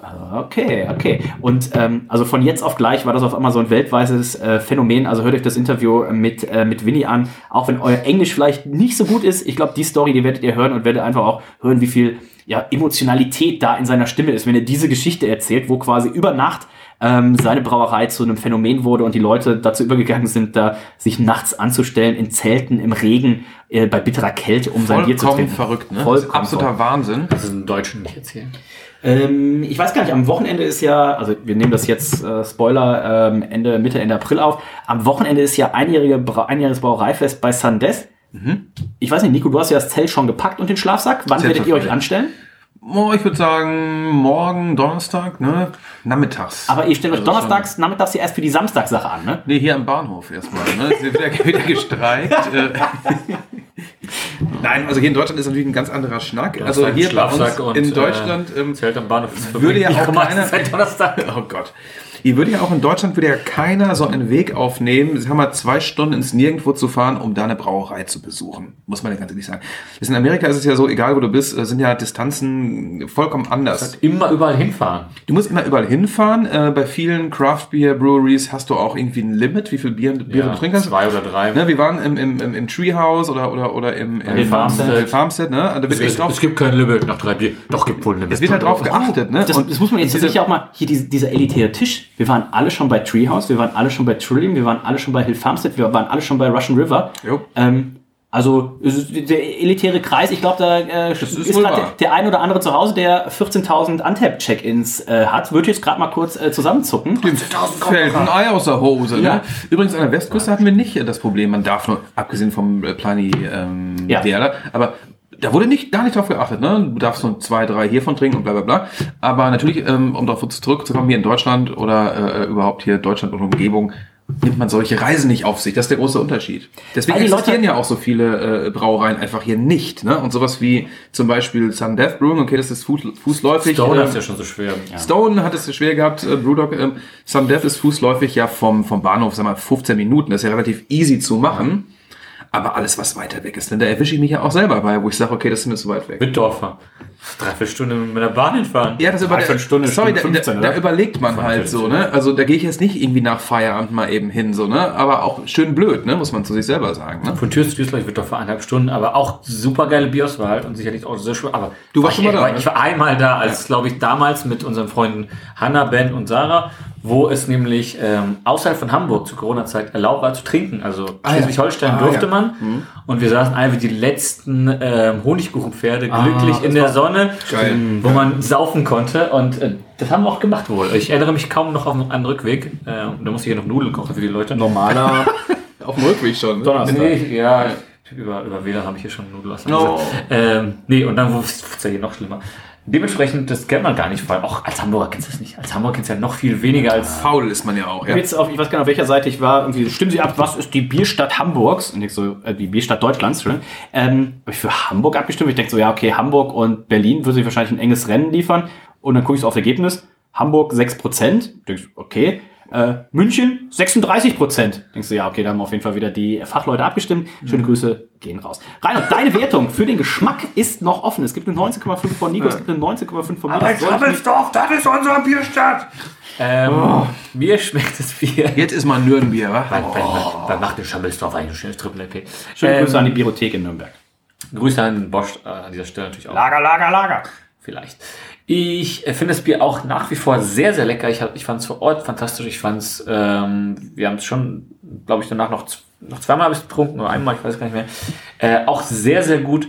Ah, Okay, okay. Und ähm, also von jetzt auf gleich war das auf einmal so ein weltweites äh, Phänomen. Also hört euch das Interview mit, äh, mit Winnie an. Auch wenn euer Englisch vielleicht nicht so gut ist. Ich glaube, die Story, die werdet ihr hören und werdet einfach auch hören, wie viel ja, Emotionalität da in seiner Stimme ist, wenn er diese Geschichte erzählt, wo quasi über Nacht ähm, seine Brauerei zu einem Phänomen wurde und die Leute dazu übergegangen sind, da sich nachts anzustellen in Zelten im Regen äh, bei bitterer Kälte, um sein Bier zu
Vollkommen
trinken.
verrückt, ne?
Vollkommen
absoluter
verrückt.
Wahnsinn.
Das ist im Deutschen nicht erzählen.
Ähm, ich weiß gar nicht, am Wochenende ist ja, also wir nehmen das jetzt, äh, Spoiler, ähm, Ende, Mitte, Ende April auf. Am Wochenende ist ja einjährige, Bra einjähriges Brauereifest bei Sundeath. Ich weiß nicht, Nico, du hast ja das Zelt schon gepackt und den Schlafsack. Wann werdet ihr euch anstellen?
Oh, ich würde sagen, morgen, Donnerstag, ne? Nachmittags.
Aber ihr stellt euch
Also
donnerstags, nachmittags ja erst für die Samstagssache an, ne?
Nee, hier am Bahnhof erstmal. Ne? Es wird wieder, wieder gestreikt. äh. Nein, also hier in Deutschland ist natürlich ein ganz anderer Schnack. Also hier bei uns
und,
in Deutschland
äh, Zelt am Bahnhof.
würde ja auch keiner...
seit Donnerstag.
Oh Gott. Hier würde ja auch in Deutschland würde ja keiner so einen Weg aufnehmen, sie haben mal zwei Stunden ins Nirgendwo zu fahren, um da eine Brauerei zu besuchen. Muss man ja ganz ehrlich sagen. In Amerika ist es ja so, egal wo du bist, äh, sind ja Distanzen vollkommen anders.
Immer überall hinfahren.
Du musst immer überall hinfahren. Äh, bei vielen Craft Beer Breweries hast du auch irgendwie ein Limit, wie viel Bier, Bier
Ja,
du trinken kannst.
zwei oder drei.
Ne, wir waren im, im, im, im Treehouse oder, oder, oder im, im
Farmstead.
äh, Farmstead, ne? Da wird
Es,
drauf,
es gibt kein Limit nach drei Bier. Doch, gibt wohl ein Limit.
es wird halt drauf geachtet, ne?
Das,
Und
das muss man jetzt sicher auch mal, hier diese, dieser elitäre Tisch. Wir waren alle schon bei Treehouse, wir waren alle schon bei Trillium, wir waren alle schon bei Hill Farmstead, wir waren alle schon bei Russian River.
Jo.
Ähm, also der elitäre Kreis, ich glaube, da äh, ist,
ist
der, der ein oder andere zu Hause, der 14.000 Untap-Check-Ins äh, hat, wird jetzt gerade mal kurz äh, zusammenzucken.
fällt ein Ei aus der Hose.
Ja.
Ne? Übrigens an der Westküste hatten wir nicht das Problem, man darf nur, abgesehen vom äh, Plani ähm,
Ja.
Werder, aber da wurde nicht, gar nicht drauf geachtet. Ne? Du darfst nur zwei, drei hiervon trinken und bla bla bla. Aber natürlich, ähm, um darauf zurückzukommen, hier in Deutschland oder äh, überhaupt hier Deutschland und Umgebung, nimmt man solche Reisen nicht auf sich. Das ist der große Unterschied. Deswegen
Leute-
existieren ja auch so viele äh, Brauereien einfach hier nicht. Ne? Und sowas wie zum Beispiel Sun Death Brewing, okay, das ist fuß, fußläufig.
Stone
ähm,
ist ja schon so schwer.
Stone hat es schwer gehabt, äh, Brewdog. Ähm, Sun Death ist fußläufig ja vom, vom Bahnhof, sag mal, 15 Minuten. Das ist ja relativ easy zu machen. Aber alles, was weiter weg ist, denn da erwische ich mich ja auch selber bei, wo ich sage, okay, das ist mir zu weit weg.
Mit Dorfer. Dreiviertel Stunde mit der Bahn hinfahren.
Ja, das über
Dreiviertel Stunde,
sorry,
Stunde
da,
15,
da, da
oder?
überlegt man halt so, ne? Also da gehe ich jetzt nicht irgendwie nach Feierabend mal eben hin, so, ne? Aber auch schön blöd, ne? Muss man zu sich selber sagen, ne?
Von Tür zu Tür, wird doch für eineinhalb Stunden, aber auch super geile Bierauswahl und sicherlich auch sehr schön. Aber
Du warst
ich,
schon mal da,
Ich,
ne?
ich war einmal da, als glaube ich damals mit unseren Freunden Hanna, Ben und Sarah, wo es nämlich ähm, außerhalb von Hamburg zur Corona-Zeit erlaubt war zu trinken. Also
Ah, ja.
Schleswig-Holstein
Ah,
durfte
ja.
man. Und wir saßen einfach die letzten ähm, Honigkuchenpferde glücklich in der Sonne,
geil.
wo man saufen konnte. Und äh, das haben wir auch gemacht wohl. Ich erinnere mich kaum noch auf einen Rückweg. Äh, da musste ich ja noch Nudeln kochen für die Leute.
Normaler
Auf dem Rückweg schon. Ne?
Donnerstag.
Nee, ja, über, über WLAN habe ich hier schon Nudelwasser
No.
Ähm, nee, und dann wurde es ja hier noch schlimmer. Dementsprechend, das kennt man gar nicht, vor allem auch als Hamburger kennst du das nicht. Als Hamburger kennst du ja noch viel weniger als.
Faul ist man ja auch, ja.
Jetzt auf, ich weiß gar nicht, auf welcher Seite ich war, irgendwie, stimmen Sie ab, was ist die Bierstadt Hamburgs? Und ich so, äh, die Bierstadt Deutschlands, schon. Ähm, habe ich für Hamburg abgestimmt. Ich denke so, ja, okay, Hamburg und Berlin würden sich wahrscheinlich ein enges Rennen liefern. Und dann gucke ich so auf das Ergebnis. Hamburg 6%. Denk ich, okay. Äh, München 36%. Denkst du, ja, okay, da haben auf jeden Fall wieder die Fachleute abgestimmt. Schöne Grüße, gehen raus. Reinhard, deine Wertung für den Geschmack ist noch offen. Es gibt eine 19,5 von Nico, es gibt eine 19,5 von mir. Nicht-
doch, das ist unsere Bierstadt.
Ähm, Mir schmeckt das Bier.
Jetzt ist mal Nürnbier, wa?
Weil, weil, weil macht den Schammelsdorf eigentlich ein schönes Triple LP.
Schöne
Ähm,
Grüße an die Biothek in Nürnberg.
Grüße an Bosch äh, an dieser Stelle natürlich auch.
Lager, Lager, Lager.
Vielleicht. Ich finde das Bier auch nach wie vor sehr, sehr lecker. Ich, hab- ich fand es vor Ort fantastisch. Ich fand es, ähm, wir haben es schon, glaube ich, danach noch, noch zweimal habe ich getrunken oder einmal, ich weiß gar nicht mehr. Äh, auch sehr, sehr gut.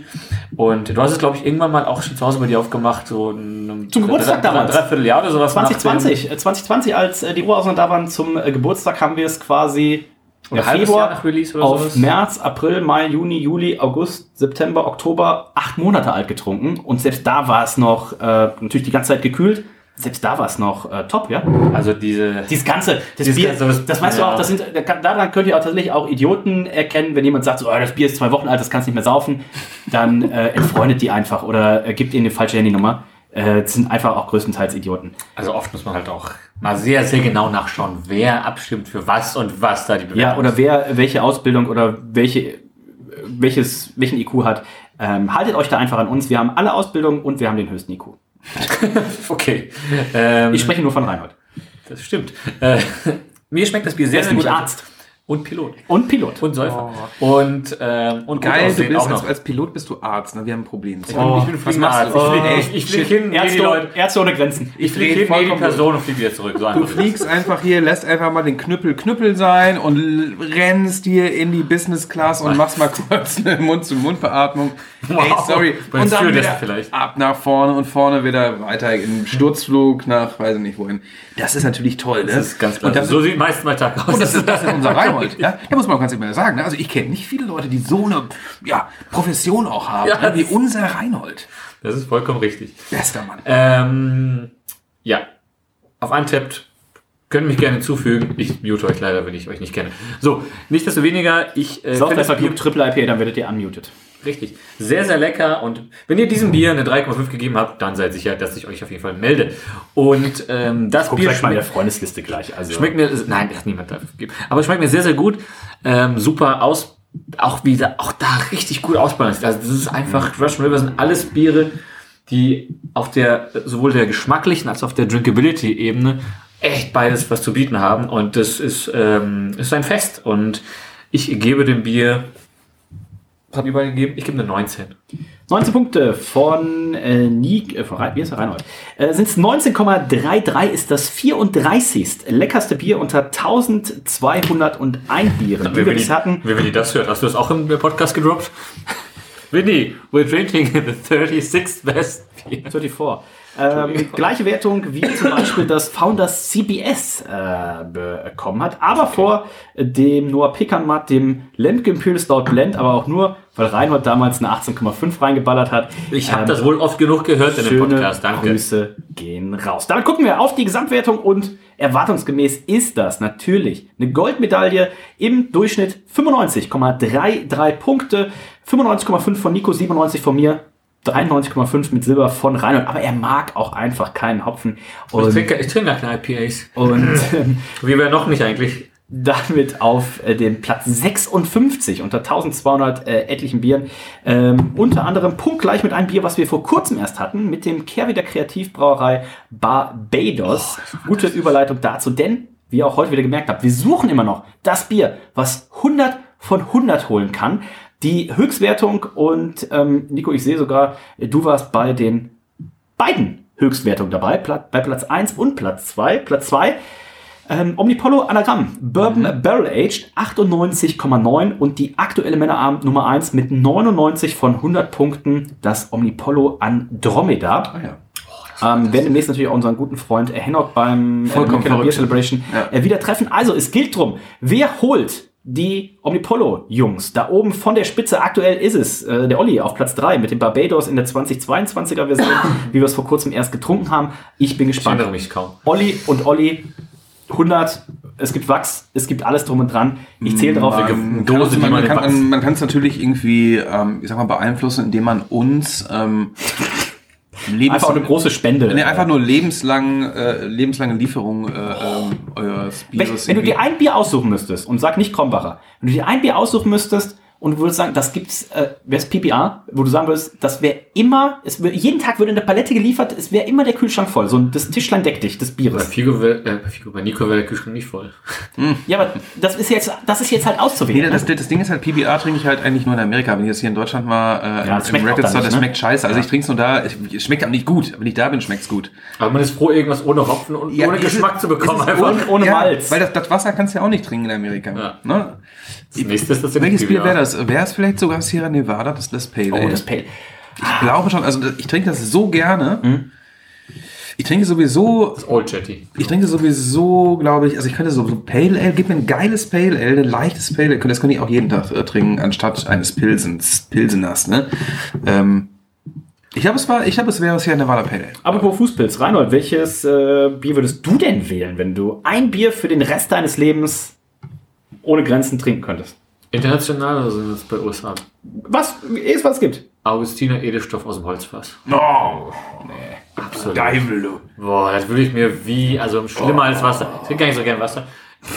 Und du hast es, glaube ich, irgendwann mal auch schon zu Hause bei dir aufgemacht. So ein,
Zum Geburtstag damals.
Dreiviertel Jahr oder sowas. nach dem-
2020, äh, 2020, als äh, die Ruhrhausen da waren zum äh, Geburtstag, haben wir es quasi
Oder halbes
Februar
oder
auf
sowas.
März, April, Mai, Juni, Juli, August, September, Oktober, acht Monate alt getrunken. Und selbst da war es noch, äh, natürlich die ganze Zeit gekühlt, selbst da war es noch äh, top, ja.
Also diese.
Dieses ganze, das
Dieses
Bier,
ganze, was-
das weißt du
ja.
auch, das sind, daran könnt ihr auch tatsächlich auch Idioten erkennen, wenn jemand sagt, so, oh, das Bier ist zwei Wochen alt, das kannst nicht mehr saufen, dann äh, entfreundet die einfach oder äh, gibt ihnen eine falsche Handynummer. Äh, sind einfach auch größtenteils Idioten.
Also oft muss man halt auch mal sehr, sehr genau nachschauen, wer abstimmt für was und was da die Bewertung
Ja, oder wer welche Ausbildung oder welche, welches, welchen IQ hat. Ähm, haltet euch da einfach an uns. Wir haben alle Ausbildungen und wir haben den höchsten IQ.
Okay. Ähm,
Ich spreche nur von Reinhold.
Das stimmt. Äh, mir schmeckt das Bier sehr, sehr gut.
Arzt.
Und Pilot.
Und Pilot.
Und Säufer. Und, ähm, und
Geil, du bist
auch
als, als Pilot bist du Arzt, ne? Wir haben ein Problem.
ich bin, ich bin fliegender Arzt. Ich fliege ich, ich flieg hin, nehme die
Ärzte,
Leute.
Ärzte ohne Grenzen.
Ich fliege
dreh
hin, die Person und fliege wieder zurück. So
Du
ist
fliegst einfach hier, lässt einfach mal den Knüppel Knüppel sein und rennst hier in die Business Class und machst mal kurz eine Mund-zu-Mund-Beatmung. Hey,
Wow.
sorry.
Beim
Und dann wieder
vielleicht.
ab nach vorne und vorne wieder weiter im Sturzflug nach, weiß ich nicht wohin. Das ist natürlich toll, ne?
Das ist ganz klar.
Und das,
so sieht meistens mein Tag aus.
und das ist, das ist unser Reinhold. Ja? Da muss man ganz ehrlich sagen. Ne? Also ich kenne nicht viele Leute, die so eine ja, Profession auch haben,
Ja,
ne? wie unser Reinhold.
Das ist vollkommen richtig.
Bester Mann.
Ähm, ja. Auf Untappt können mich gerne hinzufügen. Ich mute euch leider, wenn ich euch nicht kenne. So, nichtsdestoweniger, ich äh,
Sauft
das
Triple IP, dann werdet ihr unmuted.
Richtig. Sehr, sehr lecker. Und wenn ihr diesem Bier eine 3,5 gegeben habt, dann seid sicher, dass ich euch auf jeden Fall melde. Und ähm, das
Guck
Bier
vielleicht mal in der
schmeckt,
Freundesliste gleich. Also,
schmeckt mir, nein, das hat niemand dafür gegeben. Aber schmeckt mir sehr, sehr gut. Ähm, super aus, auch wieder, auch da richtig gut ausbalanciert. Also das ist einfach, Russian River sind alles Biere, die auf der, sowohl der geschmacklichen als auch auf der Drinkability-Ebene echt beides was zu bieten haben. Und das ist, ähm, ist ein Fest. Und ich gebe dem Bier, was habt ihr beide gegeben? Ich gebe eine 19.
19 Punkte von äh, Nick, äh, von Rein, wie ist der Reinhold? Äh, Sind es 19,33 ist das 34. leckerste Bier unter 1201 Bieren, die wir bis hatten.
Wie Winnie das hört, hast du das auch im Podcast gedroppt? Winnie, we're drinking the 36th best beer.
34. Ähm, gleiche Wertung wie zum Beispiel das Founders CBS äh, bekommen hat, aber vor dem Noah Pickermatt, dem Lemke Stout Blend, aber auch nur, weil Reinhold damals eine 18,5 reingeballert hat.
Ich habe
Ähm,
das wohl oft genug gehört in dem Podcast, danke.
Grüße gehen raus. Damit gucken wir auf die Gesamtwertung und erwartungsgemäß ist das natürlich eine Goldmedaille im Durchschnitt 95,33 Punkte, 95,5 von Nico, 97 von mir. 93,5 mit Silber von Reinhold, aber er mag auch einfach keinen Hopfen.
Ich
Und,
trinke, ich trinke keine IPAs.
und ähm,
Wie wir noch nicht eigentlich.
Damit auf äh, den Platz 56 unter 1200 äh, etlichen Bieren. Ähm, unter anderem punktgleich mit einem Bier, was wir vor kurzem erst hatten, mit dem Kehrwieder Kreativbrauerei Barbados. Gute Überleitung dazu, denn, wie ihr auch heute wieder gemerkt habt, wir suchen immer noch das Bier, was 100 von 100 holen kann. Die Höchstwertung und ähm, Nico, ich sehe sogar, du warst bei den beiden Höchstwertungen dabei, bei Platz 1 und Platz 2. Platz 2 ähm, Omnipollo Anagramm, Bourbon Barrel Aged 98,9 und die aktuelle Männerabend Nummer 1 mit 99 von 100 Punkten, das Omnipollo Andromeda.
Ah, ja.
Ähm, werden demnächst natürlich auch unseren guten Freund Hennock beim
Vollkommen
äh, Beer. Celebration
Ja.
äh, wieder treffen. Also, es gilt drum, wer holt die Omnipollo-Jungs? Da oben von der Spitze, aktuell ist es äh, der Olli auf Platz 3 mit dem Barbados in der 2022er Version, wie wir es vor kurzem erst getrunken haben. Ich bin
Ich
gespannt.
erinnere mich kaum.
Olli und Olli 100, es gibt Wachs, es gibt alles drum und dran. Ich zähle darauf.
Man
Dose,
kann-
die
man,
man
kann, man, kann es natürlich irgendwie, ähm, ich sag mal, beeinflussen, indem man uns ähm, lebens
Einfach eine große Spende.
nee, einfach nur lebenslang, äh, lebenslange Lieferung äh, ähm, eures
wenn,
Bieres.
wenn du
irgendwie-
dir ein Bier aussuchen müsstest und sag nicht Krombacher, wenn du dir ein Bier aussuchen müsstest und du würdest sagen, das gibt's, äh, wäre es PPA, wo du sagen würdest, das wäre immer, es wär, jeden Tag würde eine Palette geliefert, es wäre immer der Kühlschrank voll, so ein, das Tischlein deck dich des
Bei
Bieres.
Figo, wär- äh, bei Figo, bei Nico wäre der Kühlschrank nicht voll.
Ja, aber das ist jetzt, das ist jetzt halt
Nee,
auszuwählen.
das, das Ding ist halt, PBR trinke ich halt eigentlich nur in Amerika. Wenn ich jetzt hier in Deutschland mal äh,
Ja, das
im
schmeckt auch
Record Store,
nicht,
das
ne?
schmeckt scheiße. Also ich trinke es nur da, es, schmeckt aber nicht gut. Wenn ich da bin, schmeckt's gut.
Aber man ist froh, irgendwas ohne Hopfen und ohne
es ist-
Geschmack zu bekommen. Einfach.
ohne- ohne
ja,
Malz.
Weil das, das Wasser kannst du ja auch nicht trinken in Amerika.
Ja.
Ne?
Das nächste ist das
Welches Bier wäre das? Wäre es vielleicht sogar Sierra Nevada, das Les Pale
oh,
Ale?
das Pale.
Ich glaube schon, also ich trinke das so gerne. Ich trinke sowieso,
Das Old Jetty.
ich trinke sowieso, glaube ich, also ich könnte so, so Pale Ale, gib mir ein geiles Pale Ale, ein leichtes Pale Ale, das könnte ich auch jeden Tag äh, trinken, anstatt eines Pilsens, Pilseners, ne? Ähm, ich glaube, es war, ich glaube, es wäre Sierra Nevada Pale Ale.
Apropos Fußpilz, Reinhold, welches äh, Bier würdest du denn wählen, wenn du ein Bier für den Rest deines Lebens ohne Grenzen trinken könntest?
International oder sind das bei USA?
Was ist, was es gibt.
Augustiner Edelstoff aus dem Holzfass.
Oh,
Absolut.
Geil, du.
Boah, das würde ich mir wie, also schlimmer als Wasser. Ich trinke gar nicht so gern Wasser.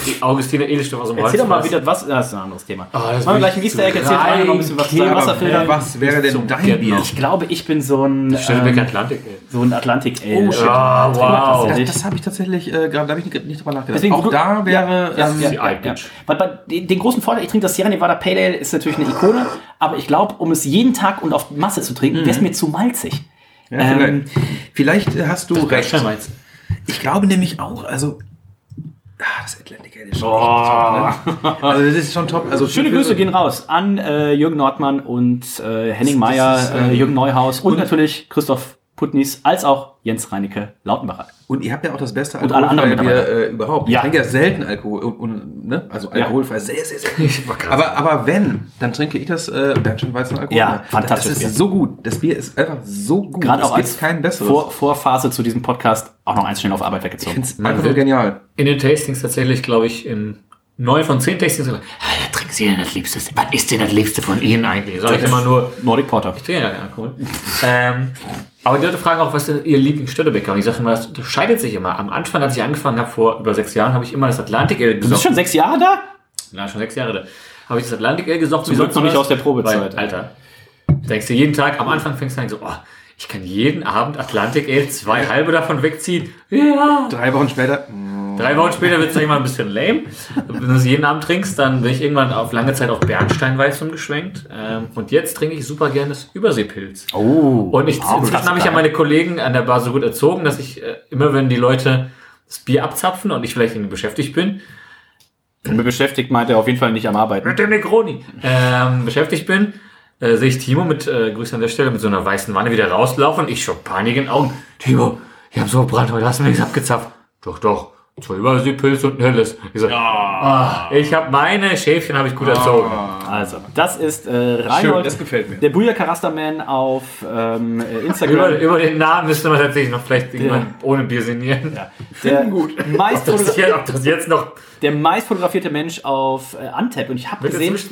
Die Augustiner Edelstoff aus dem
Erzähl doch mal wieder, was, das ist ein anderes Thema.
Oh, das
Machen wir gleich ein
ich
Easter Egg, erzähl Reinhold noch ein bisschen was zu seinem
rein
Wasserfilter.
Was wäre denn dein. Bier?
Ich glaube, ich bin so ein,
Stellenberg
ähm,
Atlantik, ey.
so ein Atlantik Ale.
Oh, shit.
Ah, wow.
Das, das habe ich tatsächlich, äh, gerade da habe ich nicht, nicht drüber nachgedacht.
Deswegen,
auch
du-
da wäre,
ja,
ähm,
ja,
die
ja, ja. Weil bei den, großen Vorteil, ich trinke das Sierra Nevada Pale Ale, ist natürlich eine Ikone, aber ich glaube, um es jeden Tag und auf Masse zu trinken, wäre es mir zu malzig.
ja,
Ähm,
vielleicht, vielleicht hast du recht. Ich glaube nämlich auch, also. Ah, das Atlantic schon echt top, ne? Also das ist schon top. Also
Schöne Grüße gehen raus an äh, Jürgen Nordmann und äh, Henning Meyer, äh,
ähm,
Jürgen Neuhaus und,
und-
natürlich Christoph Putnis, als auch Jens Reinecke Lautenbacher.
Und ihr habt ja auch das beste
Und alle anderen.
Bier äh, überhaupt.
Ja.
Ich trinke ja selten Alkohol, und, und, ne? also alkoholfrei, sehr, sehr, sehr.
krass.
aber, aber wenn, dann trinke ich das äh, Bernsteinweizen Alkohol.
Ja, fantastisches
Das
Bier.
ist so gut. Das Bier ist einfach so gut.
Gerade
es
auch als
kein besseres.
Vor, Vorphase zu diesem Podcast auch noch eins schnell auf Arbeit
ich
weggezogen.
finde es einfach nur genial.
In den Tastings tatsächlich, glaube ich, in neun von zehn Tastings. Ah, ja, trinken Sie denn das Liebste? Was ist denn das Liebste von Ihnen eigentlich? Sag ich immer nur,
Nordic Porter.
ich trinke ja keinen Alkohol. ähm, aber die Leute fragen auch, was ist ihr Lieblingsstöttebäcker? Und ich sage immer, das unterscheidet sich immer. Am Anfang, als ich angefangen habe, vor über sechs Jahren, habe ich immer das Atlantik Ale
Du bist
gesoffen.
schon sechs Jahre da?
Na, schon sechs Jahre da. Habe ich das Atlantik Ale gesoffen.
Zum Glück noch nicht aus der Probezeit.
Weil, Alter, denkst du jeden Tag, am Anfang fängst du an so, oh, ich kann jeden Abend Atlantik Ale zwei halbe davon wegziehen. Ja.
Drei Wochen später.
Drei Wochen später wird es immer ein bisschen lame. Wenn du es jeden Abend trinkst, dann bin ich irgendwann auf lange Zeit auf Bernsteinweiß umgeschwenkt. Ähm, und jetzt trinke ich super gerne das Überseepilz.
Oh.
Und ich, inzwischen habe ich ja meine Kollegen an der Bar so gut erzogen, dass ich äh, immer, wenn die Leute das Bier abzapfen und ich vielleicht irgendwie beschäftigt bin,
Mit beschäftigt meint er auf jeden Fall nicht am Arbeiten.
mit dem Negroni ähm, beschäftigt bin, äh, sehe ich Timo mit, äh, Grüße an der Stelle, mit so einer weißen Wanne wieder rauslaufen. Ich schon Panik in den Augen. Timo, ich habe so gebrannt, heute hast du mir nichts abgezapft. Doch, doch. Zwei Überseepilze und ein helles. Ich, so, ah, ich habe meine Schäfchen habe ich gut erzogen.
Also, das ist äh, Reinhold,
das gefällt mir.
der Booyaka Rasterman auf ähm, äh,
Über,
Instagram.
über den Namen müsste man tatsächlich noch vielleicht irgendwann ohne Bier sinnieren.
Ja. Der, meist
Ob, das jetzt, ob das jetzt noch
der meist fotografierte Mensch auf äh, Antep. Und ich habe gesehen, es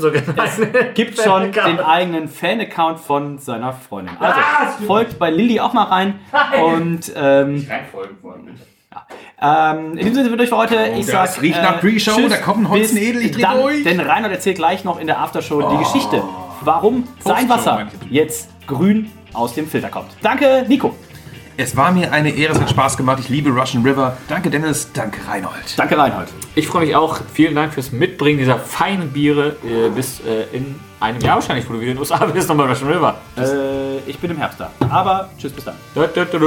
gibt schon den eigenen Fan-Account von seiner Freundin. Also, folgt bei Lilly auch mal rein. Und ähm,
Reinfolgen wollen, bitte.
Ähm, in diesem Sinne sind wir durch für heute. ich
Oh, das
sag,
riecht nach Pre-Show, da kommt ein Holzenedel, ich dreh
dann,
durch.
Denn Reinhold erzählt gleich noch in der Aftershow die Geschichte, warum sein Wasser
ich.
jetzt grün aus dem Filter kommt. Danke, Nico.
Es war mir eine Ehre, es hat Spaß gemacht. Ich liebe Russian River. Danke Dennis, danke Reinhold.
Danke, Reinhold.
Ich freue mich auch. Vielen Dank fürs Mitbringen dieser feinen Biere äh, bis äh, in einem Jahr wahrscheinlich, wo du wieder in den USA bist, nochmal Russian River.
Äh, ich bin im Herbst da. Aber tschüss, bis dann.
Da, da, da, da.